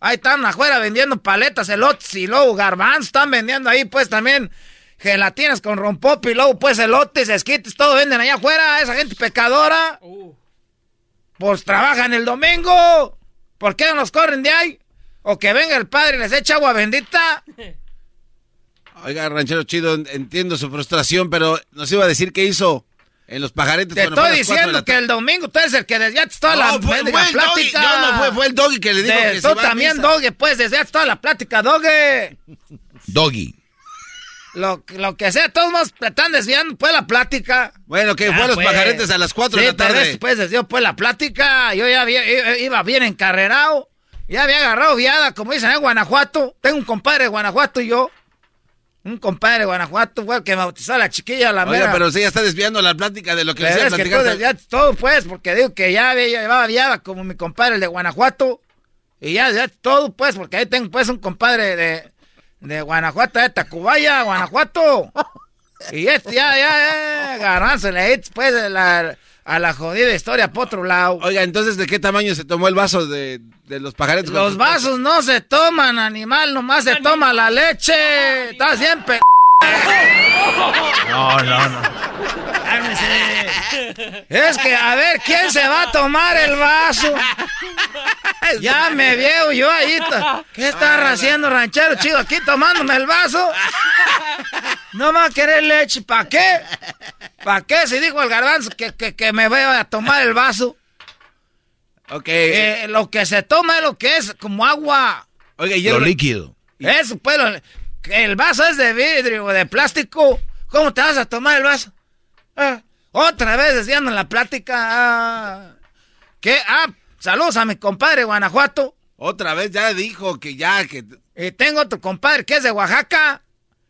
ahí están afuera vendiendo paletas, elotes y luego garbanzos. Están vendiendo ahí pues también gelatinas con rompop y luego pues elotes, esquites, todo venden allá afuera. Esa gente pecadora. Pues trabajan el domingo. ¿Por qué no nos corren de ahí? O que venga el padre y les eche agua bendita. Oiga, ranchero chido, entiendo su frustración, pero nos iba a decir qué hizo en los pajaretes. Te estoy diciendo que el domingo tú eres el que desviaste toda No, la fue- fue el doggy. plática. No, no fue- fue el doggy que le dijo De- que se Tú a también, doggy, pues desviaste toda la plática, doggy. Doggy. Lo, lo que sea, todos nos están desviando pues la plática. Bueno, que fue a los pajaretes a las cuatro sí, de la tarde. pero pues desvió pues la plática. Yo ya había- iba, iba bien encarrerado. Ya había agarrado viada, como dicen en Guanajuato. Tengo un compadre de Guanajuato y yo. Un compadre de Guanajuato fue el que bautizó a la chiquilla, la Oiga, mera. pero sí, ya está desviando la plática de lo que le Pero iba a es que tú todo, pues, porque digo que ya llevaba viada como mi compadre, el de Guanajuato. Y ya desviaste todo, pues, porque ahí tengo, pues, un compadre de, de Guanajuato, de Tacubaya, Guanajuato. Y este ya, ya, ya, garbanzo, le pues, la, a la jodida historia por otro lado. Oiga, entonces, ¿de qué tamaño se tomó el vaso de, de los pajaretes? con Los vasos no se toman, animal, nomás se toma la leche. Estás bien pe... No, no, no. Cálmese. Es que, a ver, ¿quién se va a tomar el vaso? Ya me veo yo ahí. ¿Qué está haciendo ranchero chido aquí tomándome el vaso? No me va a querer leche. ¿Para qué? ¿Para qué? Si dijo el garbanzo que, que, que me voy a tomar el vaso. Ok. Eh, lo que se toma es lo que es como agua. Y Lo el- líquido. Eso, pues, lo- que el vaso es de vidrio o de plástico. ¿Cómo te vas a tomar el vaso? Ah, otra vez desviando la plática. Ah, ¿Qué? Ah, saludos a mi compadre Guanajuato. Otra vez ya dijo que ya, que... Y tengo otro compadre que es de Oaxaca.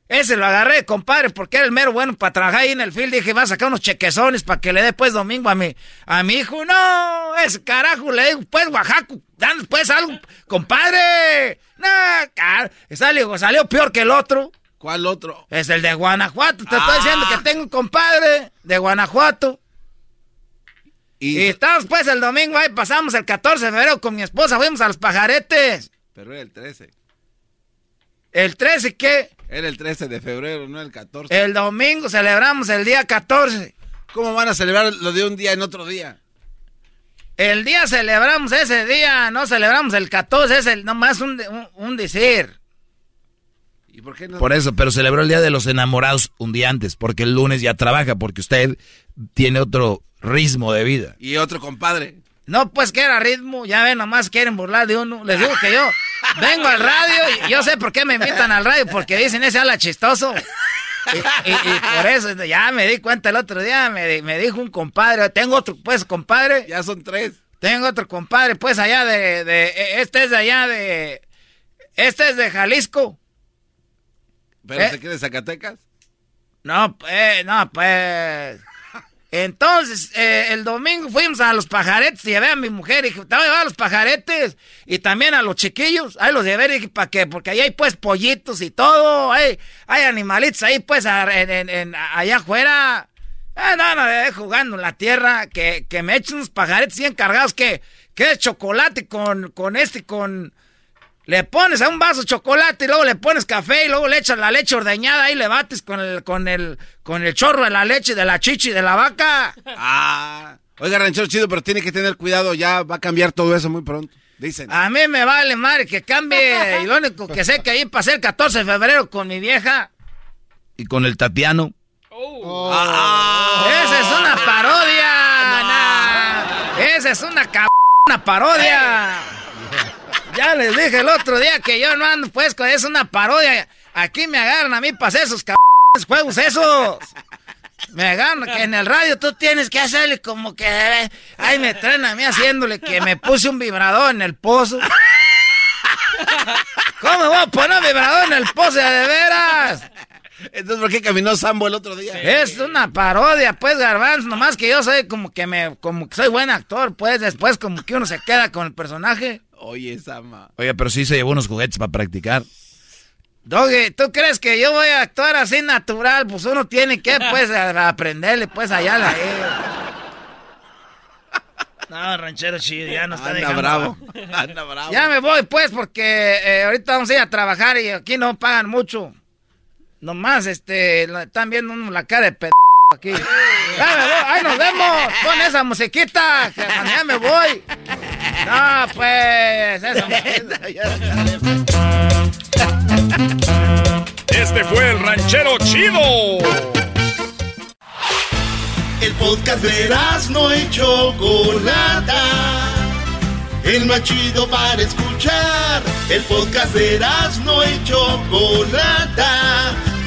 Ese lo agarré, compadre, porque era el mero bueno para trabajar ahí en el field. Dije, va a sacar unos chequezones para que le dé pues domingo a mi, a mi hijo. No, ese carajo, le digo, pues Oaxaca, dan pues algo, compadre. No, salió, salió peor que el otro. ¿Cuál otro? Es el de Guanajuato. Te Ah. estoy diciendo que tengo un compadre de Guanajuato. Y, Y estamos pues el domingo ahí, pasamos el 14 de febrero con mi esposa, fuimos a los pajaretes. Pero era el 13. El 13, ¿qué? Era el 13 de febrero, no el 14. El domingo celebramos el día 14. ¿Cómo van a celebrar lo de un día en otro día? El día celebramos ese día, no celebramos el 14, es el, nomás un, un, un decir. ¿Y por qué no? Por eso, pero celebró el Día de los Enamorados un día antes, porque el lunes ya trabaja, porque usted tiene otro ritmo de vida. Y otro compadre. No, pues que era ritmo, ya ven, nomás quieren burlar de uno. Les digo que yo vengo al radio y yo sé por qué me invitan al radio, porque dicen ese habla chistoso. Y, y- y por eso ya me di cuenta el otro día, me, me dijo un compadre, tengo otro pues compadre. Ya son tres. Tengo otro compadre, pues allá de, de, este es de allá de, este es de Jalisco. ¿Pero ¿Eh? se quiere Zacatecas? No, pues, no, pues. Entonces, eh, el domingo fuimos a los pajaretes y llevé a mi mujer y dije, te voy a llevar a los pajaretes y también a los chiquillos. Ahí los llevé, dije, ¿para qué? Porque ahí hay pues pollitos y todo, hay, hay animalitos ahí pues en- en- en- allá afuera. Ah, no, no, eh, jugando en la tierra, que, que me echen unos pajaretes bien cargados, que, que es chocolate con, con este, con... Le pones a un vaso chocolate y luego le pones café y luego le echas la leche ordeñada y le bates con el, con el, con el chorro de la leche de la chichi de la vaca. Ah. Oiga, ranchero chido, pero tiene que tener cuidado, ya va a cambiar todo eso muy pronto. Dicen. A mí me vale madre que cambie y lo único que sé que ahí pasé el 14 de febrero con mi vieja. Y con el Tatiano. Esa es una parodia. nah. Esa es una una parodia. Ya les dije el otro día que yo no ando pues con es una parodia. Aquí me agarran a mí para hacer esos cab... juegos esos. Me agarran que en el radio tú tienes que hacerle como que... Ay, me traen a mí haciéndole que me puse un vibrador en el pozo. ¿Cómo me voy a poner un vibrador en el pozo de veras? Entonces, ¿por qué caminó Sambo el otro día? Es una parodia, pues, Garbanzo. Nomás que yo soy como que me, como que soy buen actor, pues. Después como que uno se queda con el personaje. Oye, Sama. Oye, pero sí se llevó unos juguetes para practicar. Doggy, ¿tú crees que yo voy a actuar así natural? Pues uno tiene que, pues, a- aprenderle, pues, allá la... No, ranchero chido, ya no está Anda dejando- bravo. Anda bravo. Ya me voy, pues, porque eh, ahorita vamos a ir a trabajar y aquí no pagan mucho. Nomás, este, están viendo uno la cara de p... aquí. Ahí nos vemos. Pon esa musiquita, que ya me voy. No, pues, esa Este fue el ranchero chido. El podcast de no y Chocolata. El más chido para escuchar. El podcast de no y Chocolata.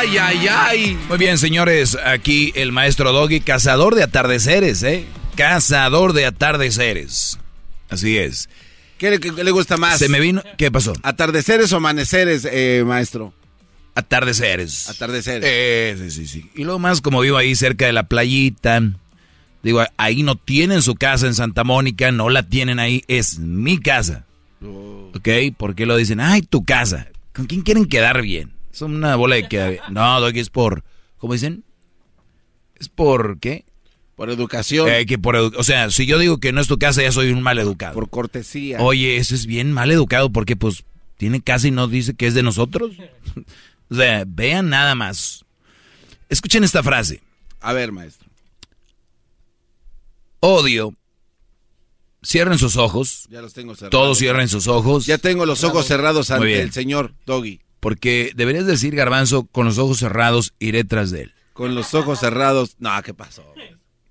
Ay, ay, ay. Muy bien, señores, aquí el maestro Doggy, cazador de atardeceres, ¿eh? Cazador de atardeceres. Así es. ¿Qué le, qué le gusta más? Se me vino. ¿Qué pasó? ¿Atardeceres o amaneceres, eh, maestro? Atardeceres. Atardeceres. Eh, sí, sí, sí. Y luego más, como vivo ahí cerca de la playita. Digo, ahí no tienen su casa en Santa Mónica, no la tienen ahí, es mi casa. ¿Ok? ¿Por qué lo dicen? Ay, tu casa. ¿Con quién quieren quedar bien? Son una bola de bien. No, Doggy, es por. ¿Cómo dicen? ¿Es por qué? Por educación. Eh, que por edu- o sea, si yo digo que no es tu casa, ya soy un mal educado. Por cortesía. Oye, eso es bien mal educado porque pues tiene casa y no dice que es de nosotros. o sea, vean nada más. Escuchen esta frase. A ver, maestro. Odio. Cierren sus ojos. Ya los tengo cerrados. Todos cierren sus ojos. Ya tengo los ojos cerrados Muy ante bien. el señor Doggy. Porque deberías decir, Garbanzo, con los ojos cerrados, iré tras de él. Con los ojos cerrados. No, ¿qué pasó?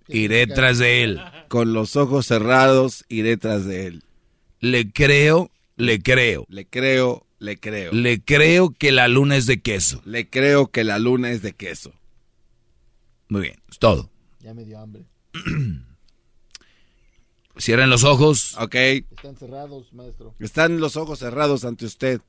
Iré tras de él. Con los ojos cerrados iré tras de él. Le creo, le creo. Le creo, le creo. Le creo que la luna es de queso. Le creo que la luna es de queso. Muy bien, es todo. Ya me dio hambre. Cierren los ojos. Ok. Están cerrados, maestro. Están los ojos cerrados ante usted.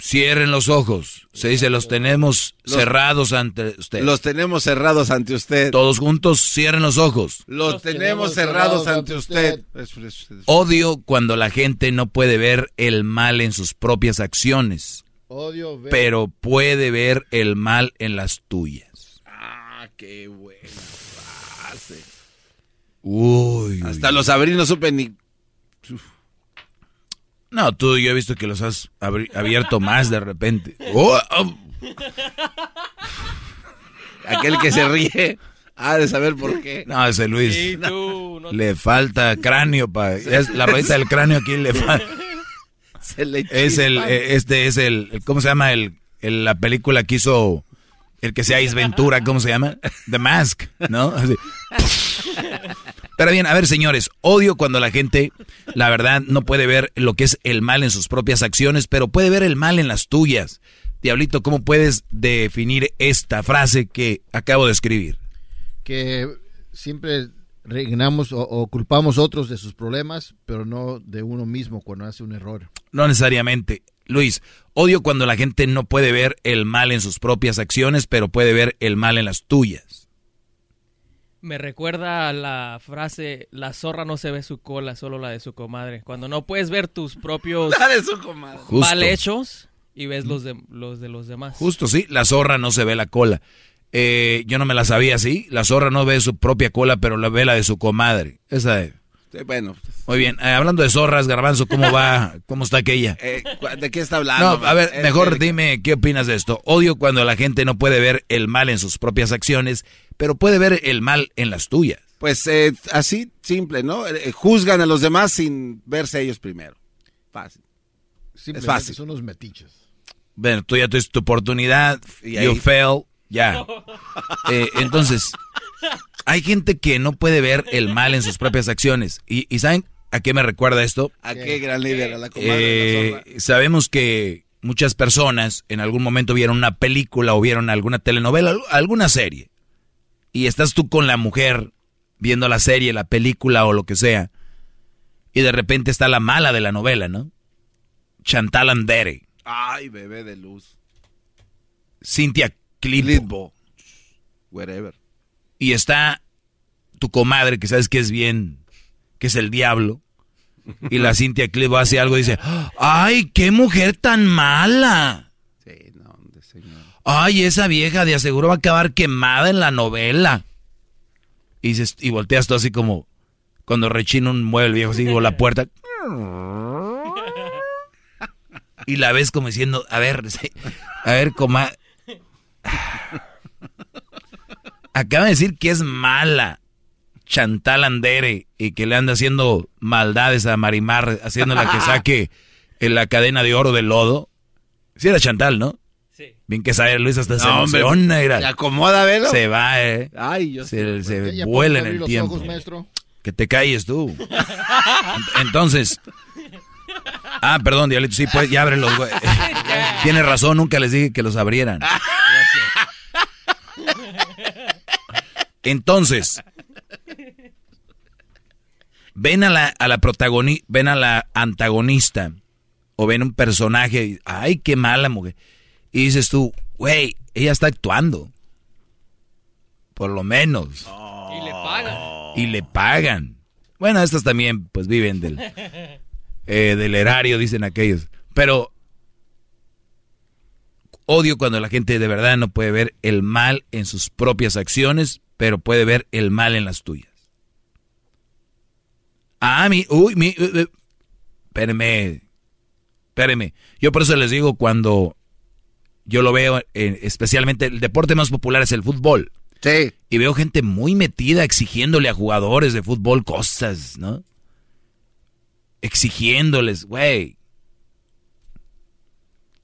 Cierren los ojos. Se dice, los tenemos Los- cerrados ante usted. Los tenemos cerrados ante usted. Todos juntos, cierren los ojos. Los, tenemos, cerrados, ante usted. Odio cuando la gente no puede ver el mal en sus propias acciones, Odio ver. pero puede ver el mal en las tuyas. Ah, qué buena frase. Uy. Hasta los abrí no supe ni... No, tú yo he visto que los has abierto más de repente. Oh, oh. Aquel que se ríe Ah, de saber por qué. No, ese Luis. Le falta cráneo para. La ruedita del cráneo aquí le falta. es el, eh, este es el, el- ¿cómo se llama? El, el- la película que hizo el que sea Ace Ventura, ¿cómo se llama? The Mask, ¿no? Pero bien, a ver, señores, odio cuando la gente, la verdad, no puede ver lo que es el mal en sus propias acciones, pero puede ver el mal en las tuyas. Diablito, ¿cómo puedes definir esta frase que acabo de escribir? Que siempre resignamos o, o culpamos a otros de sus problemas, pero no de uno mismo cuando hace un error. No necesariamente. Luis, odio cuando la gente no puede ver el mal en sus propias acciones, pero puede ver el mal en las tuyas. Me recuerda a la frase, la zorra no se ve su cola, solo la de su comadre. Cuando no puedes ver tus propios La de su comadre. Justo. mal hechos y ves los de los, de los demás. Justo, sí, la zorra no se ve la cola. Eh, yo no me la sabía así. La zorra no ve su propia cola, pero la ve la de su comadre. Esa es. Sí, bueno, Muy bien, eh, hablando de zorras, Garbanzo, ¿cómo va? ¿Cómo está aquella? eh, ¿de qué está hablando? No, a ver, Eh, mejor eh, dime qué opinas de esto. Odio cuando la gente no puede ver el mal en sus propias acciones, pero puede ver el mal en las tuyas. Pues eh, así, simple, ¿no? Eh, juzgan a los demás sin verse ellos primero. Fácil. Simplemente fácil. son unos metiches. Bueno, tú ya tuviste tu oportunidad, Y you fail, ya. Eh, entonces, hay gente que no puede ver el mal en sus propias acciones. ¿Y, y saben a qué me recuerda esto? ¿A qué gran líder? A la comadre. de la Eh, sabemos que muchas personas en algún momento vieron una película o vieron alguna telenovela, al- alguna serie. Y estás tú con la mujer viendo la serie, la película o lo que sea. Y de repente está la mala de la novela, ¿no? Chantal Andere, Ay, bebé de luz. Clitbo. Clitbo. Whatever. Y está tu comadre, que sabes que es bien, que es el diablo. Y la Cintia Clitbo hace algo y dice, ¡ay, qué mujer tan mala! Sí, no, de señor. Ay, esa vieja de aseguro va a acabar quemada en la novela. Y, dices, y volteas tú así como cuando rechina un mueble viejo así por la puerta. Y la ves como diciendo, a ver, a ver, coma. Acaba de decir que es mala Chantal Andere y que le anda haciendo maldades a Marimar, haciéndola que saque en la cadena de oro del lodo. Sí era Chantal, ¿no? Sí. Bien que sabe, Luis hasta se No, hombre, emociona. mira. se acomoda, velo. Se va, eh. Ay, yo se, se vuela en el los tiempo. ojos, maestro. Que te calles tú. Entonces. Ah, perdón, Diablito, sí, pues ya ábrelos, güey. Tienes razón, nunca les dije que los abrieran. Entonces, ven a la, a la protagonista, ven a la antagonista, o ven un personaje, y, ay, qué mala mujer. Y dices tú, güey, ella está actuando. Por lo menos. Y le pagan. Y le pagan. Bueno, estas también, pues viven del, eh, del erario, dicen aquellos. Pero odio cuando la gente de verdad no puede ver el mal en sus propias acciones, pero puede ver el mal en las tuyas. Ah, mi, uy, mi, uh, uh, espérenme, espérenme. Yo por eso les digo cuando yo lo veo, eh, especialmente el deporte más popular es el fútbol. Sí. Y veo gente muy metida exigiéndole a jugadores de fútbol cosas, ¿no? Exigiéndoles, güey.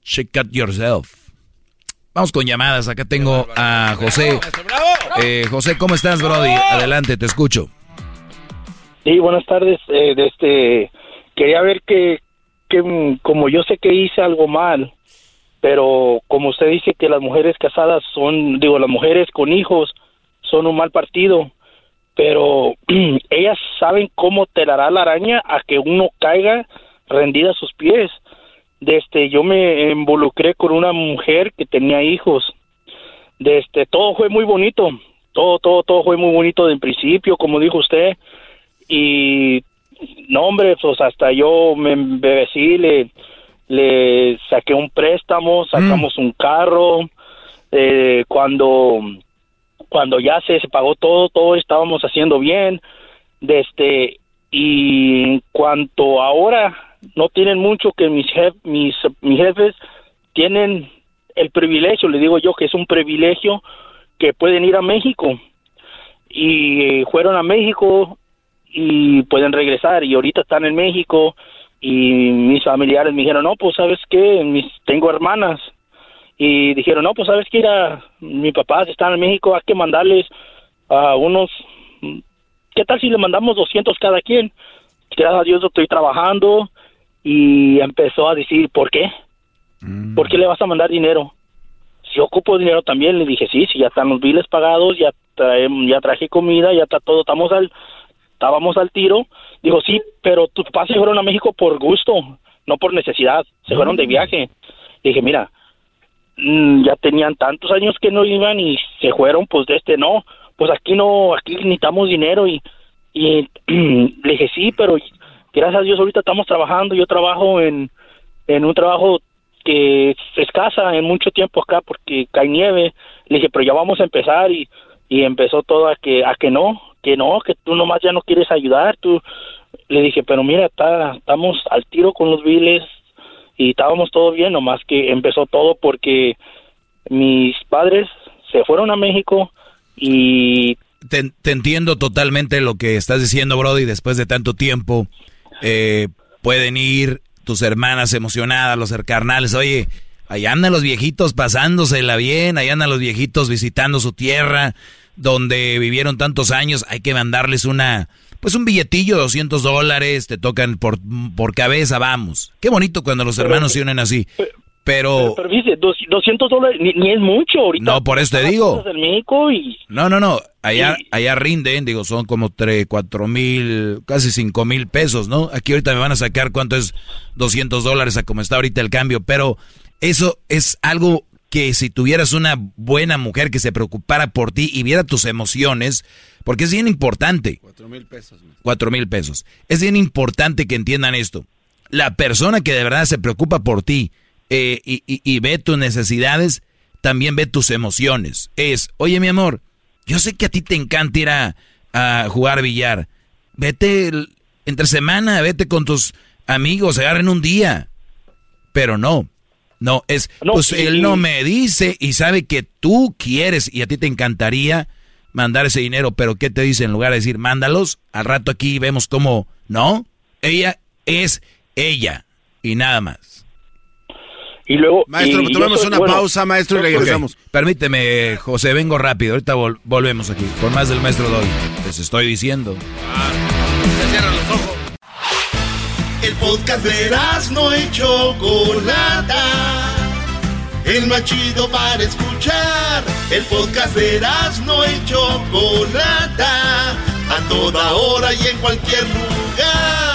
Check out yourself. Vamos con llamadas. Acá tengo a José. Eh, José, ¿cómo estás, Brody? Adelante, te escucho. Sí, buenas tardes. Eh, de este, quería ver que, que, mm, como yo sé que hice algo mal, pero como usted dice que las mujeres casadas son, digo, las mujeres con hijos son un mal partido, pero ellas saben cómo telará la araña a que uno caiga rendida a sus pies. Desde este, yo me involucré con una mujer que tenía hijos. Desde este, todo fue muy bonito, todo, todo, todo fue muy bonito de principio, como dijo usted. Y no hombre pues hasta yo me embebecí le le saqué un préstamo sacamos un carro eh, cuando cuando ya se, se pagó todo todo estábamos haciendo bien. De este y en cuanto ahora no tienen mucho que mis mis mis jefes tienen el privilegio le digo yo que es un privilegio que pueden ir a México. Y fueron a México y pueden regresar y ahorita están en México y mis familiares me dijeron, no, pues sabes qué, mis, tengo hermanas y dijeron, no, pues sabes que era, mi papá está en México, hay que mandarles a unos, ¿qué tal si le mandamos 200 cada quien? Gracias a Dios estoy trabajando y empezó a decir, ¿por qué? ¿Por qué le vas a mandar dinero? Si ocupo dinero también, le dije, sí, si ya están los biles pagados, ya traemos, ya traje comida, ya está todo, estamos al, estábamos al tiro. Dijo, sí, pero tus papás se fueron a México por gusto, no por necesidad, se fueron de viaje. dije, mira, mm, ya tenían tantos años que no iban y se fueron, pues de este no, pues aquí no, aquí necesitamos dinero y, y le dije, sí, pero gracias a Dios ahorita estamos trabajando, yo trabajo en, en un trabajo que es escasa en mucho tiempo acá porque cae nieve. Le dije, pero ya vamos a empezar y, y empezó todo a que, a que no, que no, que tú nomás ya no quieres ayudar. Tú le dije, pero mira, está, estamos al tiro con los biles y estábamos todo bien, nomás que empezó todo porque mis padres se fueron a México y... Te, te entiendo totalmente lo que estás diciendo, Brody, después de tanto tiempo. Eh, pueden ir tus hermanas emocionadas, los carnales, oye, ahí andan los viejitos pasándosela bien, ahí andan los viejitos visitando su tierra, donde vivieron tantos años, hay que mandarles una, pues un billetillo de 200 dólares, te tocan por, por cabeza, vamos. Qué bonito cuando los hermanos se unen así. Pero, pero, dice, 200 dólares ni, es mucho ahorita. No, por eso te digo. y... No, no, no. Allá, allá rinden, digo, son como 3, 4 mil, casi 5 mil pesos, ¿no? Aquí ahorita me van a sacar cuánto es 200 dólares a como está ahorita el cambio. Pero eso es algo que si tuvieras una buena mujer que se preocupara por ti y viera tus emociones, porque es bien importante. 4 mil pesos. 4 mil pesos. Es bien importante que entiendan esto. La persona que de verdad se preocupa por ti, eh, y, ve tus necesidades, también ve tus emociones. Es, oye mi amor, yo sé que a ti te encanta ir a, jugar billar. Vete entre semana, vete con tus amigos, agarren un día. Pero no, no, es, pues él no me dice y sabe que tú quieres y a ti te encantaría mandar ese dinero, pero ¿qué te dice en lugar de decir, mándalos? Al rato aquí vemos cómo, ¿no? Ella es ella y nada más. Y luego. Maestro, tomemos una pausa, maestro, y regresamos. Permíteme, José, vengo rápido. Ahorita volvemos aquí con más del maestro Doy. Les estoy diciendo. los ojos. El podcast de no hecho Chocolata. El más chido para escuchar. El podcast de no hecho Chocolata. A toda hora y en cualquier lugar.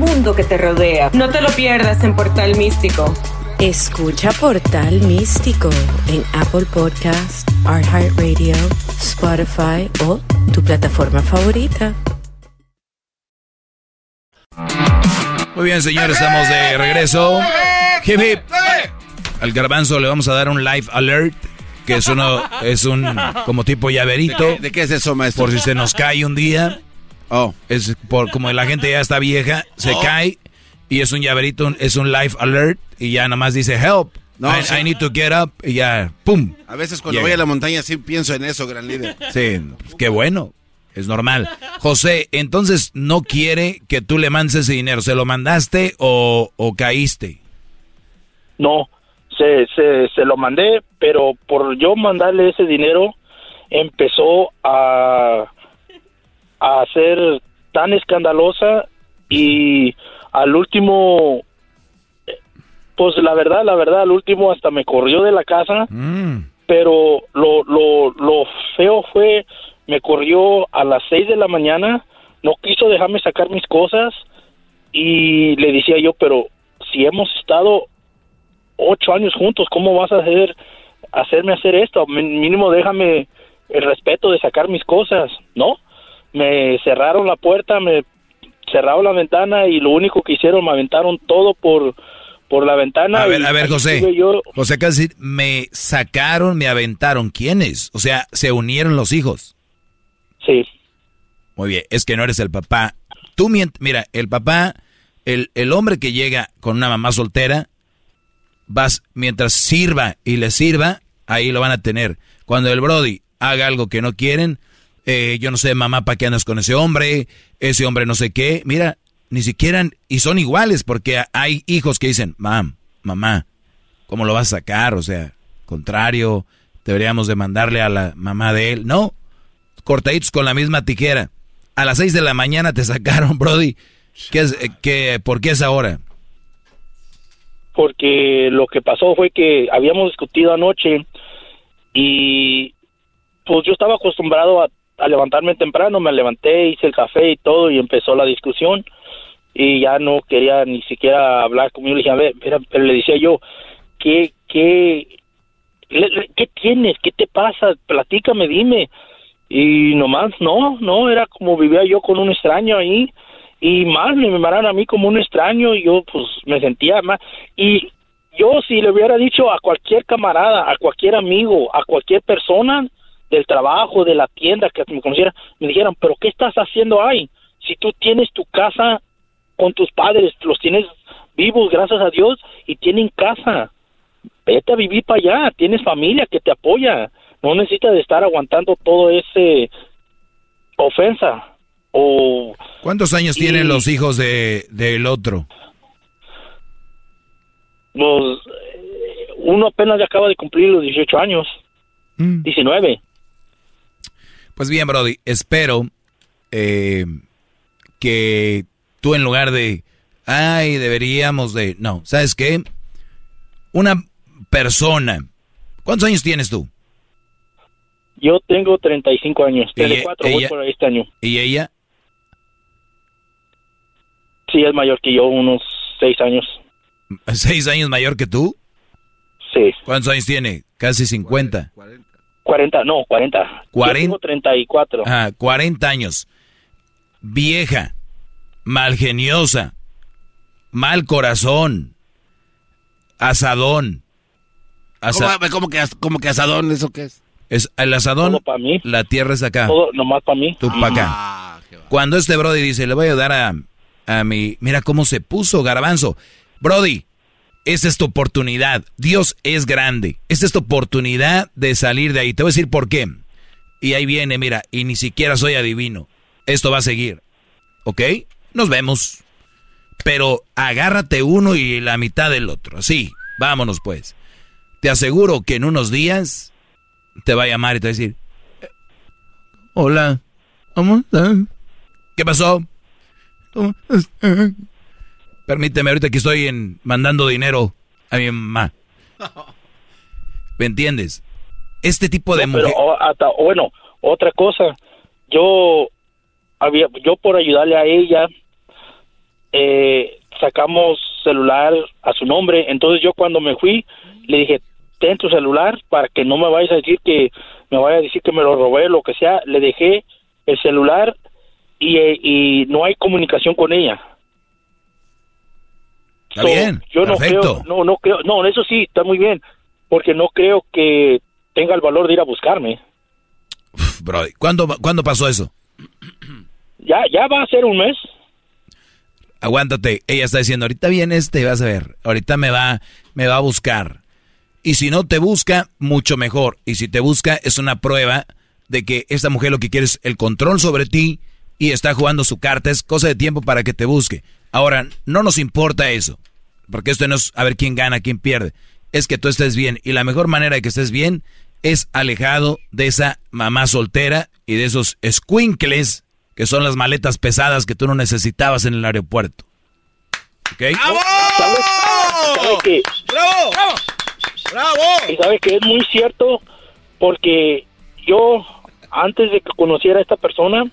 mundo que te rodea. No te lo pierdas en Portal Místico. Escucha Portal Místico en Apple Podcast, Radio, Spotify o tu plataforma favorita. Muy bien, señores, estamos de regreso. Al garbanzo le vamos a dar un live alert, que es uno, es un como tipo llaverito. ¿De qué, es eso, maestro? Por si se nos cae un día. Oh. Es por como la gente ya está vieja, se oh. cae y es un llaverito, es un life alert y ya nomás dice help. No, I, need to get up y ya, ¡pum! A veces cuando voy a la montaña sí pienso en eso, gran líder. Sí, qué bueno, es normal. José, entonces no quiere que tú le mandes ese dinero, ¿se lo mandaste o, o caíste? No, se, se, se lo mandé, pero por yo mandarle ese dinero empezó a a ser tan escandalosa y al último pues la verdad, la verdad, al último hasta me corrió de la casa. Mm. pero lo, lo, lo feo fue, me corrió a las seis de la mañana, no quiso dejarme sacar mis cosas y le decía yo, pero si hemos estado ocho años juntos, ¿cómo vas a hacer, hacerme hacer esto? Mínimo déjame el respeto de sacar mis cosas, ¿no? Me cerraron la puerta, me cerraron la ventana y lo único que hicieron, me aventaron todo por, por la ventana. A ver, a ver, José. yo- José, me sacaron, me aventaron. ¿Quiénes? O sea, se unieron los hijos. Sí. Muy bien, es que no eres el papá. Tú mira, el papá, el, el hombre que llega con una mamá soltera, vas, mientras sirva y le sirva, ahí lo van a tener. Cuando el Brody haga algo que no quieren, eh, yo no sé, mamá, ¿para qué andas con ese hombre? Ese hombre no sé qué. Mira, ni siquiera, y son iguales, porque hay hijos que dicen, mam, mamá, ¿cómo lo vas a sacar? O sea, contrario, deberíamos de mandarle a la mamá de él. No, cortaditos con la misma tijera. A las 6 de la mañana te sacaron, Brody. ¿Qué es, eh, qué, ¿Por qué es ahora? porque lo que pasó fue que habíamos discutido anoche y pues yo estaba acostumbrado a, a levantarme temprano, me levanté, hice el café y todo y empezó la discusión y ya no quería ni siquiera hablar conmigo, le dije, a ver, pero le decía yo, ¿qué, qué, qué tienes? ¿Qué te pasa? Platícame, dime. Y nomás, no, no, era como vivía yo con un extraño ahí y más me miraron a mí como un extraño y yo pues me sentía más y yo si le hubiera dicho a cualquier camarada, a cualquier amigo, a cualquier persona del trabajo, de la tienda que me conociera, me dijeran, pero ¿qué estás haciendo ahí? Si tú tienes tu casa con tus padres, los tienes vivos, gracias a Dios, y tienen casa, vete a vivir para allá, tienes familia que te apoya, no necesitas de estar aguantando todo ese ofensa o ¿Cuántos años Y- tienen los hijos de, del otro? Pues eh, uno apenas acaba de cumplir los 18 años. 19. Pues bien, Brody, espero eh, que tú en lugar de, ay, deberíamos de... No, ¿sabes qué? Una persona... ¿Cuántos años tienes tú? Yo tengo 35 años. Ella- 34 voy por este año. ¿Y ella? Sí, es mayor que yo, unos 6 años. ¿Seis años mayor que tú? Sí. ¿Cuántos años tiene? Casi 50. 40, no, 40. Yo 40. tengo 34. Ah, 40 años. Vieja, malgeniosa, mal corazón, asadón. Asa- ¿Cómo, cómo que, as- cómo que asadón? ¿Eso qué es? es el asadón, la tierra es acá. Todo nomás para mí. Tú para acá. Cuando este Brody dice, le voy a ayudar a, a mi... Mira cómo se puso Garbanzo. Brody, esta es tu oportunidad. Dios es grande. Esta es tu oportunidad de salir de ahí. Te voy a decir por qué. Y ahí viene, mira, y ni siquiera soy adivino. Esto va a seguir. ¿Ok? Nos vemos. Pero agárrate uno y la mitad del otro. Así, vámonos pues. Te aseguro que en unos días te va a llamar y te va a decir, hola, ¿cómo estás? ¿Qué pasó? ¿Cómo estás? Permíteme, ahorita que estoy en, mandando dinero a mi mamá. ¿Me entiendes? Este tipo de No, pero mujer... o- hasta, bueno, otra cosa, yo había, yo por ayudarle a ella, eh, sacamos celular a su nombre, entonces yo cuando me fui le dije, ten tu celular para que no me vayas a decir que me vaya a decir que me lo robé, lo que sea, le dejé el celular y, eh, y no hay comunicación con ella. Está bien, yo no perfecto. creo, no, no creo, no, eso sí, está muy bien, porque no creo que tenga el valor de ir a buscarme. Brody, ¿cuándo, ¿cuándo pasó eso? Ya, ya va a ser un mes. Aguántate, ella está diciendo, ahorita viene este, vas a ver, ahorita me va, me va a buscar. Y si no te busca, mucho mejor. Y si te busca, es una prueba de que esta mujer lo que quiere es el control sobre ti y está jugando su carta, es cosa de tiempo para que te busque. Ahora, no nos importa eso, porque esto no es a ver quién gana, quién pierde, es que tú estés bien. Y la mejor manera de que estés bien es alejado de esa mamá soltera y de esos squinkles que son las maletas pesadas que tú no necesitabas en el aeropuerto. ¿Ok? ¿Sabe qué? ¡Bravo! ¡Bravo! Y sabe que es muy cierto porque yo, antes de que conociera a esta persona,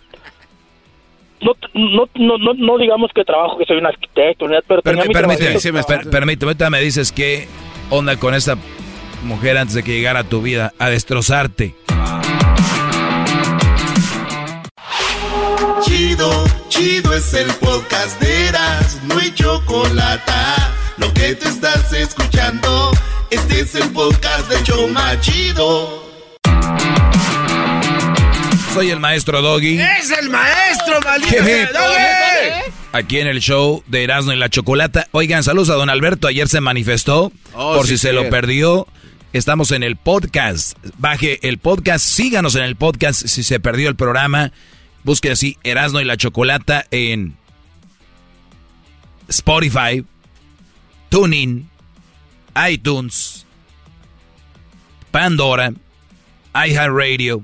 no, no, no, no, no digamos que trabajo, que soy un arquitecto, pero permíteme, trabajito. sí, me- per- permíteme, ahorita me dices qué onda con esta mujer antes de que llegara a tu vida a destrozarte. Chido, chido es el podcast de Eras, no hay chocolate. Lo que te estás escuchando, este es el podcast de Choma Chido. Soy el maestro Doggy. ¡Es el maestro, maldito! Doggy! Aquí en el show de Erasmo y la Chocolata. Oigan, saludos a don Alberto. Ayer se manifestó. Oh, por sí, si se lo perdió. Estamos en el podcast. Baje el podcast. Síganos en el podcast. Si se perdió el programa, busque así Erasmo y la Chocolata en Spotify, Tuning, iTunes, Pandora, iHeartRadio,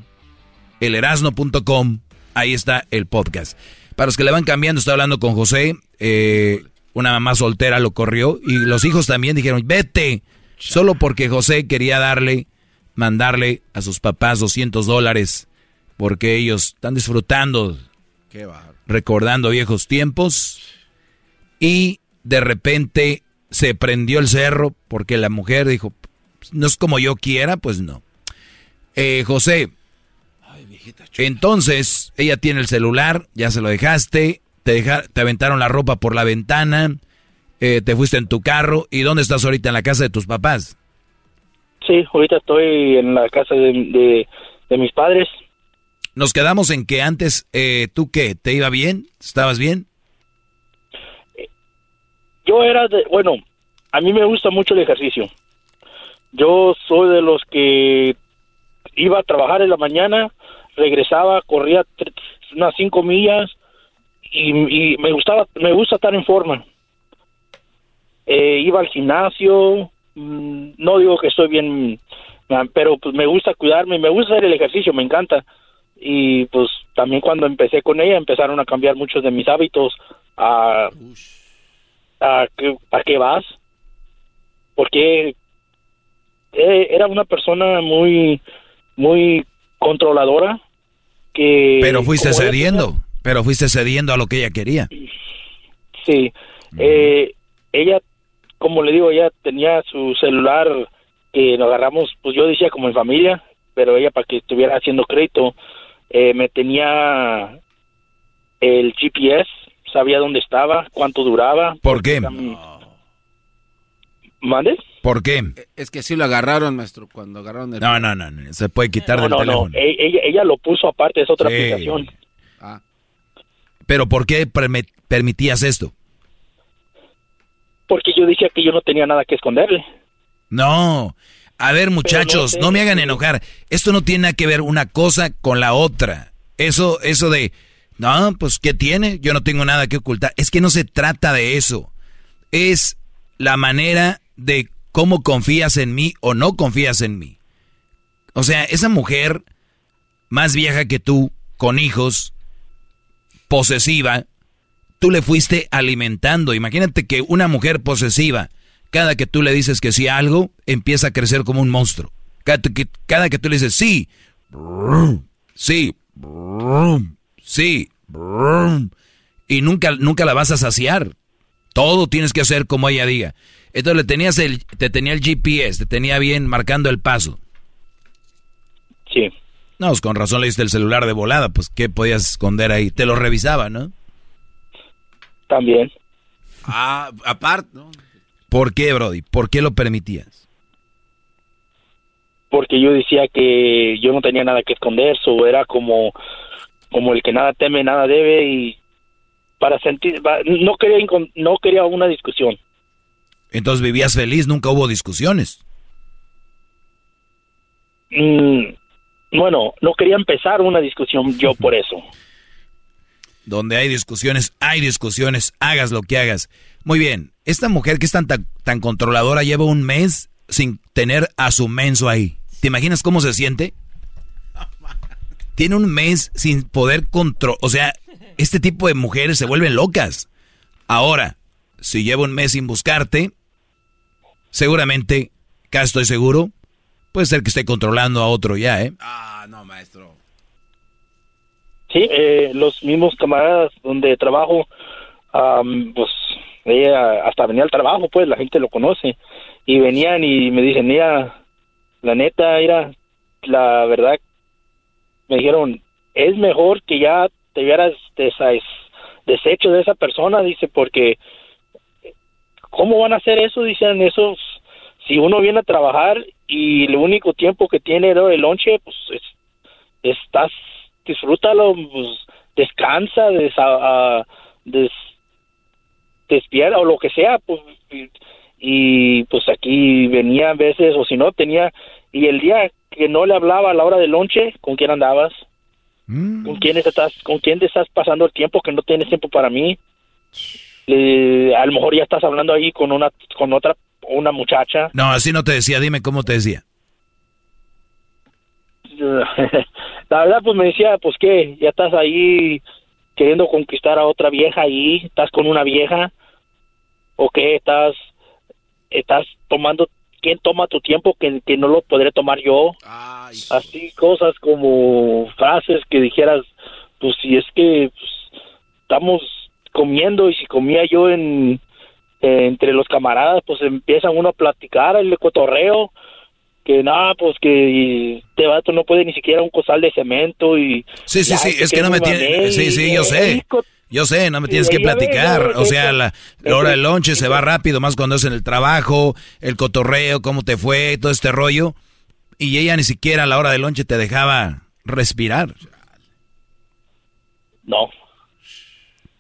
elerasno.com. Ahí está el podcast. Para los que le van cambiando, estoy hablando con José. eh, una mamá soltera lo corrió y los hijos también dijeron, vete. Solo porque José quería darle, mandarle a sus papás 200 dólares porque ellos están disfrutando, Qué recordando viejos tiempos y de repente se prendió el cerro porque la mujer dijo, no es como yo quiera, pues no. Eh, José, entonces ella tiene el celular, ya se lo dejaste, te, deja- te aventaron la ropa por la ventana, eh, te fuiste en tu carro y ¿dónde estás ahorita? En la casa de tus papás. Sí, ahorita estoy en la casa de, de, de mis padres. Nos quedamos en que antes, eh, ¿tú qué? ¿Te iba bien? ¿Estabas bien? Yo era de, bueno, a mí me gusta mucho el ejercicio. Yo soy de los que iba a trabajar en la mañana, regresaba, corría unas cinco millas y, me gustaba, me gusta estar en forma. Eh, iba al gimnasio, mm, no digo que estoy bien, pero pues me gusta cuidarme, me gusta hacer el ejercicio, me encanta. Y pues también cuando empecé con ella empezaron a cambiar muchos de mis hábitos. A, ¿a a qué vas? Porque eh, era una persona muy, muy controladora que... Pero fuiste cediendo, pero fuiste cediendo a lo que ella quería. Sí. Eh, ella, como le digo, ella tenía su celular que nos agarramos, pues yo decía como en familia, pero ella para que estuviera haciendo crédito, eh, me tenía el GPS, sabía dónde estaba, cuánto duraba. ¿Por qué? ¿Mande? ¿Por qué? Es que sí lo agarraron, maestro, cuando agarraron el... No, no, no, no, se puede quitar No, del no, no, teléfono. e- ella, ella lo puso aparte, es otra Sí. aplicación. Pero ¿por qué permitías esto? Porque yo decía que yo no tenía nada que esconderle. No. A ver, muchachos, sé, no me hagan enojar. Esto no tiene nada que ver una cosa con la otra. Eso, eso de, no, pues, ¿qué tiene? Yo no tengo nada que ocultar. Es que no se trata de eso. Es la manera de cómo confías en mí o no confías en mí. O sea, esa mujer más vieja que tú, con hijos, posesiva, tú le fuiste alimentando. Imagínate que una mujer posesiva, cada que tú le dices que sí a algo, empieza a crecer como un monstruo. Cada que, cada que tú le dices sí, sí, sí, y nunca, nunca la vas a saciar. Todo tienes que hacer como ella diga. Entonces le tenías el, te tenía el GPS, te tenía bien marcando el paso. Sí. No, pues con razón le diste el celular de volada, pues ¿qué podías esconder ahí? Te lo revisaba, ¿no? También. Ah, aparte, ¿no? ¿Por qué, Brody? ¿Por qué lo permitías? porque yo decía que yo no tenía nada que esconder, so era como, como el que nada teme, nada debe y para sentir, no quería, no quería una discusión. Entonces vivías feliz, nunca hubo discusiones. Mm, bueno, no quería empezar una discusión yo por eso. Donde hay discusiones, hay discusiones, hagas lo que hagas. Muy bien, esta mujer que es tan, tan, tan controladora lleva un mes sin tener a su menso ahí. ¿Te imaginas cómo se siente? Tiene un mes sin poder controlar. O sea, este tipo de mujeres se vuelven locas. Ahora, si lleva un mes sin buscarte, seguramente, casi estoy seguro, puede ser que esté controlando a otro ya, ¿eh? Ah, no, maestro. Sí, eh, los mismos camaradas donde trabajo, pues ella hasta venía al trabajo, pues la gente lo conoce. Y venían y me dicen, mira, la neta, era la verdad, me dijeron, es mejor que ya te hubieras deshecho de esa persona, dice, porque ¿cómo van a hacer eso? Dicen esos, si uno viene a trabajar y el único tiempo que tiene el lonche, pues estás, disfrútalo, pues, descansa, des, des, despierta o lo que sea, pues, y, pues aquí venía a veces, o si no, tenía, y el día que no le hablaba a la hora del lonche, ¿con quién andabas? Mm. ¿Con quién estás, con quién estás pasando el tiempo que no tienes tiempo para mí? A lo mejor ya estás hablando ahí con una, con otra, una muchacha. No, así no te decía, dime cómo te decía. la verdad, pues me decía, pues qué, ya estás ahí queriendo conquistar a otra vieja ahí, estás con una vieja, o qué, estás, estás tomando, ¿quién toma tu tiempo que, que no lo podré tomar yo? Así cosas como frases que dijeras, pues si es que pues, estamos comiendo y si comía yo en entre los camaradas, pues empiezan uno a platicar el cotorreo, que nada, pues que este vato no puede ni siquiera un cosal de cemento y... Sí, sí, sí, es que no me tiene... Sí, sí, yo sé. Yo sé, no me tienes que platicar. O sea, la, hora del lonche se va rápido, más cuando es en el trabajo, el cotorreo, cómo te fue, todo este rollo. Y ella ni siquiera a la hora del lonche te dejaba respirar. No,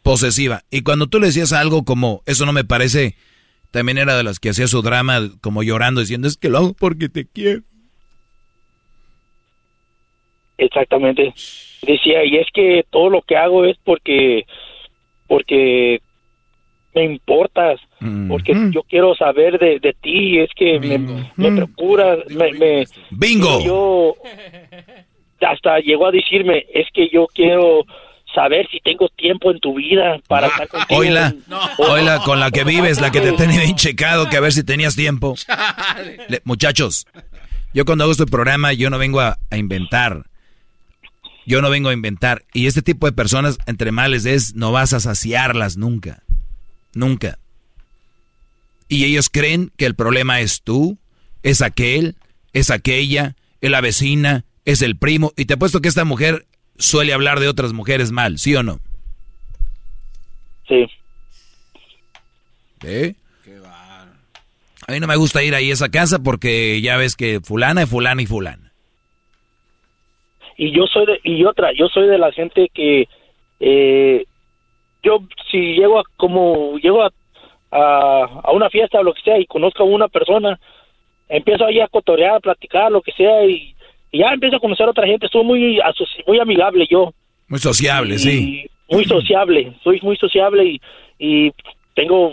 posesiva. Y cuando tú le decías algo como, eso no me parece, también era de las que hacía su drama como llorando, diciendo, es que lo hago porque te quiero. Exactamente. Decía, y es que todo lo que hago es porque, porque me importas, porque yo quiero saber de, de ti, es que me, me procuras, me, me... Bingo. Yo, hasta llegó a decirme, es que yo quiero saber si tengo tiempo en tu vida para estar contigo. Oila, con la que vives, la que te tenía bien checado, que a ver si tenías tiempo. muchachos, yo cuando hago este programa, yo no vengo a, inventar. Yo no vengo a inventar. Y este tipo de personas, entre males, es no vas a saciarlas nunca. Nunca. Y ellos creen que el problema es tú, es aquel, es aquella, es la vecina, es el primo. Y te apuesto que esta mujer suele hablar de otras mujeres mal, ¿sí o no? Sí. ¿Eh? A mí no me gusta ir ahí a esa casa porque ya ves que fulana es fulana y fulana. Y yo soy de, y otra, yo soy de la gente que eh, yo si llego a como llego a, a, una fiesta o lo que sea y conozco a una persona, empiezo ahí a cotorear, a platicar, lo que sea y y ya empiezo a conocer a otra gente, soy muy, muy amigable yo. Muy sociable, sí. Muy sociable, soy muy sociable y, y tengo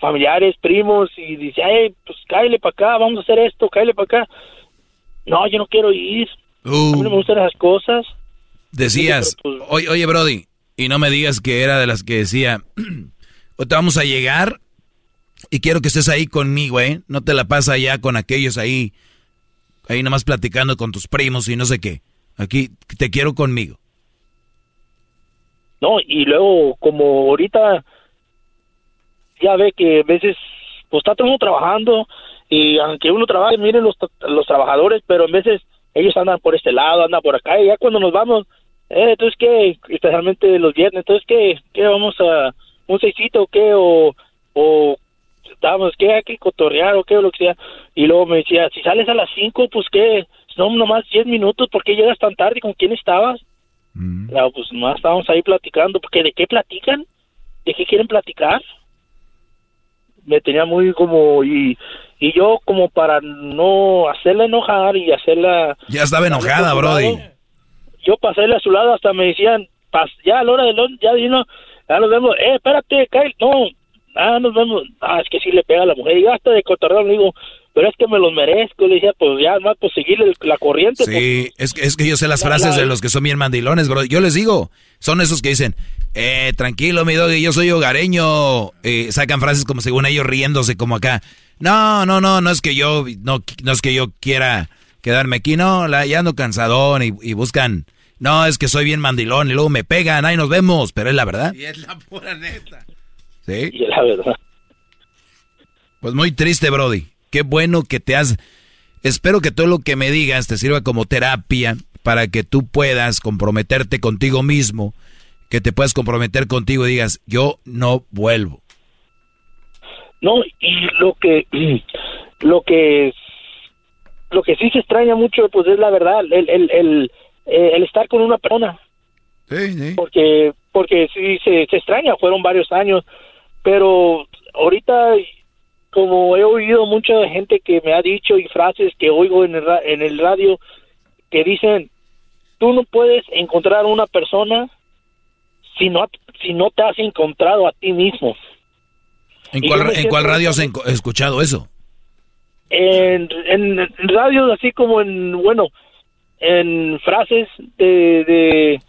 familiares, primos, y dice, ay, pues cállale para acá, vamos a hacer esto, cállale para acá. No, yo no quiero ir. A mí no me uh. gustan esas cosas. Decías, pues, oye, oye, Brody, y no me digas que era de las que decía, te vamos a llegar y quiero que estés ahí conmigo, ¿eh? No te la pasa ya con aquellos ahí ahí nomás platicando con tus primos y no sé qué. Aquí te quiero conmigo. No, y luego como ahorita ya ve que a veces pues está todo trabajando y aunque uno trabaje, miren los, los trabajadores, pero a veces ellos andan por este lado, andan por acá y ya cuando nos vamos, eh, entonces qué, especialmente los viernes, entonces qué, qué vamos a un seisito qué o, o estábamos, ¿qué hay que cotorrear o qué o lo que sea? Y luego me decía, si sales a las 5, pues qué, no, nomás 10 minutos, ¿por qué llegas tan tarde? ¿Con quién estabas? Mm. pues nomás estábamos ahí platicando, porque ¿de qué platican? ¿De qué quieren platicar? Me tenía muy como, y, y yo como para no hacerla enojar y hacerla... Ya estaba enojada, Brody. Yo pasé a su lado, hasta me decían, ya a la hora de ya vino, ya nos vemos, eh, espérate, Kyle, no, ah, nos vemos, ah, es que sí le pega a la mujer, y hasta de cotorreo le digo, pero es que me los merezco, le decía, pues ya, más pues seguirle la corriente. Sí, es, que, es que yo sé las frases de los que son bien mandilones, bro, yo les digo, son esos que dicen, eh, tranquilo, mi doggy, yo soy hogareño, eh, sacan frases como según ellos riéndose como acá, no, no, no, no es que yo, no, no es que yo quiera quedarme aquí. No, la, ya ando cansadón y, y buscan no, es que soy bien mandilón y luego me pegan, ahí nos vemos, pero es la verdad. Y es la pura neta. Sí. Y la verdad. Pues muy triste, Brody. Qué bueno que te has... Espero que todo lo que me digas te sirva como terapia para que tú puedas comprometerte contigo mismo, que te puedas comprometer contigo y digas, yo no vuelvo. No, y lo que lo que lo que sí se extraña mucho pues es la verdad, el, el, el eh, el estar con una persona. Sí, sí. Porque, porque sí se, se extraña, fueron varios años, pero ahorita, como he oído mucha gente que me ha dicho y frases que oigo en el, en el radio que dicen, tú no puedes encontrar una persona si no, si no te has encontrado a ti mismo. ¿En cuál, ¿en cuál radio has escuchado eso? En, en, en radios así como en, bueno, en frases de, de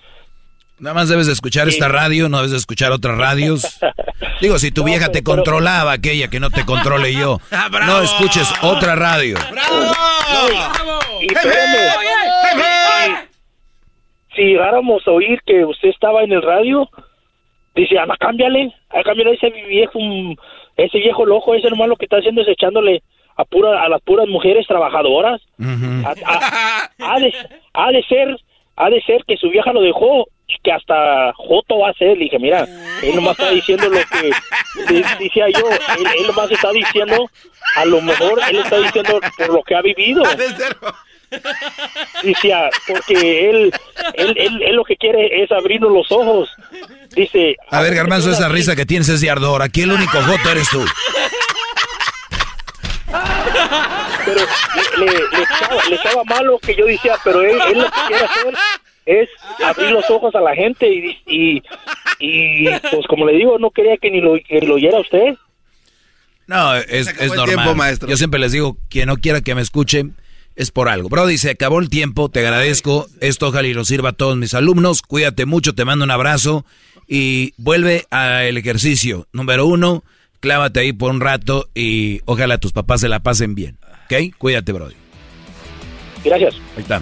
Nada más debes de escuchar esta radio, no debes de escuchar otras radios. Digo, si tu vieja te controlaba, aquella que no te controle yo, ah, no escuches otra radio. ¡Bravo! y, si llegáramos a oír que usted estaba en el radio, dice, ama, cámbiale, cámbiale ese viejo, ese viejo loco, ese hermano lo que está haciendo es echándole a, pura, a las puras mujeres trabajadoras. ha, de, ser ha de ser que su vieja lo dejó que hasta Joto va a ser. Le dije, mira, él nomás está diciendo lo que decía yo. Él, nomás está diciendo, a lo mejor él está diciendo por lo que ha vivido. Decía, porque él, él, él, lo que quiere es abrirnos los ojos. Dice... A ver, Garmanzo, esa risa que tienes es de ardor. Aquí el único Joto eres tú. pero le, le, echaba, malo que yo decía, pero él, él, lo que quiere hacer es abrir los ojos a la gente y, y, y pues como le digo, no quería que ni lo, que lo oyera usted. No, es, es normal. Yo siempre les digo, quien no quiera que me escuche es por algo. Brody, se acabó el tiempo, te agradezco. Esto ojalá y lo sirva a todos mis alumnos. Cuídate mucho, te mando un abrazo y vuelve al ejercicio. Número uno, clávate ahí por un rato y ojalá tus papás se la pasen bien. ¿Ok? Cuídate, Brody. Gracias. Ahí está.